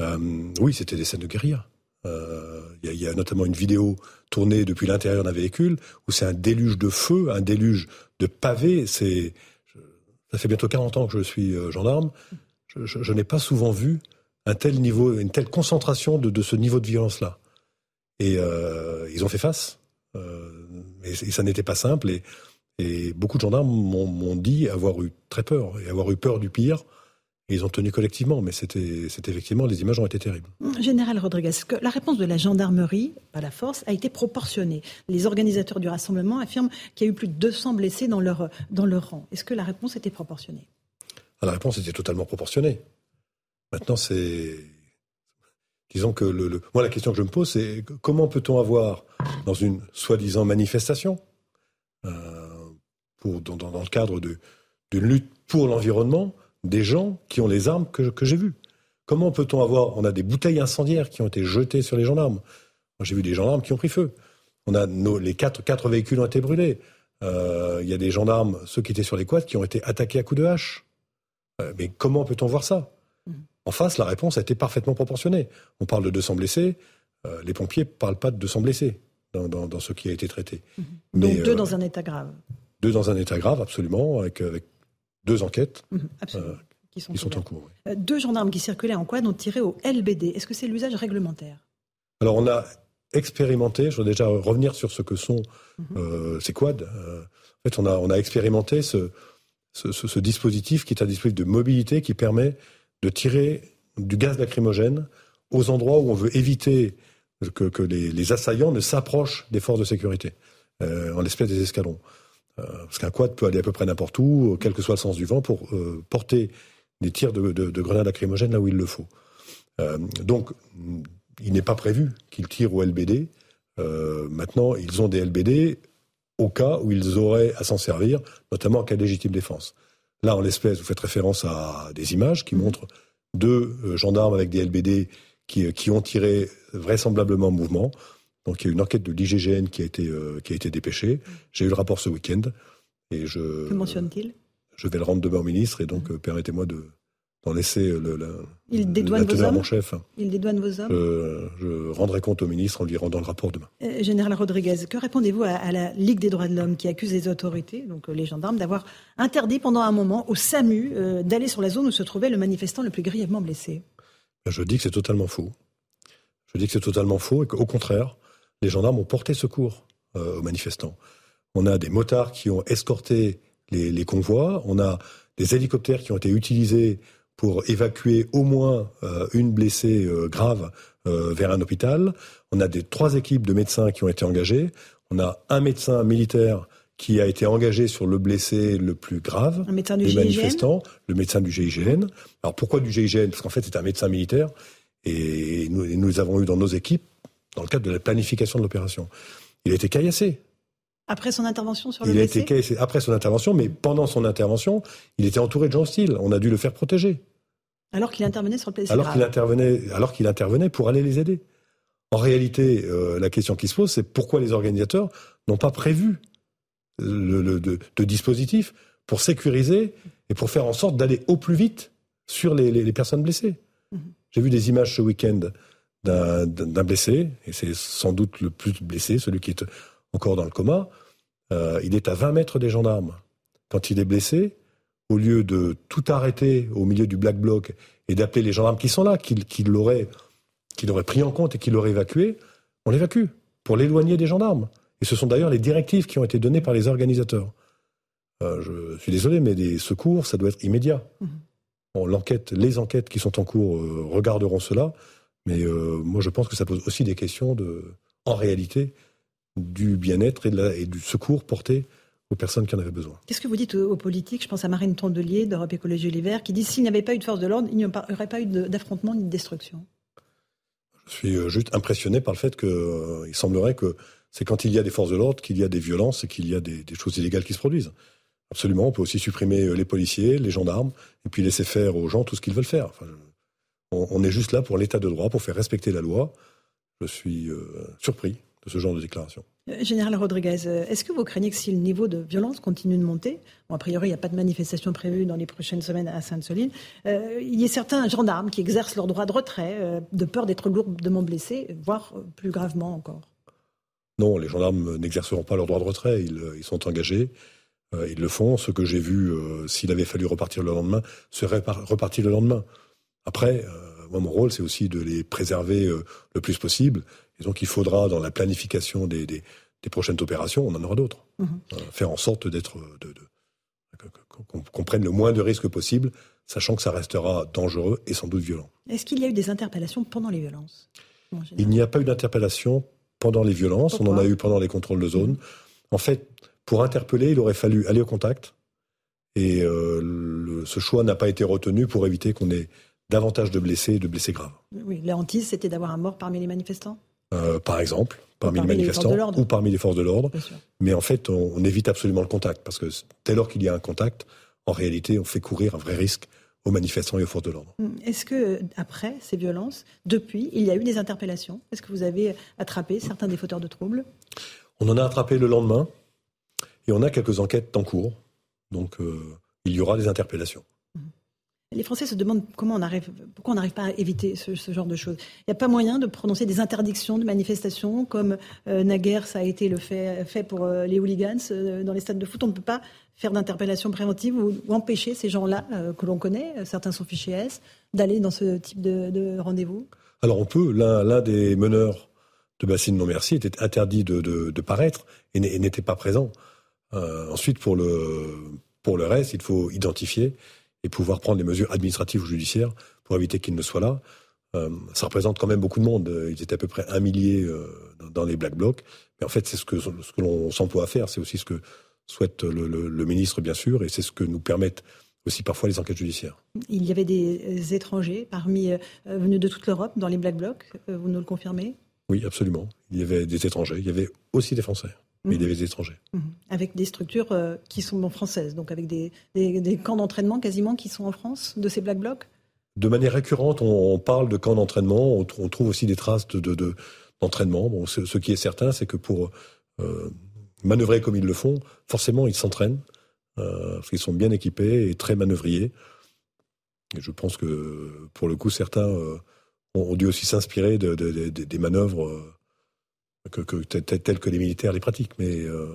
Euh, oui, c'était des scènes de guérilla. Euh, il y, y, a notamment une vidéo tournée depuis l'intérieur d'un véhicule où c'est un déluge de feu, un déluge de pavés. C'est ça fait bientôt 40 ans que je suis euh, gendarme je, n'ai pas souvent vu un tel niveau, une telle concentration de, ce niveau de violence-là. Et euh, ils ont fait face. Euh, et, ça n'était pas simple. Et beaucoup de gendarmes m'ont dit avoir eu très peur et avoir eu peur du pire. Et ils ont tenu collectivement, mais c'était effectivement, les images ont été terribles. Général Rodriguez, que la réponse de la gendarmerie, pas la force, a été proportionnée. Les organisateurs du rassemblement affirment qu'il y a eu plus de 200 blessés dans leur, dans leur rang. Est-ce que la réponse était proportionnée? Ah, la réponse était totalement proportionnée. Maintenant, c'est. Disons que le, moi, la question que je me pose, c'est comment peut-on avoir, dans une soi-disant manifestation, euh, pour, dans, dans, le cadre d'une lutte pour l'environnement, des gens qui ont les armes que, que j'ai vues Comment peut-on avoir. On a des bouteilles incendiaires qui ont été jetées sur les gendarmes. J'ai vu des gendarmes qui ont pris feu. On a nos, les quatre, quatre véhicules ont été brûlés. Euh, il y a des gendarmes, ceux qui étaient sur les quads, qui ont été attaqués à coups de hache. Euh, mais comment peut-on voir ça? Mm. En face, la réponse a été parfaitement proportionnée. On parle de 200 blessés, euh, les pompiers ne parlent pas de 200 blessés dans, ce qui a été traité. Mm-hmm. Donc deux euh, dans un état grave. Deux dans un état grave, absolument, avec, deux enquêtes mm-hmm, qui sont, en cours. Deux gendarmes qui circulaient en quad ont tiré au LBD. Est-ce que c'est l'usage réglementaire? Alors on a expérimenté, je voudrais déjà revenir sur ce que sont mm-hmm. ces quads. en fait, on a, on a expérimenté ce, ce, dispositif qui est un dispositif de mobilité qui permet de tirer du gaz lacrymogène aux endroits où on veut éviter que, les, assaillants ne s'approchent des forces de sécurité, euh, en l'espèce des escalons. Euh, parce qu'un quad peut aller à peu près n'importe où, quel que soit le sens du vent, pour euh, porter des tirs de, grenades lacrymogènes là où il le faut. donc, il n'est pas prévu qu'ils tirent au LBD. maintenant, ils ont des LBD au cas où ils auraient à s'en servir, notamment en cas de légitime défense. Là, en l'espèce, vous faites référence à des images qui mmh. montrent deux gendarmes avec des LBD qui, qui ont tiré vraisemblablement en mouvement. Donc il y a une enquête de l'IGGN qui a été euh, qui a été dépêchée. J'ai eu le rapport ce week-end et je. Que mentionne-t-il? Je vais le rendre demain au ministre et donc euh, permettez-moi de d'en laisser le, la, Il dédouane vos hommes mon chef. Il dédouane vos hommes je, rendrai compte au ministre en lui rendant le rapport demain. Euh, Général Rodriguez, que répondez-vous à, la Ligue des droits de l'homme qui accuse les autorités, donc les gendarmes, d'avoir interdit pendant un moment au SAMU d'aller sur la zone où se trouvait le manifestant le plus grièvement blessé? Je dis que c'est totalement faux. Je dis que c'est totalement faux et qu'au contraire, les gendarmes ont porté secours euh, aux manifestants. On a des motards qui ont escorté les, convois, on a des hélicoptères qui ont été utilisés pour évacuer au moins euh, une blessée euh, grave vers un hôpital. On a des trois équipes de médecins qui ont été engagées. On a un médecin militaire qui a été engagé sur le blessé le plus grave un médecin du des manifestants, le médecin du GIGN. Alors pourquoi du GIGN Parce qu'en fait c'est un médecin militaire et nous, nous avons eu dans nos équipes, dans le cadre de la planification de l'opération. Il a été caillassé. Après son intervention sur le Il a été caillassé après son intervention, mais pendant son intervention, il était entouré de gens hostiles. On a dû le faire protéger. Alors qu'il intervenait sur le blessé alors qu'il intervenait, alors qu'il intervenait pour aller les aider. En réalité, euh, la question qui se pose, c'est pourquoi les organisateurs n'ont pas prévu le, de, dispositif pour sécuriser et pour faire en sorte d'aller au plus vite sur les, personnes blessées. Mhm. J'ai vu des images ce week-end d'un blessé, et c'est sans doute le plus blessé, celui qui est encore dans le coma. Euh, il est à 20 mètres des gendarmes. Quand il est blessé, au lieu de tout arrêter au milieu du black bloc et d'appeler les gendarmes qui sont là, qui, l'auraient pris en compte et qui l'auraient évacué, on l'évacue pour l'éloigner des gendarmes. Et ce sont d'ailleurs les directives qui ont été données par les organisateurs. Euh, je suis désolé, mais des secours, ça doit être immédiat. Mmh l'enquête, les enquêtes qui sont en cours euh, regarderont cela, mais euh, moi je pense que ça pose aussi des questions de, en réalité, du bien-être et, du secours porté aux personnes qui en avaient besoin. Qu'est-ce que vous dites aux, politiques? Je pense à Marine Tondelier d'Europe Écologie Les Verts qui dit s'il n'y avait pas eu de force de l'ordre, il n'y aurait pas eu d'affrontement ni de destruction. Je suis euh, juste impressionné par le fait qu'il semblerait que c'est quand il y a des forces de l'ordre qu'il y a des violences et qu'il y a des choses illégales qui se produisent. Absolument, on peut aussi supprimer euh, les policiers, les gendarmes, et puis laisser faire aux gens tout ce qu'ils veulent faire. On, est juste là pour l'état de droit, pour faire respecter la loi. Je suis euh, surpris de ce genre de déclaration. Euh, Général Rodriguez, est-ce que vous craignez que si le niveau de violence continue de monter, bon, a priori il n'y a pas de manifestation prévue dans les prochaines semaines à Sainte-Soline, il y ait certains gendarmes qui exercent leur droit de retrait de peur d'être lourdement blessés, voire plus gravement encore? Non, les gendarmes n'exerceront pas leur droit de retrait, ils sont engagés. Euh, ils le font. Ce que j'ai vu, euh, s'il avait fallu repartir le lendemain, serait reparti le lendemain. Après, euh, moi, mon rôle, c'est aussi de les préserver le plus possible. Et donc, il faudra, dans la planification des, des, prochaines opérations, on en aura d'autres. Mhm. faire en sorte d'être, de, qu'on prenne le moins de risques possible, sachant que ça restera dangereux et sans doute violent. Est-ce qu'il y a eu des interpellations pendant les violences Il n'y a pas eu d'interpellation pendant les violences. on en a eu pendant les contrôles de zone. En fait, pour interpeller, il aurait fallu aller au contact. Et euh, ce choix n'a pas été retenu pour éviter qu'on ait davantage de blessés et de blessés graves. Oui, la hantise, c'était d'avoir un mort parmi les manifestants euh, Par exemple, parmi, les manifestants ou parmi les forces de l'ordre. Mais en fait, on, évite absolument le contact, parce que dès lors qu'il y a un contact, en réalité, on fait courir un vrai risque aux manifestants et aux forces de l'ordre. Hum, est-ce que, après ces violences, depuis, il y a eu des interpellations? Est-ce que vous avez attrapé certains des fauteurs de troubles? On en a attrapé le lendemain. Et on a quelques enquêtes en cours. Donc euh, il y aura des interpellations. Les Français se demandent comment on arrive, pourquoi on n'arrive pas à éviter ce, genre de choses. Il n'y a pas moyen de prononcer des interdictions de manifestations comme euh, naguère ça a été fait, pour euh, les hooligans dans les stades de foot. On ne peut pas faire d'interpellation préventive ou, empêcher ces gens-là que l'on connaît, certains sont fichés S, d'aller dans ce type de, rendez-vous Alors on peut. L'un des meneurs de Bassine Non Merci était interdit de, paraître et n'était pas présent. Euh, ensuite, pour le, pour le reste, il faut identifier et pouvoir prendre les mesures administratives ou judiciaires pour éviter qu'il ne soit là. Euh, ça représente quand même beaucoup de monde. Ils étaient à peu près un millier euh, dans les Black Blocs. Mais en fait, c'est ce que, ce que l'on s'emploie à faire. C'est aussi ce que souhaite le, le, ministre, bien sûr, et c'est ce que nous permettent aussi parfois les enquêtes judiciaires. Il y avait des étrangers parmi venus de toute l'Europe dans les Black Blocs, vous nous le confirmez? Oui, absolument. Il y avait des étrangers, il y avait aussi des Français mais mhm. des étrangers. Mhm. Avec des structures euh, qui sont françaises, donc avec des, des, camps d'entraînement quasiment qui sont en France, de ces Black Blocs? De manière récurrente, on, parle de camps d'entraînement, on, trouve aussi des traces d'entraînement. De, de, bon, ce, qui est certain, c'est que pour euh, manœuvrer comme ils le font, forcément, ils s'entraînent, euh, parce qu'ils sont bien équipés et très manœuvriers. Et je pense que, pour le coup, certains ont, dû aussi s'inspirer des manœuvres que, que tels que les militaires les pratiquent. Mais euh,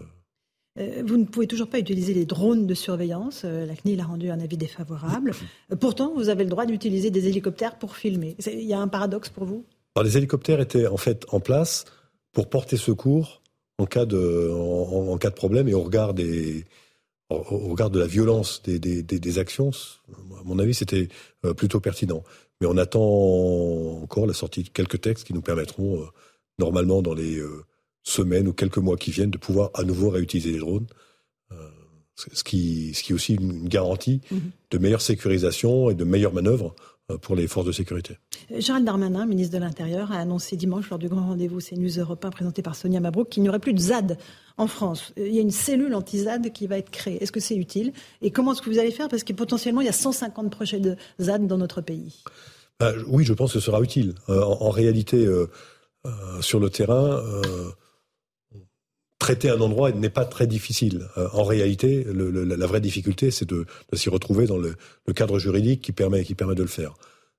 euh, vous ne pouvez toujours pas utiliser les drones de surveillance. Euh, la CNIL a rendu un avis défavorable. Pourtant, vous avez le droit d'utiliser des hélicoptères pour filmer. Il y a un paradoxe pour vous? Alors, Les hélicoptères étaient en fait en place pour porter secours en cas de, en, cas de problème et au regard, des, au regard de la violence des, des, des, actions. À mon avis, c'était plutôt pertinent. Mais on attend encore la sortie de quelques textes qui nous permettront normalement dans les euh, semaines ou quelques mois qui viennent, de pouvoir à nouveau réutiliser les drones. Euh, ce qui, ce qui est aussi une garantie mhm. de meilleure sécurisation et de meilleures manœuvres euh, pour les forces de sécurité. Gérald Darmanin, ministre de l'Intérieur, a annoncé dimanche lors du grand rendez-vous CNews Europe présenté par Sonia Mabrouk qu'il n'y aurait plus de ZAD en France. Il y a une cellule anti-ZAD qui va être créée. Est-ce que c'est utile? Et comment est-ce que vous allez faire? Parce que potentiellement, il y a 150 projets de ZAD dans notre pays. oui, je pense que ce sera utile. en, réalité, euh, sur le terrain, euh, traiter un endroit n'est pas très difficile. Euh, en réalité, la vraie difficulté, c'est de, s'y retrouver dans le, cadre juridique qui permet, qui permet de le faire.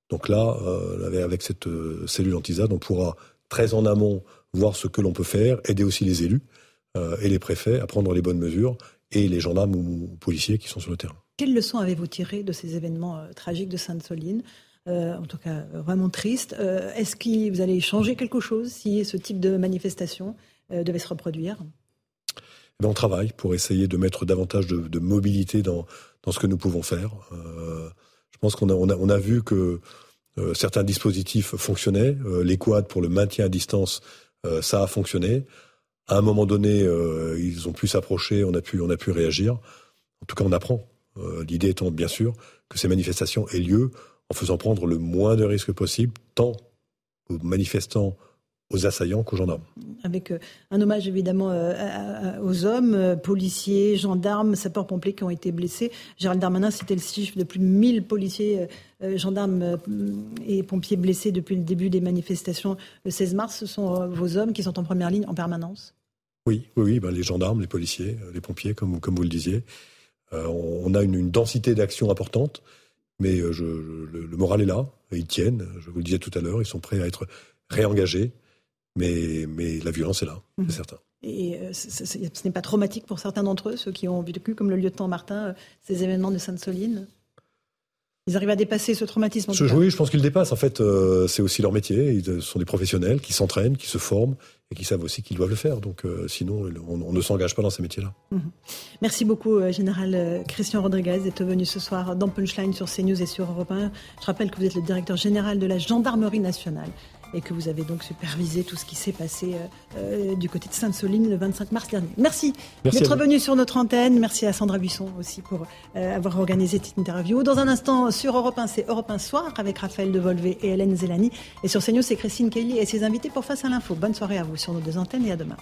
Donc là, avec cette cellule antisade, on pourra très en amont voir ce que l'on peut faire, aider aussi les élus et les préfets à prendre les bonnes mesures et les gendarmes ou policiers qui sont sur le terrain. Quelles leçons avez-vous tirées de ces événements tragiques de Sainte-Soline? Euh, en tout cas vraiment triste. Euh, est-ce que vous allez changer quelque chose si ce type de manifestation euh, devait se reproduire? Eh ben, On travaille pour essayer de mettre davantage de, mobilité dans, dans, ce que nous pouvons faire. je pense qu'on a, on a, on a, vu que certains dispositifs fonctionnaient. les quads pour le maintien à distance, ça a fonctionné. À un moment donné, ils ont pu s'approcher, on on a pu réagir. En tout cas, on apprend. L'idée étant bien sûr que ces manifestations aient lieu en faisant prendre le moins de risques possible, tant aux manifestants aux assaillants qu'aux gendarmes. Avec euh, un hommage évidemment euh, aux hommes, euh, policiers, gendarmes, sapeurs-pompiers qui ont été blessés. Gérald Darmanin c'était le chiffre de plus de 1000 policiers, gendarmes et pompiers blessés depuis le début des manifestations le 16 mars. Ce sont vos hommes qui sont en première ligne en permanence? Oui, oui, oui ben, les gendarmes, les policiers, les pompiers, comme, comme vous le disiez. on a une, une densité d'action importante. Mais euh, je, le, moral est là, ils tiennent, je vous le disais tout à l'heure, ils sont prêts à être réengagés, mais, mais la violence est là, c'est mhm. certain. Et euh, ce n'est pas traumatique pour certains d'entre eux, ceux qui ont vécu, comme le lieutenant Martin, euh, ces événements de Sainte-Soline? Ils arrivent à dépasser ce traumatisme. oui, je pense qu'ils le dépassent. En fait, c'est aussi leur métier. Ils sont des professionnels qui s'entraînent, qui se forment et qui savent aussi qu'ils doivent le faire. Donc, sinon, on, ne s'engage pas dans ces métiers-là. Mhm. Merci beaucoup, Général Christian Rodriguez, d'être venu ce soir dans Punchline sur CNews et sur Europe 1. Je rappelle que vous êtes le directeur général de la Gendarmerie nationale et que vous avez donc supervisé tout ce qui s'est passé euh, euh, du côté de Sainte-Soline le 25 mars dernier. Merci, d'être venu sur notre antenne. Merci à Sandra Buisson aussi pour euh, avoir organisé cette interview. Dans un instant, sur Europe 1, c'est Europe 1 Soir avec Raphaël Devolvé et Hélène Zelani. Et sur CNews, c'est Christine Kelly et ses invités pour Face à l'info. Bonne soirée à vous sur nos deux antennes et à demain.